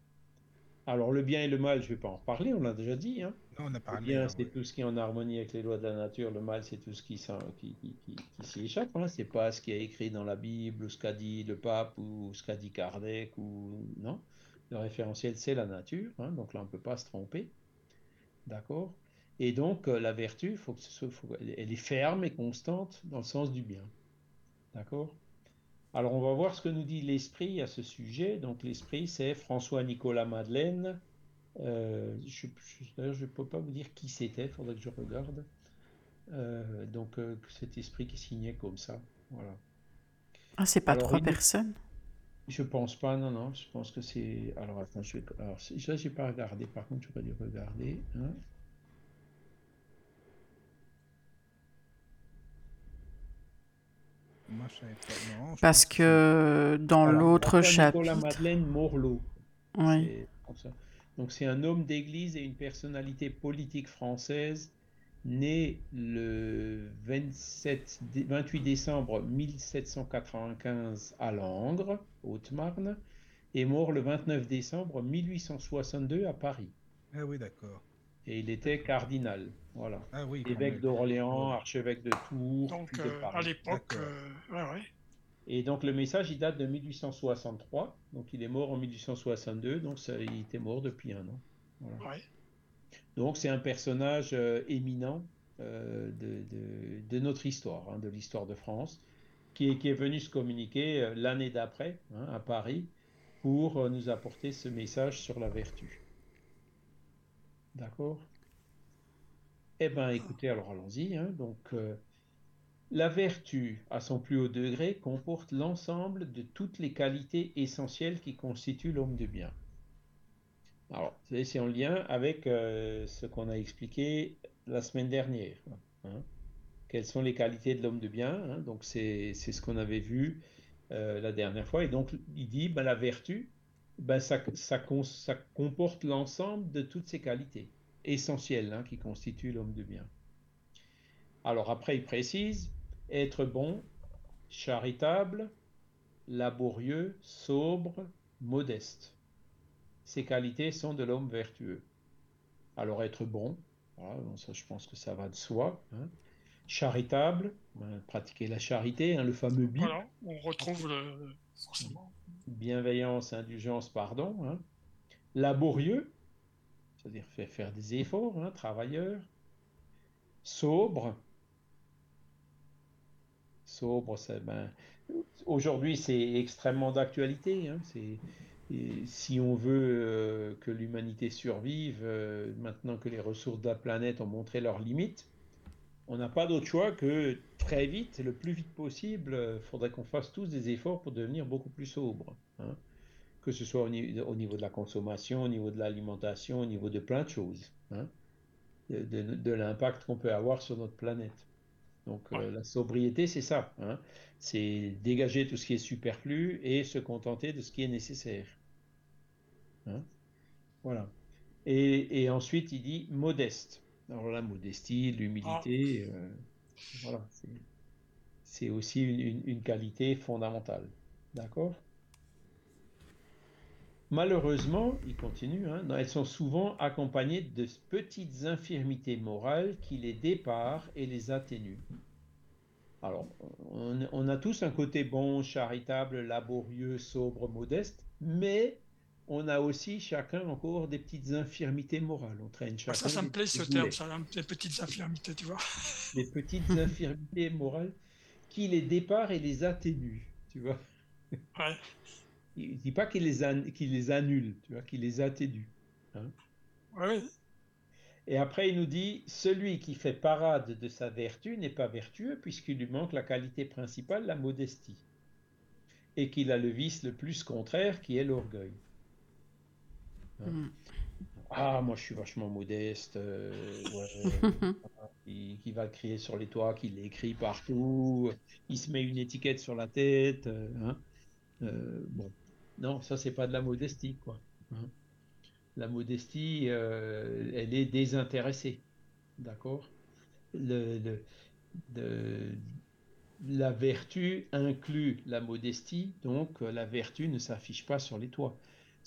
Alors, le bien et le mal, je vais pas en reparler, on l'a déjà dit. Hein. Non, on a Le bien, c'est ouais. tout ce qui est en harmonie avec les lois de la nature. Le mal, c'est tout ce qui, qui, qui, qui- qui s'y échappe. Hein. C'est pas ce qui est écrit dans la Bible, ou ce qu'a dit le pape, ou ce qu'a dit Kardec, ou non. Le référentiel, c'est la nature. hein. Donc là, on peut pas se tromper. D'accord? Et donc, euh, la vertu, faut que ce soit, faut- elle est ferme et constante dans le sens du bien. D'accord? Alors, on va voir ce que nous dit l'esprit à ce sujet. Donc, l'esprit, c'est François-Nicolas Madeleine. Euh, je, je- d'ailleurs, je ne peux pas vous dire qui c'était, il faudrait que je regarde. Euh, donc, euh, cet esprit qui signait comme ça. Voilà. Ah, c'est pas Alors, trois il- personnes? Je pense pas, non, non, je pense que c'est. Alors, attends, je vais. Alors, ça, j'ai pas regardé, par contre, j'aurais dû regarder. hein. Moi, je savais pas. Non, je Parce que dans l'autre chapitre. Madeleine Morlot. Oui. C'est comme ça. Donc c'est un homme d'église et une personnalité politique française, né le 27, dé- 28 décembre 1795 à Langres, Haute-Marne, et mort le 29 décembre 1862 à Paris. Ah oui, d'accord. Et il était cardinal, voilà. Ah oui. Évêque d'Orléans, archevêque de Tours, donc de euh, à l'époque, euh, ouais, ouais. Et donc le message, il date de 1863, donc il est mort en 1862, donc ça, il était mort depuis un an. Voilà. ouais. Donc c'est un personnage euh, éminent euh, de, de- de notre histoire, hein, de l'histoire de France, qui est, qui est venu se communiquer euh, l'année d'après hein, à Paris pour nous apporter ce message sur la vertu. D'accord? Eh bien écoutez, alors allons-y. hein. donc la vertu, à son plus haut degré, comporte l'ensemble de toutes les qualités essentielles qui constituent l'homme de bien. Alors, c'est en lien avec euh, ce qu'on a expliqué la semaine dernière. hein. Quelles sont les qualités de l'homme de bien hein. Donc, c'est ce qu'on avait vu euh, la dernière fois. Et donc, il dit, ben, la vertu, ben, ça, ça, ça comporte l'ensemble de toutes ces qualités essentielles hein, qui constituent l'homme de bien. Alors, après, il précise, être bon, charitable, laborieux, sobre, modeste. Ces qualités sont de l'homme vertueux. Alors être bon, voilà, ça, je pense que ça va de soi. hein. Charitable, ben, pratiquer la charité, hein, le fameux Voilà, on retrouve le, bienveillance, indulgence, pardon. hein. Laborieux, c'est-à-dire faire, faire des efforts, travailleur. Sobre, sobre, ben, aujourd'hui c'est extrêmement d'actualité. hein, si on veut euh, que l'humanité survive, euh, maintenant que les ressources de la planète ont montré leurs limites, on n'a pas d'autre choix que très vite, le plus vite possible, il faudrait qu'on fasse tous des efforts pour devenir beaucoup plus sobre. hein. Que ce soit au, ni- au niveau de la consommation, au niveau de l'alimentation, au niveau de plein de choses. hein. De l'impact qu'on peut avoir sur notre planète. Donc euh, la sobriété, c'est ça. hein. C'est dégager tout ce qui est superflu et se contenter de ce qui est nécessaire. Hein. Voilà. Et, et ensuite, il dit modeste. Alors la modestie, l'humilité, euh, voilà, c'est- c'est aussi une, une- une qualité fondamentale. D'accord? Malheureusement, il continue, hein, elles sont souvent accompagnées de petites infirmités morales qui les déparent et les atténuent. Alors, on, on a tous un côté bon, charitable, laborieux, sobre, modeste, mais on a aussi chacun encore des petites infirmités morales. On traîne chacun ça, ça me plaît ce terme, ça, les petites infirmités, tu vois. des petites infirmités morales qui les déparent et les atténuent, tu vois. Ouais. Il ne dit pas qu'il les, an- qu'il les annule, tu vois, qu'il les atténue. Ouais, ouais. Et après, il nous dit, celui qui fait parade de sa vertu n'est pas vertueux puisqu'il lui manque la qualité principale, la modestie. Et qu'il a le vice le plus contraire qui est l'orgueil. Hein? Mm. Ah, moi je suis vachement modeste, euh, qui, va crier sur les toits, qui l'écrit partout, il se met une étiquette sur la tête. Euh, hein. euh, bon, non, ça c'est pas de la modestie, quoi. Hein. La modestie, elle est désintéressée, d'accord? Le, La vertu inclut la modestie, donc la vertu ne s'affiche pas sur les toits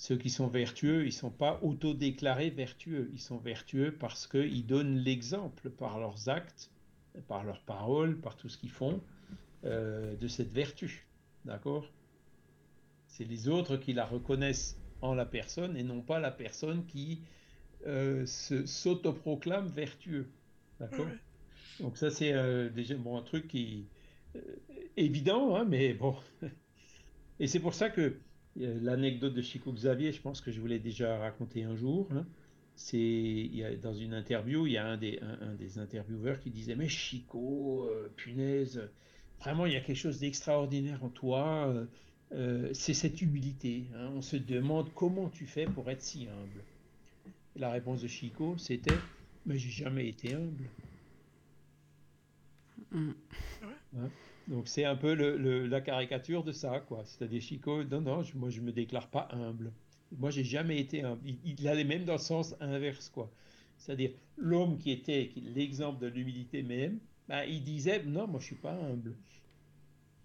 ceux qui sont vertueux, ils ne sont pas autodéclarés vertueux. Ils sont vertueux parce qu'ils donnent l'exemple par leurs actes, par leurs paroles, par tout ce qu'ils font, euh, de cette vertu. D'accord? C'est les autres qui la reconnaissent en la personne et non pas la personne qui euh, s'autoproclame vertueux. D'accord? Donc ça c'est euh, déjà bon, un truc qui évident, hein, mais bon. et c'est pour ça que L'anecdote de Chico Xavier, je pense que je vous l'ai déjà raconté un jour. Hein. C'est dans une interview, il y a un des, un, des intervieweurs qui disait Mais Chico, euh, punaise, vraiment il y a quelque chose d'extraordinaire en toi. Euh, c'est cette humilité. Hein. On se demande comment tu fais pour être si humble. la réponse de Chico, c'était Mais j'ai jamais été humble. Mm. Hein? Donc c'est un peu le, la caricature de ça, quoi. C'est-à-dire Chico, non, non, moi je me déclare pas humble. Moi j'ai jamais été humble. Il, allait même dans le sens inverse, quoi. C'est-à-dire l'homme qui était l'exemple de l'humilité même, ben, il disait non, moi je suis pas humble.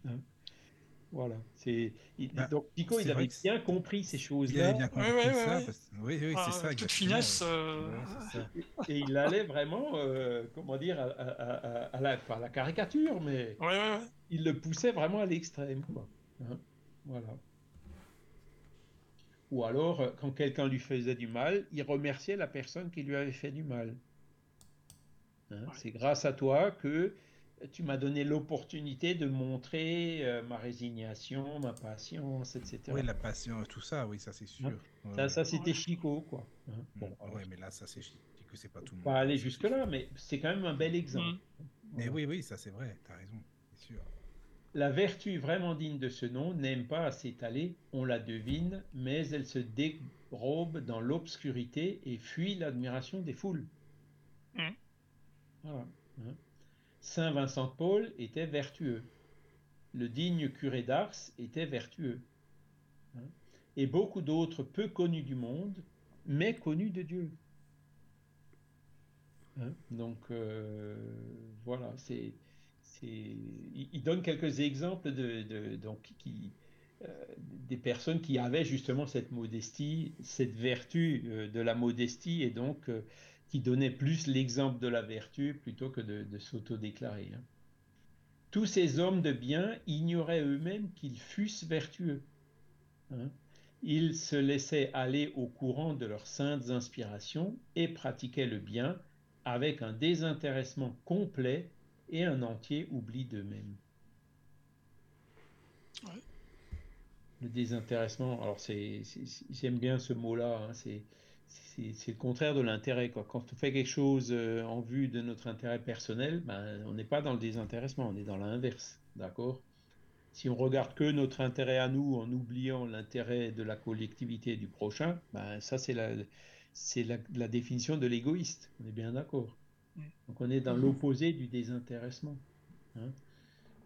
Hein? Voilà. C'est bah, donc Pico, il avait bien compris ces choses-là. Il avait bien compris ça. Oui, oui, c'est ça. Toute finesse. Euh, Et il allait vraiment, euh, comment dire, à, la, la, caricature, mais il le poussait vraiment à l'extrême, quoi. Hein, voilà. Ou alors, euh, quand quelqu'un lui faisait du mal, il remerciait la personne qui lui avait fait du mal. Hein, c'est grâce à toi que tu m'as donné l'opportunité de montrer euh, ma résignation, ma patience, etc. Oui, la patience, tout ça, oui, ça c'est sûr. ça, ça c'était Chico, quoi. Hein? Bon, oui, mais là, ça c'est Chico, c'est pas tout le monde. Pas aller jusque-là, mais c'est quand même un bel exemple. Mm. Mais oui, oui, ça c'est vrai, tu as raison, c'est sûr. La vertu vraiment digne de ce nom n'aime pas à s'étaler, on la devine, mais elle se dérobe dans l'obscurité et fuit l'admiration des foules. Mm. Voilà. Hein. Saint Vincent de Paul était vertueux. Le digne curé d'Ars était vertueux. Hein? Et beaucoup d'autres peu connus du monde, mais connus de Dieu. Hein? Donc euh, voilà, c'est, il, donne quelques exemples de, donc euh, des personnes qui avaient justement cette modestie, cette vertu euh, de la modestie, et donc qui donnait plus l'exemple de la vertu plutôt que de, s'auto-déclarer. Hein. Tous ces hommes de bien ignoraient eux-mêmes qu'ils fussent vertueux. Hein. Ils se laissaient aller au courant de leurs saintes inspirations et pratiquaient le bien avec un désintéressement complet et un entier oubli d'eux-mêmes. Le désintéressement, alors c'est, j'aime bien ce mot-là, hein, c'est c'est le contraire de l'intérêt. Quand on fait quelque chose euh, en vue de notre intérêt personnel, ben, on n'est pas dans le désintéressement, on est dans l'inverse. D'accord? Si on regarde que notre intérêt à nous en oubliant l'intérêt de la collectivité du prochain, ben, ça c'est la, la, la, définition de l'égoïste. On est bien d'accord? Donc on est dans l'opposé du désintéressement. Hein?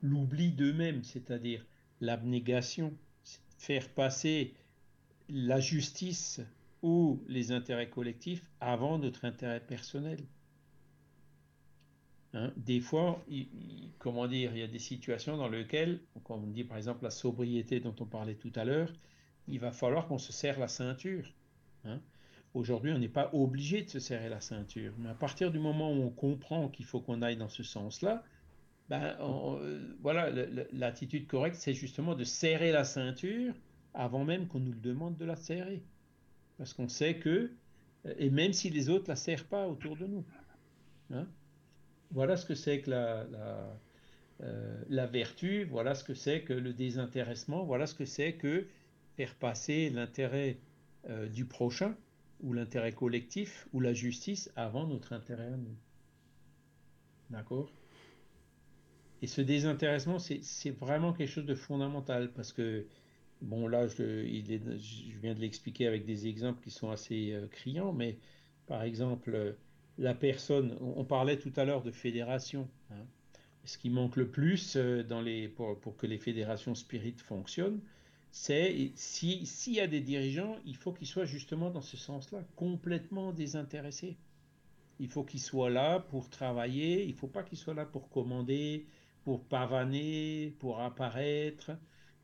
L'oubli d'eux-mêmes, c'est-à-dire l'abnégation, faire passer la justice ou les intérêts collectifs avant notre intérêt personnel. Hein, des fois, comment dire, il y a des situations dans lesquelles, comme on dit par exemple la sobriété dont on parlait tout à l'heure, il va falloir qu'on se serre la ceinture. Hein. Aujourd'hui, on n'est pas obligé de se serrer la ceinture, mais à partir du moment où on comprend qu'il faut qu'on aille dans ce sens-là, ben, euh, voilà, l'attitude correcte, c'est justement de serrer la ceinture avant même qu'on nous le demande de la serrer parce qu'on sait que, et même si les autres ne la serrent pas autour de nous. Hein, voilà ce que c'est que la, euh, la, vertu, voilà ce que c'est que le désintéressement, voilà ce que c'est que faire passer l'intérêt euh, du prochain ou l'intérêt collectif ou la justice avant notre intérêt à nous. D'accord? Et ce désintéressement, c'est vraiment quelque chose de fondamental parce que, bon, là, je, viens de l'expliquer avec des exemples qui sont assez euh, criants, mais par exemple, la personne, on parlait tout à l'heure de fédération. Hein. Ce qui manque le plus euh, pour que les fédérations spirites fonctionnent, c'est s'il y a des dirigeants, il faut qu'ils soient justement dans ce sens-là, complètement désintéressés. Il faut qu'ils soient là pour travailler, il ne faut pas qu'ils soient là pour commander, pour pavaner, pour apparaître,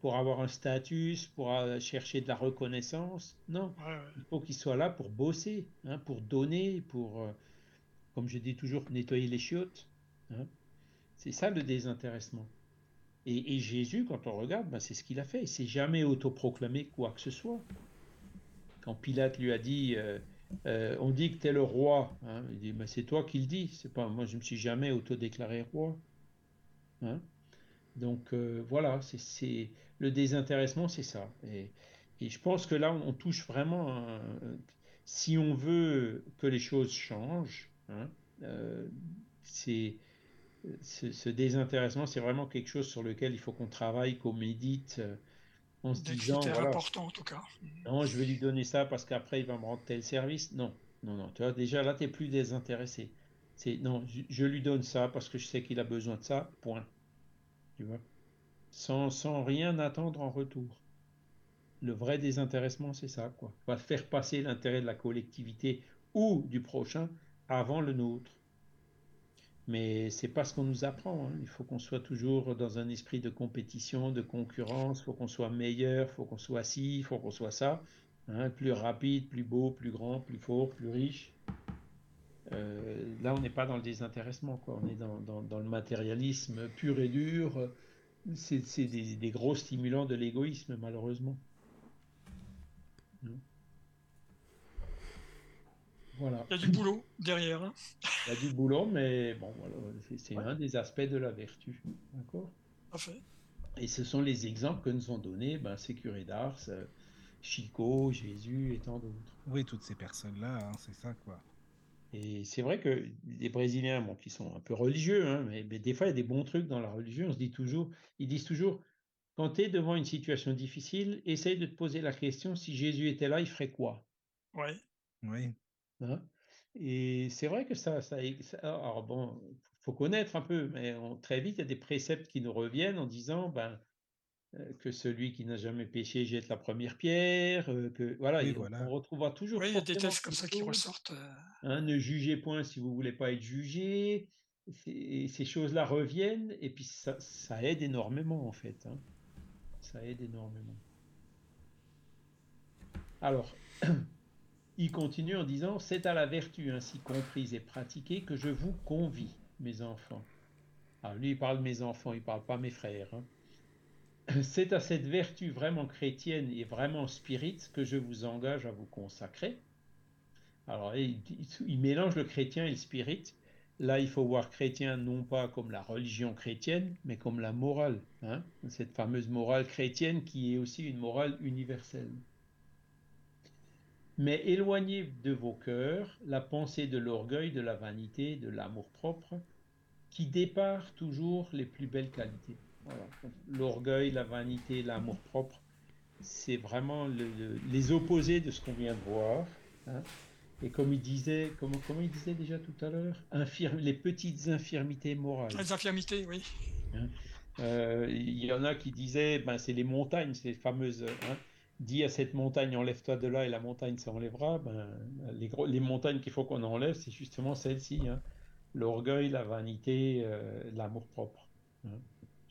pour avoir un statut, pour chercher de la reconnaissance. Non, il faut qu'ils soient là pour bosser, hein, pour donner, pour, euh, comme je dis toujours, nettoyer les chiottes. Hein. C'est ça le désintéressement. Et, Jésus, quand on regarde, ben, c'est ce qu'il a fait. Il s'est jamais autoproclamé quoi que ce soit. Quand Pilate lui a dit, euh, euh, on dit que tu es le roi, hein, il dit, c'est toi qui le dis. C'est pas moi, je me suis jamais autodéclaré roi. Hein. Donc euh, voilà, c'est le désintéressement, c'est ça. Et, je pense que là, on, touche vraiment. si on veut que les choses changent, hein, c'est ce, désintéressement, c'est vraiment quelque chose sur lequel il faut qu'on travaille, qu'on médite euh, en se disant. C'est important en tout cas. Non, je vais lui donner ça parce qu'après il va me rendre tel service. Non, non, non. Tu vois, déjà là, tu n'es plus désintéressé. C'est non, je, lui donne ça parce que je sais qu'il a besoin de ça. Point. Sans rien attendre en retour. Le vrai désintéressement, c'est ça, quoi. Va faire passer l'intérêt de la collectivité ou du prochain avant le nôtre. Mais c'est pas ce qu'on nous apprend. Hein. Il faut qu'on soit toujours dans un esprit de compétition, de concurrence. Il faut qu'on soit meilleur, il faut qu'on soit ci, il faut qu'on soit ça. Hein. Plus rapide, plus beau, plus grand, plus fort, plus riche. Euh, là, on n'est pas dans le désintéressement, quoi. On est dans, dans, le matérialisme pur et dur. C'est des, des, gros stimulants de l'égoïsme, malheureusement. Hein. Voilà. Il y a du boulot derrière. Hein. Il y a du boulot, mais bon, voilà, c'est un des aspects de la vertu. D'accord? Parfait. Et ce sont les exemples que nous ont donnés ben, Sécuré d'Ars, euh, Chico, Jésus et tant d'autres. Oui, toutes ces personnes-là, hein, c'est ça, quoi. Et c'est vrai que les Brésiliens, bon, qui sont un peu religieux, hein, mais, des fois, il y a des bons trucs dans la religion. On se dit toujours, ils disent toujours, quand tu es devant une situation difficile, essaye de te poser la question si Jésus était là, il ferait quoi? Oui. Oui. Hein? et c'est vrai que ça, ça, alors bon, faut connaître un peu, mais très vite, il y a des préceptes qui nous reviennent en disant, ben, euh, que celui qui n'a jamais péché jette la première pierre, euh, que voilà, on retrouvera toujours. Oui, il y a des textes comme ça qui ressortent. Euh. Hein, ne jugez point si vous voulez pas être jugé. Et ces choses-là reviennent et puis ça, ça, aide énormément en fait. Hein. Ça aide énormément. Alors, Il continue en disant C'est à la vertu ainsi comprise et pratiquée que je vous convie, mes enfants. Alors lui, il parle mes enfants, il ne parle pas mes frères. Hein. C'est à cette vertu vraiment chrétienne et vraiment spirite que je vous engage à vous consacrer. Alors, il, mélange le chrétien et le spirit. Là, il faut voir chrétien non pas comme la religion chrétienne, mais comme la morale. Hein. cette fameuse morale chrétienne qui est aussi une morale universelle mais éloignez de vos cœurs la pensée de l'orgueil, de la vanité, de l'amour-propre, qui départ toujours les plus belles qualités. L'orgueil, la vanité, l'amour-propre, c'est vraiment les opposés de ce qu'on vient de voir. Hein. Et comme il disait, comment, comment il disait déjà tout à l'heure, les petites infirmités morales. Les infirmités, oui. Hein. Euh, il y en a qui disaient, ben, c'est les montagnes, ces fameuses. Hein, dit à cette montagne enlève-toi de là et la montagne s'enlèvera, ben, les, les montagnes qu'il faut qu'on enlève, c'est justement celle-ci, hein. l'orgueil, la vanité, euh, l'amour propre.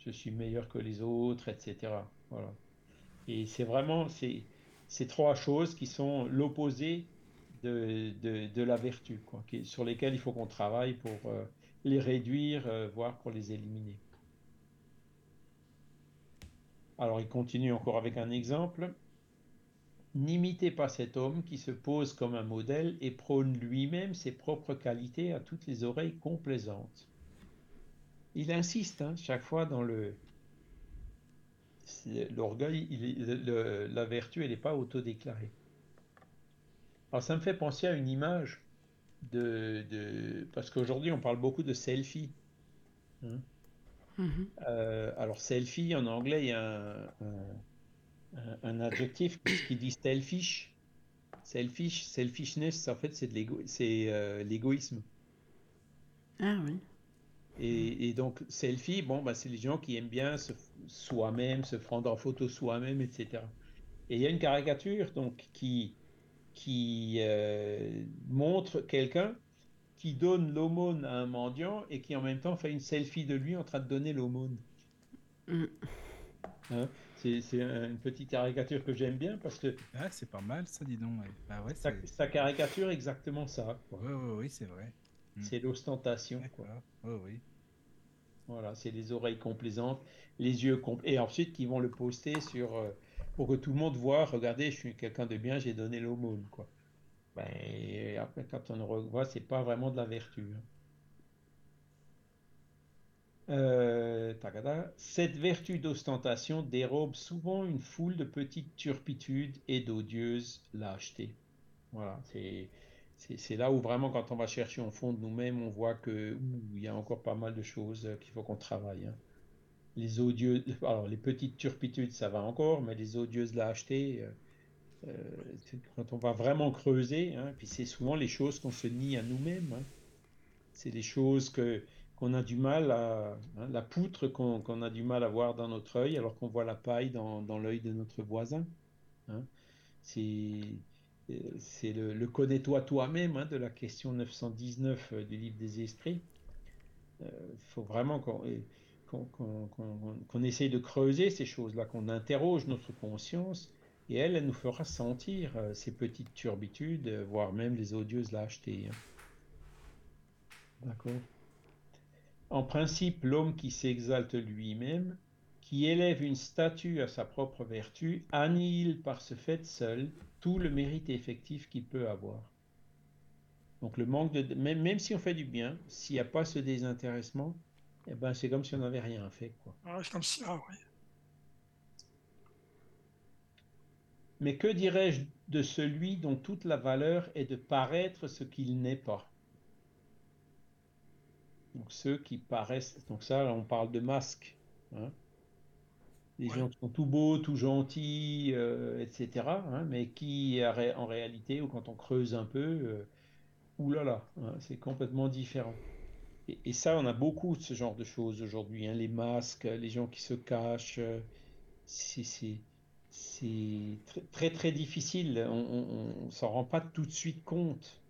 Je suis meilleur que les autres, etc. Voilà. Et c'est vraiment ces, trois choses qui sont l'opposé de, la vertu, sur lesquelles il faut qu'on travaille pour euh, les réduire, euh, voire pour les éliminer. Alors il continue encore avec un exemple. N'imitez pas cet homme qui se pose comme un modèle et prône lui-même ses propres qualités à toutes les oreilles complaisantes. Il insiste hein, chaque fois dans le l'orgueil, la vertu, elle n'est pas autodéclarée. Alors ça me fait penser à une image de, de... parce qu'aujourd'hui on parle beaucoup de selfie. Hein. Mhm. Euh, alors selfie en anglais il y a un, un- un adjectif qui dit selfish. Selfish, selfishness en fait c'est de l'égo, c'est euh, l'égoïsme. Ah oui. Et, et donc, selfie, bon, bah, c'est les gens qui aiment bien se, soi-même, se prendre en photo soi-même, etc. Et il y a une caricature donc, qui, qui euh, montre quelqu'un qui donne l'aumône à un mendiant et qui en même temps fait une selfie de lui en train de donner l'aumône. Mm. Hein, c'est c'est un- une petite caricature que j'aime bien parce que Ah, c'est pas mal ça, dis donc. ouais. Bah ouais, ça, ça caricature exactement ça. quoi. Ouais, ouais, oui, c'est vrai. Mm. C'est l'ostentation. quoi. Ouais, oui. Voilà, c'est les oreilles complaisantes, les yeux compl- et ensuite qui vont le poster sur euh, pour que tout le monde voit, regardez, je suis quelqu'un de bien, j'ai donné l'aumône, quoi. Ben, et après, quand on le revoit, c'est pas vraiment de la vertu. hein. Euh, tagada. Cette vertu d'ostentation dérobe souvent une foule de petites turpitudes et d'odieuses lâchetés. Voilà, c'est c'est là où vraiment, quand on va chercher au fond de nous-mêmes, on voit que il y a encore pas mal de choses euh, qu'il faut qu'on travaille. hein. Les odieux, alors les petites turpitudes, ça va encore, mais les odieuses lâchetés, euh, euh, quand on va vraiment creuser, hein, puis c'est souvent les choses qu'on se nie à nous-mêmes. hein. C'est les choses que qu'on a du mal à, la poutre qu'on a du mal à voir dans notre œil, alors qu'on voit la paille dans, dans l'œil de notre voisin. C'est c'est le, connais-toi toi-même hein, de la question 919 euh, du livre des esprits. Il faut vraiment qu'on euh, qu'on- qu'on- qu'on essaye de creuser ces choses-là, qu'on interroge notre conscience, et elle, nous fera sentir euh, ces petites turbitudes, euh, voire même les odieuses lâchetés. hein. D'accord? En principe, l'homme qui s'exalte lui-même, qui élève une statue à sa propre vertu, annihile par ce fait seul tout le mérite effectif qu'il peut avoir. Donc le manque de même, même si on fait du bien, s'il n'y a pas ce désintéressement, eh ben c'est comme si on n'avait rien fait, quoi. Ah, comme oui. Mais que dirais-je de celui dont toute la valeur est de paraître ce qu'il n'est pas? Donc ceux qui paraissent, donc ça on parle de masques, hein. Les Ouais. gens qui sont tout beaux, tout gentils, euh, etc. hein, mais qui en ré- en réalité, ou quand on creuse un peu, euh, oulala, hein, c'est complètement différent. Et, et ça, on a beaucoup de ce genre de choses aujourd'hui, hein, les masques, les gens qui se cachent, euh, c'est très, très difficile. On, on s'en rend pas tout de suite compte.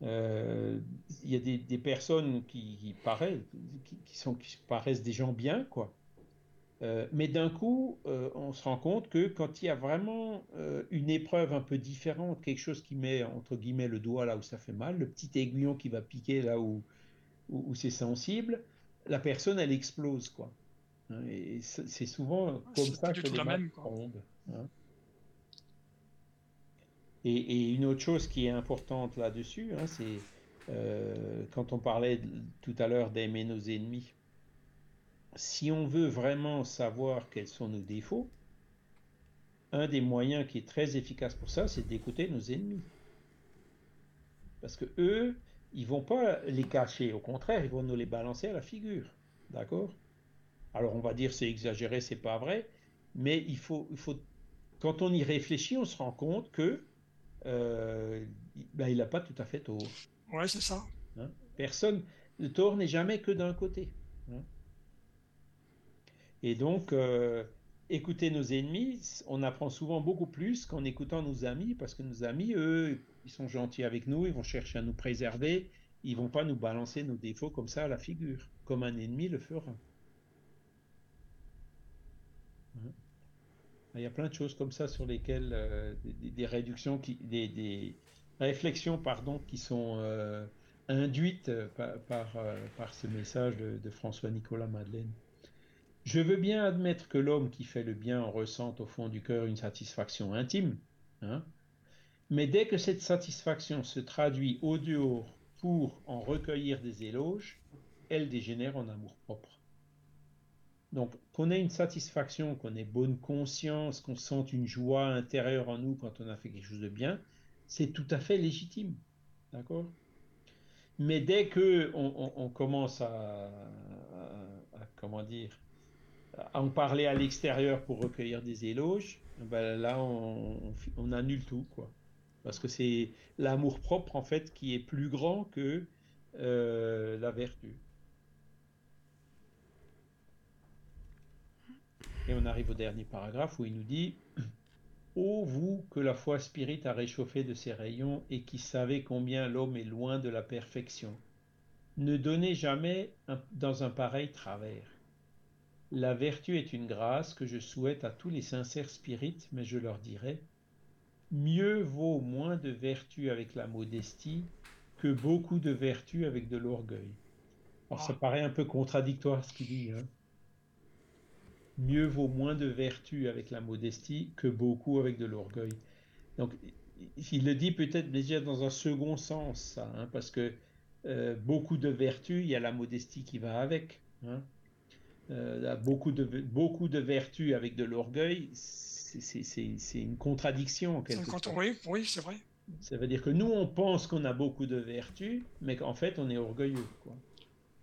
Il y a des, des personnes qui, qui paraissent, qui, qui sont, qui paraissent des gens bien, quoi. Euh, mais d'un coup, euh, on se rend compte que quand il y a vraiment euh, une épreuve un peu différente, quelque chose qui met entre guillemets le doigt là où ça fait mal, le petit aiguillon qui va piquer là où, où, où c'est sensible, la personne elle explose quoi. Hein, et c'est souvent comme c'est ça que les même, tombent. hein. Et, et une autre chose qui est importante là-dessus, hein, c'est quand on parlait tout à l'heure d'aimer nos ennemis si on veut vraiment savoir quels sont nos défauts, un des moyens qui est très efficace pour ça, c'est d'écouter nos ennemis. Parce que eux, ils vont pas les cacher, au contraire, ils vont nous les balancer à la figure. D'accord? Alors on va dire c'est exagéré, c'est pas vrai, mais il faut, il faut, quand on y réfléchit, on se rend compte que euh, ben, il n'a pas tout à fait tort. Ouais, c'est ça. hein? Personne, le tort n'est jamais que d'un côté. Et donc, euh, écouter nos ennemis, on apprend souvent beaucoup plus qu'en écoutant nos amis, parce que nos amis, eux, ils sont gentils avec nous, ils vont chercher à nous préserver, ils vont pas nous balancer nos défauts comme ça à la figure, comme un ennemi le fera. Hein. Il y a plein de choses comme ça sur lesquelles euh, des, réductions, des, réflexions, pardon, qui sont euh, induites par, par, ce message de, de François-Nicolas Madeleine. Je veux bien admettre que l'homme qui fait le bien en ressente au fond du cœur une satisfaction intime, hein, mais dès que cette satisfaction se traduit au dehors pour en recueillir des éloges, elle dégénère en amour-propre. Donc, qu'on ait une satisfaction, qu'on ait bonne conscience, qu'on sente une joie intérieure en nous quand on a fait quelque chose de bien, c'est tout à fait légitime. D'accord? Mais dès que on, commence à, comment dire, en parler à l'extérieur pour recueillir des éloges, ben là, on, annule tout, quoi. Parce que c'est l'amour propre, en fait, qui est plus grand que euh, la vertu. Et on arrive au dernier paragraphe où il nous dit Ô vous que la foi spirit a réchauffé de ses rayons et qui savez combien l'homme est loin de la perfection, ne donnez jamais dans un pareil travers. La vertu est une grâce que je souhaite à tous les sincères spirites, mais je leur dirai Mieux vaut moins de vertu avec la modestie que beaucoup de vertu avec de l'orgueil. Alors ça ah. paraît un peu contradictoire ce qu'il dit. Hein mieux vaut moins de vertu avec la modestie que beaucoup avec de l'orgueil. Donc, il le dit peut-être déjà dans un second sens, ça, hein, parce que euh, beaucoup de vertu, il y a la modestie qui va avec. Hein. Euh, beaucoup, de, beaucoup de vertu avec de l'orgueil, c'est une contradiction. oui, oui c'est vrai. Ça veut dire que nous, on pense qu'on a beaucoup de vertu, mais qu'en fait, on est orgueilleux. Quoi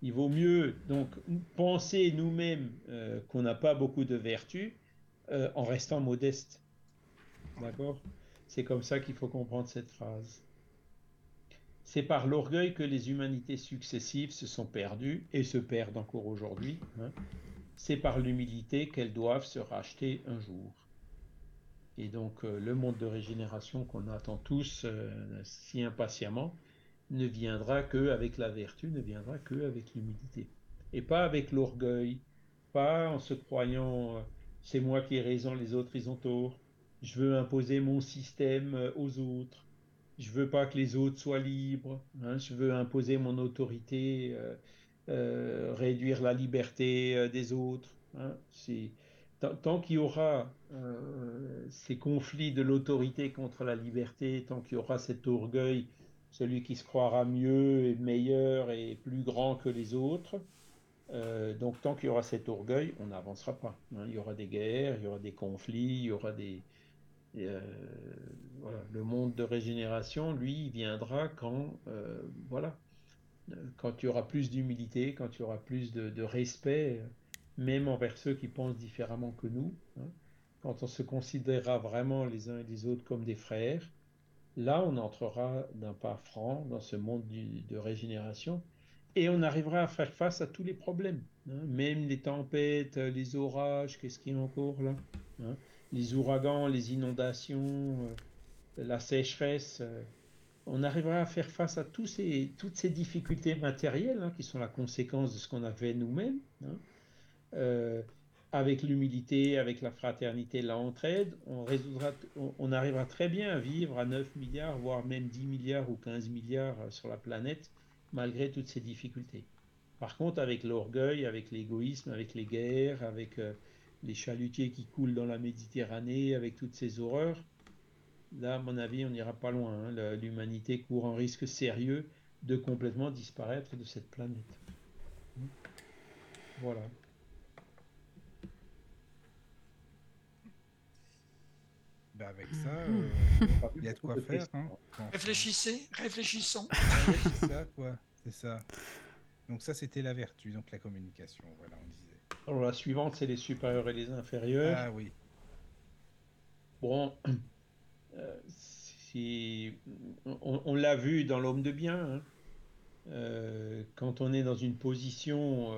il vaut mieux donc penser nous-mêmes euh, qu'on n'a pas beaucoup de vertus euh, en restant modeste. D'accord? C'est comme ça qu'il faut comprendre cette phrase. C'est par l'orgueil que les humanités successives se sont perdues et se perdent encore aujourd'hui. Hein. C'est par l'humilité qu'elles doivent se racheter un jour. Et donc euh, le monde de régénération qu'on attend tous si impatiemment, ne viendra que avec la vertu, ne viendra que avec l'humilité. Et pas avec l'orgueil, pas en se croyant euh, c'est moi qui ai raison, les autres ils ont tort. Je veux imposer mon système euh, aux autres. Je veux pas que les autres soient libres. Hein. Je veux imposer mon autorité, euh, réduire la liberté des autres. Hein. tant, qu'il y aura ces conflits de l'autorité contre la liberté, tant qu'il y aura cet orgueil celui qui se croira mieux et meilleur et plus grand que les autres. Euh, donc tant qu'il y aura cet orgueil, on n'avancera pas. Hein. Il y aura des guerres, il y aura des conflits, il y aura des... Euh, Le monde de régénération, lui, viendra quand, euh, voilà, quand il y aura plus d'humilité, quand il y aura plus de, respect, même envers ceux qui pensent différemment que nous, hein. quand on se considérera vraiment les uns et les autres comme des frères, Là, on entrera d'un pas franc dans ce monde de régénération et on arrivera à faire face à tous les problèmes, hein. même les tempêtes, les orages, qu'est-ce qu'il y a encore là hein. Les ouragans, les inondations, euh, la sécheresse. Euh, on arrivera à faire face à toutes ces difficultés matérielles hein, qui sont la conséquence de ce qu'on a fait nous-mêmes. Euh, avec l'humilité, avec la fraternité, l'entraide, on, on, arrivera très bien à vivre à 9 milliards, voire même 10 milliards ou 15 milliards sur la planète, malgré toutes ces difficultés. Par contre, avec l'orgueil, avec l'égoïsme, avec les guerres, avec les chalutiers qui coulent dans la Méditerranée, avec toutes ces horreurs, là, à mon avis, on n'ira pas loin. Hein. L'humanité court un risque sérieux de complètement disparaître de cette planète. Voilà. Ben, avec ça, euh, il y a de quoi faire. Hein. Réfléchissez, réfléchissons. ça, quoi. C'est ça. Donc ça, c'était la vertu, donc la communication. Voilà, on disait. Alors la suivante, c'est les supérieurs et les inférieurs. Ah oui. Bon, euh, si on, l'a vu dans l'homme de bien. Hein. Euh, quand on est dans une position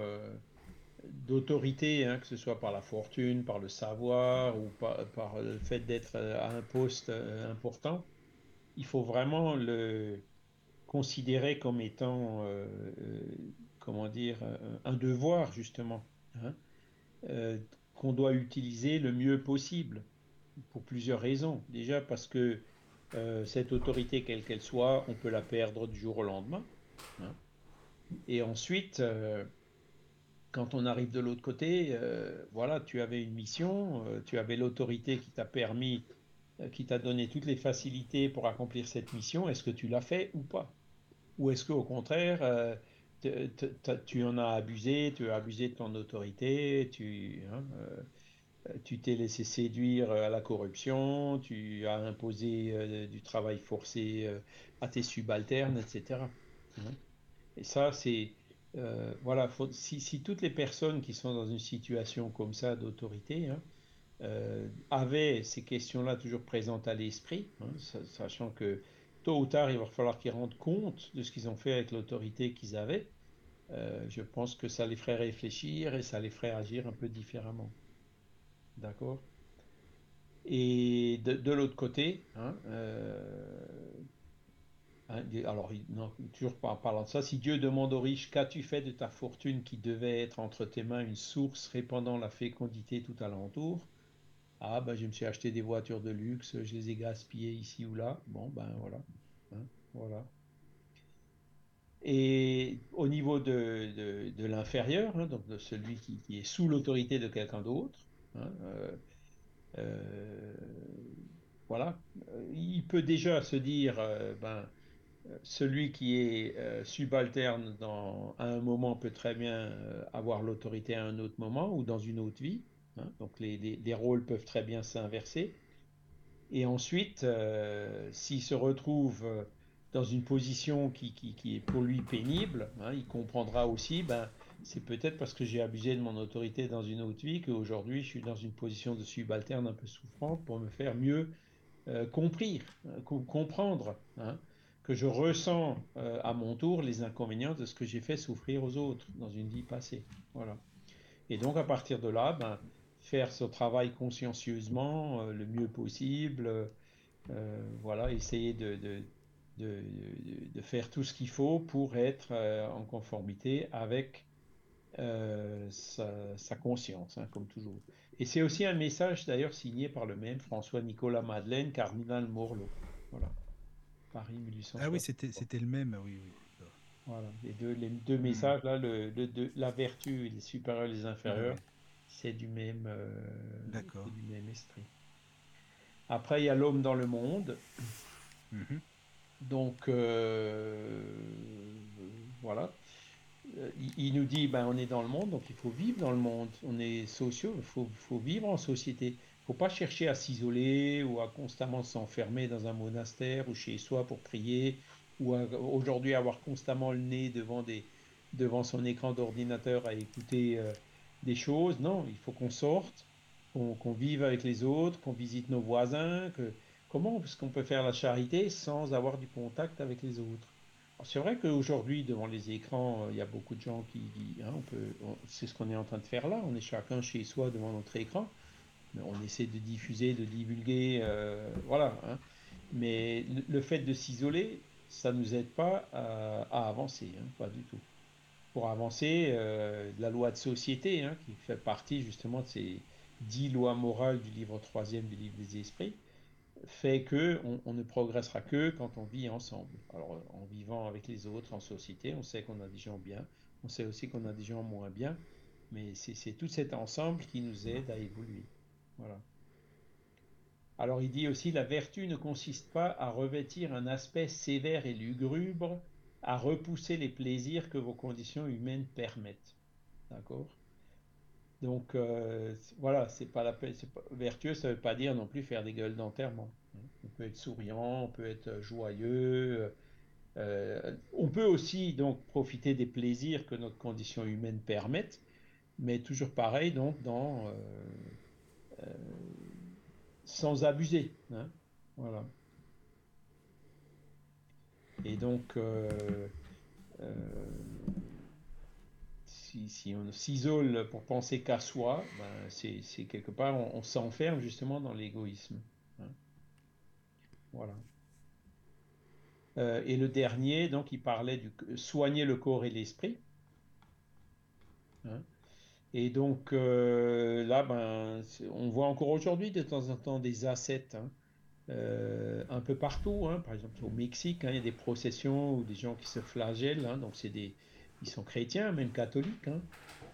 d'autorité, hein, que ce soit par la fortune, par le savoir ou par, le fait d'être à un poste euh, important, il faut vraiment le considérer comme étant, euh, euh, comment dire, un devoir justement, hein, qu'on doit utiliser le mieux possible pour plusieurs raisons. Déjà parce que cette autorité, quelle qu'elle soit, on peut la perdre du jour au lendemain. Hein. Et ensuite, quand on arrive de l'autre côté, euh, voilà, tu avais une mission, euh, tu avais l'autorité qui t'a permis, euh, qui t'a donné toutes les facilités pour accomplir cette mission. Est-ce que tu l'as fait ou pas? Ou est-ce qu'au contraire, tu en as abusé, tu as abusé de ton autorité, tu, hein, tu t'es laissé séduire à la corruption, tu as imposé du travail forcé à tes subalternes, etc. Hein. Et ça, c'est voilà, si, toutes les personnes qui sont dans une situation comme ça d'autorité hein, avaient ces questions-là toujours présentes à l'esprit, sachant que tôt ou tard, il va falloir qu'ils rendent compte de ce qu'ils ont fait avec l'autorité qu'ils avaient. Euh, je pense que ça les ferait réfléchir et ça les ferait agir un peu différemment. D'accord? Et de, l'autre côté, hein, euh, hein, alors toujours en parlant de ça, si Dieu demande aux riches, qu'as-tu fait de ta fortune qui devait être entre tes mains une source répandant la fécondité tout alentour? Ah, ben, je me suis acheté des voitures de luxe, je les ai gaspillées ici ou là. Bon, ben voilà. Hein, voilà. Et au niveau de, de, l'inférieur, hein, donc de celui qui, est sous l'autorité de quelqu'un d'autre, hein, euh, euh, voilà, il peut déjà se dire, euh, ben, celui qui est subalterne à un moment peut très bien avoir l'autorité à un autre moment ou dans une autre vie. Hein, donc les, rôles peuvent très bien s'inverser. Et ensuite, s'il se retrouve dans une position qui, est pour lui pénible, hein, il comprendra aussi, ben, c'est peut-être parce que j'ai abusé de mon autorité dans une autre vie qu'aujourd'hui je suis dans une position de subalterne un peu souffrante pour me faire mieux euh, comprendre, hein, que je ressens à mon tour les inconvénients de ce que j'ai fait souffrir aux autres dans une vie passée. Voilà. Et donc à partir de là, ben, faire ce travail consciencieusement euh, le mieux possible, euh, voilà, essayer de, de, de, faire tout ce qu'il faut pour être euh, en conformité avec sa, sa, conscience, hein, comme toujours. Et c'est aussi un message d'ailleurs signé par le même François Nicolas Madeleine, cardinal Morlot. Voilà. Paris 1800. Ah oui, c'était, le même, oui, oui. Voilà, les deux, les deux messages là, le, le, la vertu, les supérieurs et les inférieurs. C'est du même, euh, du même esprit. Après, il y a l'homme dans le monde. Mhm. Donc, euh, voilà. Il, nous dit, ben, on est dans le monde, donc il faut vivre dans le monde. On est sociaux, il faut, vivre en société. Il ne faut pas chercher à s'isoler ou à constamment s'enfermer dans un monastère ou chez soi pour prier ou aujourd'hui avoir constamment le nez devant, des, devant son écran d'ordinateur à écouter euh, des choses. Non, il faut qu'on sorte, qu'on vive avec les autres, qu'on visite nos voisins. Que, comment est-ce qu'on peut faire la charité sans avoir du contact avec les autres C'est vrai qu'aujourd'hui, devant les écrans, euh, il y a beaucoup de gens qui... Hein, c'est ce qu'on est en train de faire là. On est chacun chez soi devant notre écran. On essaie de diffuser, de divulguer. Euh, voilà. Hein. Mais le, fait de s'isoler, ça ne nous aide pas à, avancer. Hein, pas du tout pour avancer, euh, la loi de société, hein, qui fait partie justement de ces dix lois morales du livre troisième du livre des esprits, fait que on, ne progressera que quand on vit ensemble. Alors en vivant avec les autres en société, on sait qu'on a des gens bien, on sait aussi qu'on a des gens moins bien, mais c'est tout cet ensemble qui nous aide à évoluer. Voilà. Alors il dit aussi la vertu ne consiste pas à revêtir un aspect sévère et lugubre à repousser les plaisirs que vos conditions humaines permettent. D'accord? Donc euh, voilà, c'est pas la vertueux, ça veut pas dire non plus faire des gueules d'enterrement. On peut être souriant, on peut être joyeux. Euh, on peut aussi donc profiter des plaisirs que notre condition humaine permettent, mais toujours pareil donc dans euh, sans abuser. Hein voilà. Et donc, euh, euh, si, on s'isole pour penser qu'à soi, ben c'est quelque part, on, s'enferme justement dans l'égoïsme. Hein. Voilà. Euh, et le dernier, donc, il parlait de soigner le corps et l'esprit. Hein. Et donc là, ben, on voit encore aujourd'hui de temps en temps des ascètes. Hein. Euh, un peu partout. Hein. Par exemple, au Mexique, il y a des processions ou des gens qui se flagellent. Donc, c'est des, ils sont chrétiens, même catholiques.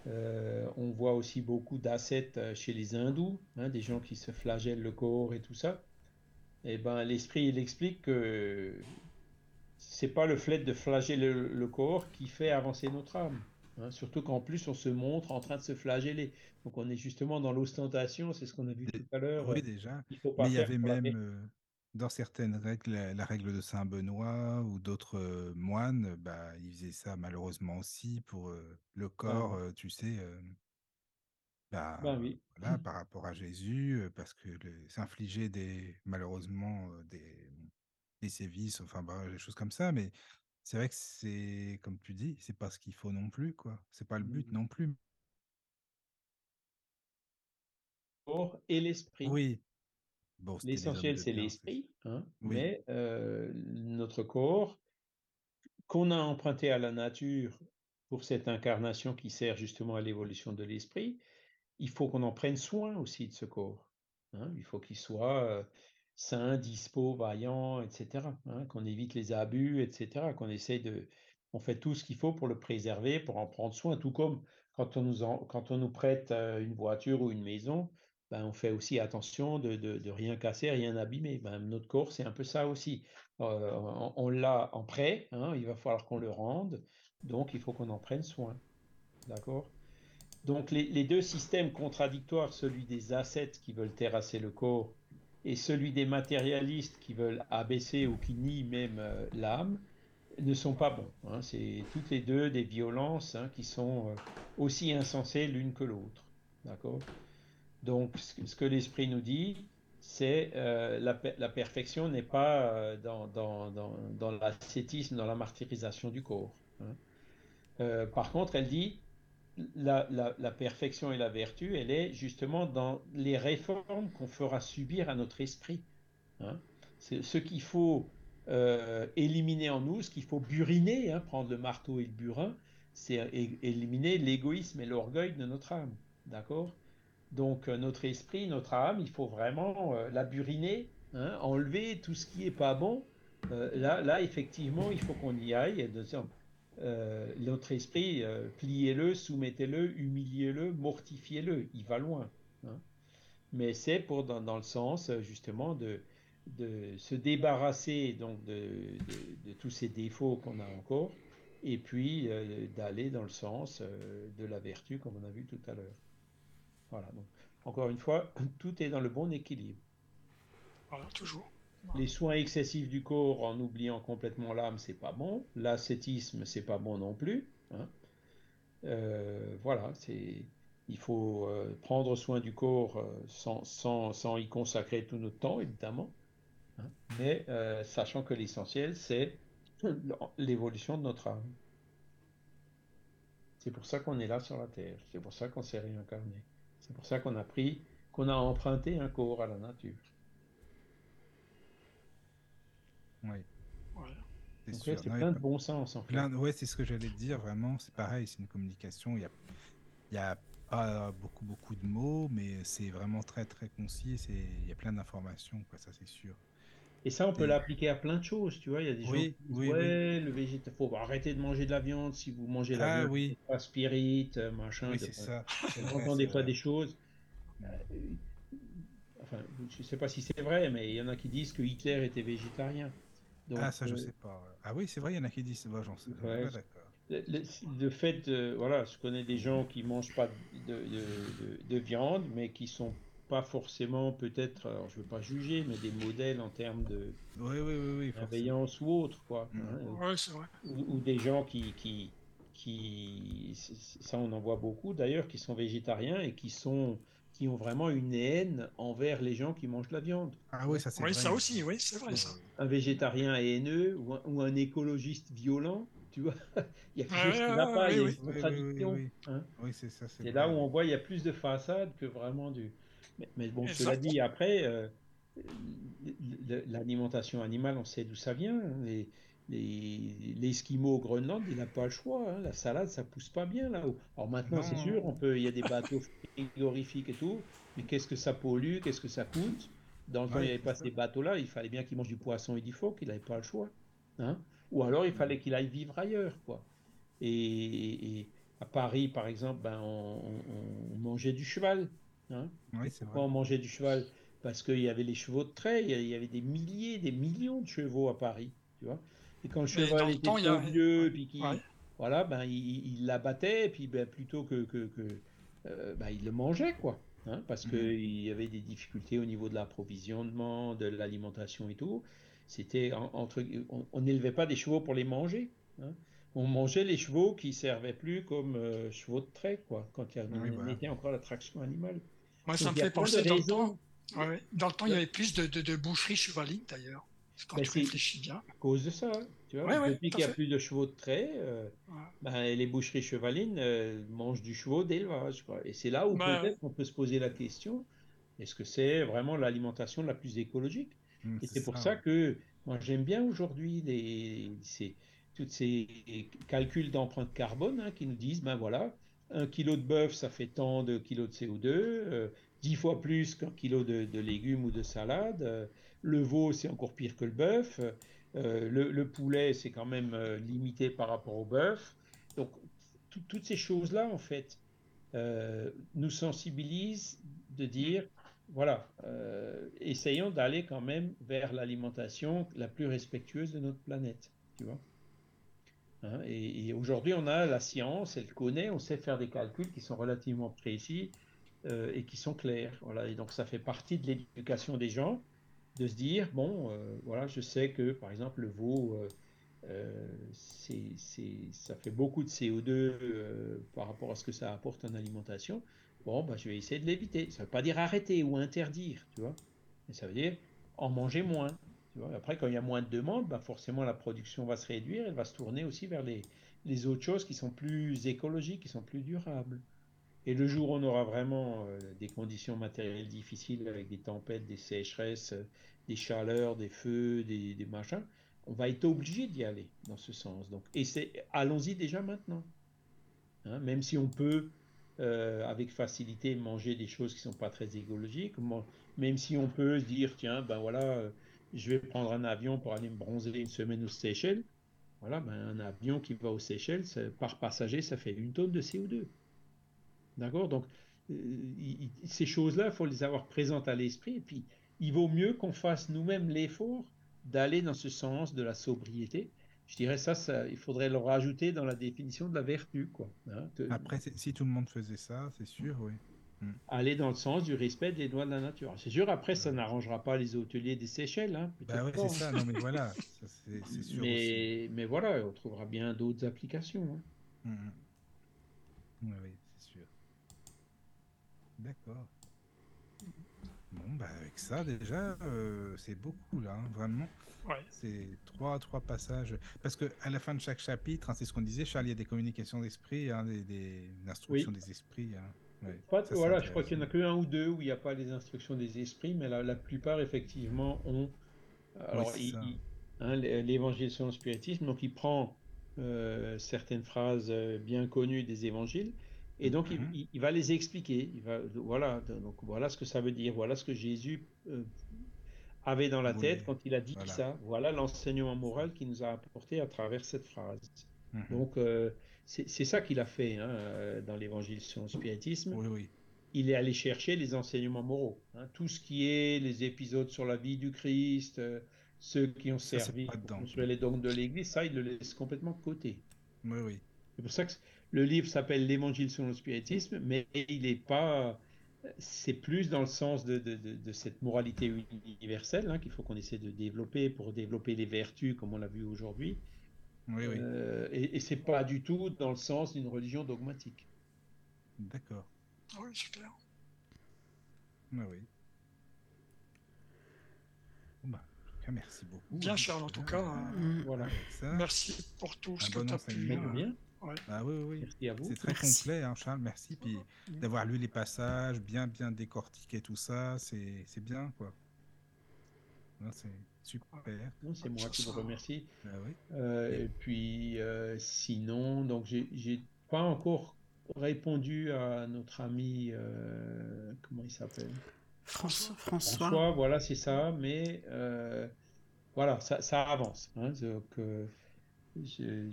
Euh, on voit aussi beaucoup d'ascètes euh, chez les hindous, des gens qui se flagellent le corps et tout ça. Et eh ben, l'esprit, il explique que c'est pas le fait de flageller le, corps qui fait avancer notre âme. hein. surtout qu'en plus on se montre en train de se flageller. Donc on est justement dans l'ostentation, c'est ce qu'on a vu tout à l'heure. Oui, déjà. Mais il y avait même dans certaines règles, la, règle de Saint Benoît ou d'autres moines, bah, ils faisaient ça malheureusement aussi pour le corps, tu sais. Bah, oui. voilà, par rapport à Jésus, parce que s'infliger des malheureusement des, des sévices, enfin bah, des choses comme ça, mais c'est vrai que c'est, comme tu dis, c'est pas ce qu'il faut non plus, quoi. C'est pas le but Mmh. non plus. et l'esprit. Oui. Bon, L'essentiel, c'est l'esprit, hein, Oui. mais euh, notre corps, qu'on a emprunté à la nature pour cette incarnation qui sert justement à l'évolution de l'esprit, il faut qu'on en prenne soin aussi de ce corps. hein. Il faut qu'il soit euh, sain, dispo, vaillant, etc. hein, qu'on évite les abus, etc. Qu'on essaye de... On fait tout ce qu'il faut pour le préserver, pour en prendre soin, tout comme quand on nous, en- quand on nous prête euh, une voiture ou une maison, ben, on fait aussi attention de, de, rien casser, rien abîmer. Ben, notre corps, c'est un peu ça aussi. Euh, on on l'a en prêt, hein, il va falloir qu'on le rende, donc il faut qu'on en prenne soin. D'accord? Donc les, les deux systèmes contradictoires, celui des ascètes qui veulent terrasser le corps et celui des matérialistes qui veulent abaisser ou qui nient même euh, l'âme, ne sont pas bons. hein. C'est toutes les deux des violences hein, qui sont euh, aussi insensées l'une que l'autre. D'accord? Donc, ce que, l'esprit nous dit, c'est euh, la, per- la perfection n'est pas euh, dans, l'ascétisme, dans la martyrisation du corps. hein. Euh, par contre, elle dit la, la, perfection et la vertu, elle est justement dans les réformes qu'on fera subir à notre esprit. hein. Ce qu'il faut euh, éliminer en nous, ce qu'il faut buriner, hein, prendre le marteau et le burin, c'est éliminer l'égoïsme et l'orgueil de notre âme. D'accord? Donc, euh, notre esprit, notre âme, il faut vraiment euh, la buriner, hein, enlever tout ce qui est pas bon. Euh, là, là, effectivement, il faut qu'on y aille. Et notre esprit, pliez-le, soumettez-le, humiliez-le, mortifiez-le. Il va loin. hein. Mais c'est pour dans, le sens justement de, de se débarrasser donc de, de- tous ces défauts qu'on a encore, et puis d'aller dans le sens de la vertu, comme on a vu tout à l'heure. Voilà. Donc, encore une fois, tout est dans le bon équilibre. Voilà, toujours. Les soins excessifs du corps en oubliant complètement l'âme, c'est pas bon. L'ascétisme, c'est pas bon non plus. hein. Euh, voilà, c'est il faut euh, prendre soin du corps euh, sans, sans, sans y consacrer tout notre temps, évidemment, hein. mais euh, sachant que l'essentiel, c'est l'évolution de notre âme. C'est pour ça qu'on est là sur la terre. C'est pour ça qu'on s'est réincarné. C'est pour ça qu'on a pris, qu'on a emprunté un corps à la nature. Oui, Voilà. c'est sûr. plein de bon sens en fait. plein de- Ouais, c'est ce que j'allais te dire, vraiment. C'est pareil, c'est une communication. Il y a, il y a pas beaucoup, beaucoup de mots, mais c'est vraiment très, très concis. C'est, il y a plein d'informations, quoi, ça, c'est sûr. Et ça, on peut l'appliquer à plein de choses, tu vois. Il y a des gens Oui, qui disent, oui, ouais, le végéta, faut arrêter de manger de la viande. Si vous mangez la Ah viande, oui. pas spirit, euh, machin. Oui, de- c'est ça. Des fois des choses. euh, enfin, je sais pas si c'est vrai, mais il y en a qui disent que Hitler était végétarien. Donc, Ah, ça, je euh, sais pas. Ah oui, c'est vrai, il y en a qui disent. Ouais, j'en sais. Ouais. d'accord. le, le- le fait, de- voilà, je connais des gens qui mangent pas de, de- de- de viande, mais qui sont pas forcément peut-être, alors je veux pas juger, mais des modèles en termes de Oui, oui, oui, oui. bienveillance ou autre, quoi. Mm. hein. Ouais, vrai. ou, ou des gens qui, qui, qui, ça on en voit beaucoup d'ailleurs, qui sont végétariens et qui sont, qui ont vraiment une haine envers les gens qui mangent la viande. Ah oui, ça, c'est Oui, vrai. ça aussi, oui, c'est vrai, ça. Un végétarien haineux ou un, ou un écologiste violent, tu vois, il y a quelque chose qui ne va pas, il y a oui, une oui. Oui, oui, contradiction. oui, hein. Oui, c'est ça. C'est là où on voit il y a plus de façade que vraiment du. Mais, mais bon, Et cela ça- dit, après, euh, l'alimentation animale, on sait d'où ça vient. hein. Les, les, l'Esquimau au Groenland, il n'a pas le choix. hein. La salade, ça pousse pas bien là-haut. Alors maintenant, c'est sûr, on peut, il y a des bateaux frigorifiques et tout, mais qu'est-ce que ça pollue, qu'est-ce que ça coûte? Dans le temps, Ouais, il n'y avait pas ça. ces bateaux-là, il fallait bien qu'il mange du poisson et du phoque, il n'avait pas le choix. hein. Ou alors, il fallait qu'il aille vivre ailleurs, quoi. Et, et à Paris, par exemple, ben, on, on- on mangeait du cheval. Hein. Oui, c'est Pourquoi vrai. on mangeait du cheval? Parce qu'il y avait les chevaux de trait, il y il avait des milliers, des millions de chevaux à Paris, tu vois. Et quand le cheval le était temps, il y trop a- vieux, puis qu'il Ouais. voilà, ben, il, l'abattait, et puis ben, plutôt que, que, euh, ben, il le mangeait, quoi. Hein, parce que qu'il y avait des difficultés au niveau de l'approvisionnement, de l'alimentation et tout. C'était entre, on n'élevait pas des chevaux pour les manger. Hein. On mangeait les chevaux qui servaient plus comme euh, chevaux de trait, quoi, quand il y avait encore la traction animale. Moi, ça me fait penser dans le temps. Dans le temps, il y avait plus de, de, de boucheries chevalines d'ailleurs. Quand tu réfléchis bien. À cause de ça. Hein, tu vois, depuis qu'il n'y a plus de chevaux de trait, euh, ben, les boucheries chevalines euh, mangent du chevaux d'élevage. Et c'est là où bah, peut-être on peut se poser la question est-ce que c'est vraiment l'alimentation la plus écologique? Mmh, Et c'est pour ça, que moi j'aime bien aujourd'hui ces, tous ces calculs d'empreinte carbone hein, qui nous disent ben voilà, un kilo de bœuf ça fait tant de kilos de CO2, euh, dix fois plus qu'un kilo de, légumes ou de salade. Le veau, c'est encore pire que le bœuf. Euh, le, poulet, c'est quand même euh, limité par rapport au bœuf. Donc, toutes ces choses-là, en fait, euh, nous sensibilisent de dire, voilà, essayons d'aller quand même vers l'alimentation la plus respectueuse de notre planète, tu vois. Hein, et, aujourd'hui, on a la science, elle connaît, on sait faire des calculs qui sont relativement précis et qui sont clairs. Voilà, et donc ça fait partie de l'éducation des gens de se dire, bon, euh, voilà, je sais que par exemple le veau, euh, euh, ça fait beaucoup de CO2 par rapport à ce que ça apporte en alimentation. Bon, bah, je vais essayer de l'éviter. Ça ne veut pas dire arrêter ou interdire, tu vois. Mais ça veut dire en manger moins. Après, quand il y a moins de demandes, bah, forcément la production va se réduire. Elle va se tourner aussi vers les, les autres choses qui sont plus écologiques, qui sont plus durables. Et le jour où on aura vraiment euh, des conditions matérielles difficiles avec des tempêtes, des sécheresses, euh, des chaleurs, des feux, des, machins, on va être obligé d'y aller dans ce sens. Donc, et c'est allons-y déjà maintenant. Hein, même si on peut euh, avec facilité manger des choses qui sont pas très écologiques, même si on peut se dire tiens ben voilà, je vais prendre un avion pour aller me bronzer une semaine aux Seychelles. Voilà, ben un avion qui va aux Seychelles, par passager, ça fait une tonne de CO2. D'accord? Donc, euh, ces choses-là, il faut les avoir présentes à l'esprit. Et puis, il vaut mieux qu'on fasse nous-mêmes l'effort d'aller dans ce sens de la sobriété. Je dirais ça, ça, il faudrait le rajouter dans la définition de la vertu. Quoi, hein, Après, si tout le monde faisait ça, c'est sûr, oui. Hmm. Aller dans le sens du respect des lois de la nature. C'est sûr, après, ça n'arrangera pas les hôteliers des Seychelles. Hein, bah oui, c'est ça, non, mais voilà. c'est sûr mais, mais, voilà, on trouvera bien d'autres applications. Hein. Hmm, hmm. Oui, D'accord. Bon, bah avec ça déjà, euh, c'est beaucoup là, hein, vraiment. Ouais. C'est trois, trois passages. Parce que à la fin de chaque chapitre, hein, c'est ce qu'on disait, Charles, il y a des communications d'esprit, hein, des, des, instructions des esprits. Voilà, je crois qu'il n'y en a que un ou deux où il n'y a pas les instructions des esprits, mais la, la plupart effectivement ont. Alors, l'évangile selon le spiritisme, donc il prend euh, certaines phrases euh, bien connues des évangiles et donc, il, mhm. va les expliquer. Il va, voilà, donc voilà ce que ça veut dire. Voilà ce que Jésus euh, avait dans la tête quand il a dit ça. Voilà l'enseignement moral qu'il nous a apporté à travers cette phrase. Mhm. Donc, euh, c'est ça qu'il a fait hein, euh, dans l'évangile sur le spiritisme. Il est allé chercher les enseignements moraux. Hein. tout ce qui est les épisodes sur la vie du Christ, ceux qui ont servi sur les dogmes de l'Église, ça, il le laisse complètement de côté. Oui, oui. C'est pour ça que le livre s'appelle L'Évangile selon le spiritisme, mais il n'est pas. C'est plus dans le sens de, de, cette moralité universelle hein, qu'il faut qu'on essaie de développer pour développer les vertus, comme on l'a vu aujourd'hui. Oui, oui. Euh, et, et c'est pas du tout dans le sens d'une religion dogmatique. D'accord. Oui, c'est clair. Oui, oui. Bah, merci beaucoup. Bien, Charles, en tout cas. Euh, voilà. Merci pour tout ce que tu as pu. Bien. Ah oui, oui. Merci à vous. C'est très complet, hein, Charles. Merci. Puis d'avoir lu les passages, bien, bien décortiqué tout ça, c'est bien, quoi. C'est super. C'est moi qui vous remercie. Ah, oui. euh, et puis, euh, sinon, donc j'ai pas encore répondu à notre ami, euh, comment il s'appelle? François. François. voilà, c'est ça. Mais euh, voilà, ça, ça avance. Hein, donc, euh, je,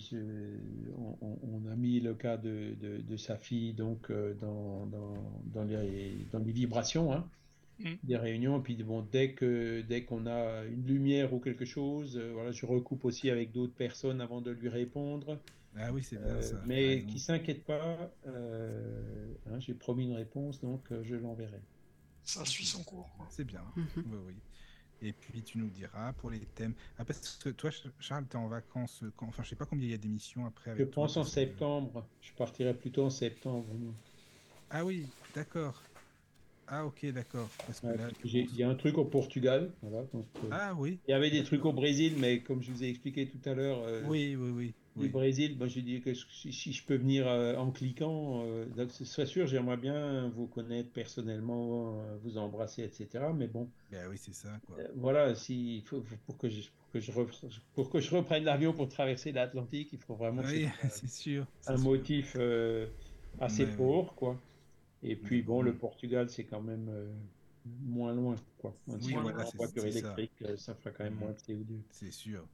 on, a mis le cas de, de, sa fille donc euh, dans, dans, dans, les, dans les vibrations hein, mm. des réunions. Et puis bon, dès que dès qu'on a une lumière ou quelque chose, euh, voilà, je recoupe aussi avec d'autres personnes avant de lui répondre. Ah oui, c'est bien Euh, ça. mais qui s'inquiète pas, euh, hein, j'ai promis une réponse, donc euh, je l'enverrai. Ça suit son cours. C'est bien. Mhm. Oui, oui. Et puis tu nous diras pour les thèmes. Ah, parce que toi, Ch- Charles, tu es en vacances. Quand... Enfin, je sais pas combien il y a d'émissions après. Je toi, pense en que- septembre. Je partirai plutôt en septembre. Ah oui, d'accord. Ah ok, d'accord. Ouais, là, Il y a un truc au Portugal. Voilà, donc, euh, Ah oui, Il y avait des trucs au Brésil, mais comme je vous ai expliqué tout à l'heure, euh, oui, oui, oui. du oui. Brésil, bah, j'ai dit que si, si je peux venir euh, en cliquant, euh, donc ce serait sûr, j'aimerais bien vous connaître personnellement, vous embrasser, etc. Mais bon, Ben oui, c'est ça, quoi. voilà, si, faut, pour, que je, pour, que je repre- pour que je reprenne l'avion pour traverser l'Atlantique, il faut vraiment Oui, c'est sûr. un sûr. motif assez Ouais, ouais. fort, quoi. Et puis Mais bon, le Portugal, c'est quand même euh, moins loin, quoi. Même Oui, si on voilà, c'est- voiture c'est électrique, euh, ça fera quand même moins de CO2. C'est sûr.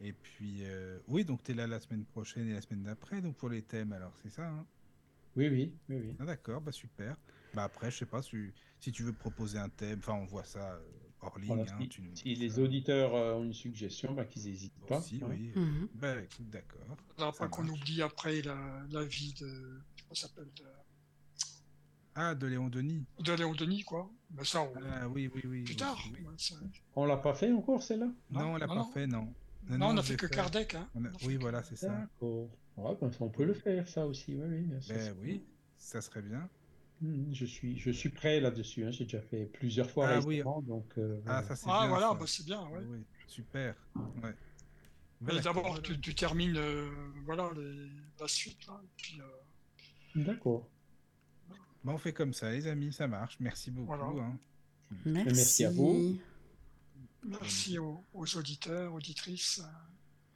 Et puis, euh, oui, donc tu es là la semaine prochaine et la semaine d'après, donc pour les thèmes, alors, c'est ça, hein? Oui, oui, oui, oui. Ah, d'accord, bah super. Bah après, je sais pas, si, si tu veux proposer un thème, enfin, on voit ça hors ligne. Voilà, hein, si, tu nous si dis les auditeurs euh, ont une suggestion, bah, qu'ils n'hésitent pas. Aussi, hein. oui. Mhm. Bah écoute, d'accord. Ça pas qu'on oublie après la, la vie de. Comment s'appelle de, Ah, de Léon Denis. de Léon Denis, quoi. Mais ça, on- Ah oui, oui, oui. plus tard. oui. Ouais, ça- On l'a pas fait encore, celle-là? Non, on l'a non, pas non. fait, non. Non, on a je fait que Kardec. Hein. A- fait Oui, voilà, c'est ça. D'accord. Ouais, ben, on peut le faire, ça aussi. Oui, oui, bien sûr. Ben oui, ça serait bien. Mhm, Je suis, je suis prêt là-dessus. hein. J'ai déjà fait plusieurs fois Ah oui. récemment, donc euh, Ah, voilà. ça c'est Ah, bien. voilà, ça. bah, c'est bien. Ouais. Oui, super. Ouais. Mais d'abord, tu, tu termines euh, voilà, les- la suite. Là, et puis, euh, D'accord. Bah, on fait comme ça, les amis, ça marche. Merci beaucoup. Voilà. hein. Merci. Merci à vous. merci aux, aux auditeurs, auditrices.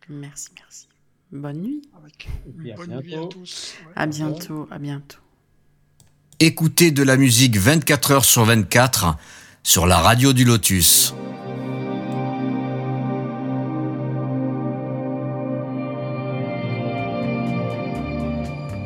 Merci, merci. Bonne nuit. Avec Et bonne nuit à bientôt. tous. ouais. À bientôt, à bientôt. Écoutez de la musique 24 heures sur 24 sur la radio du Lotus.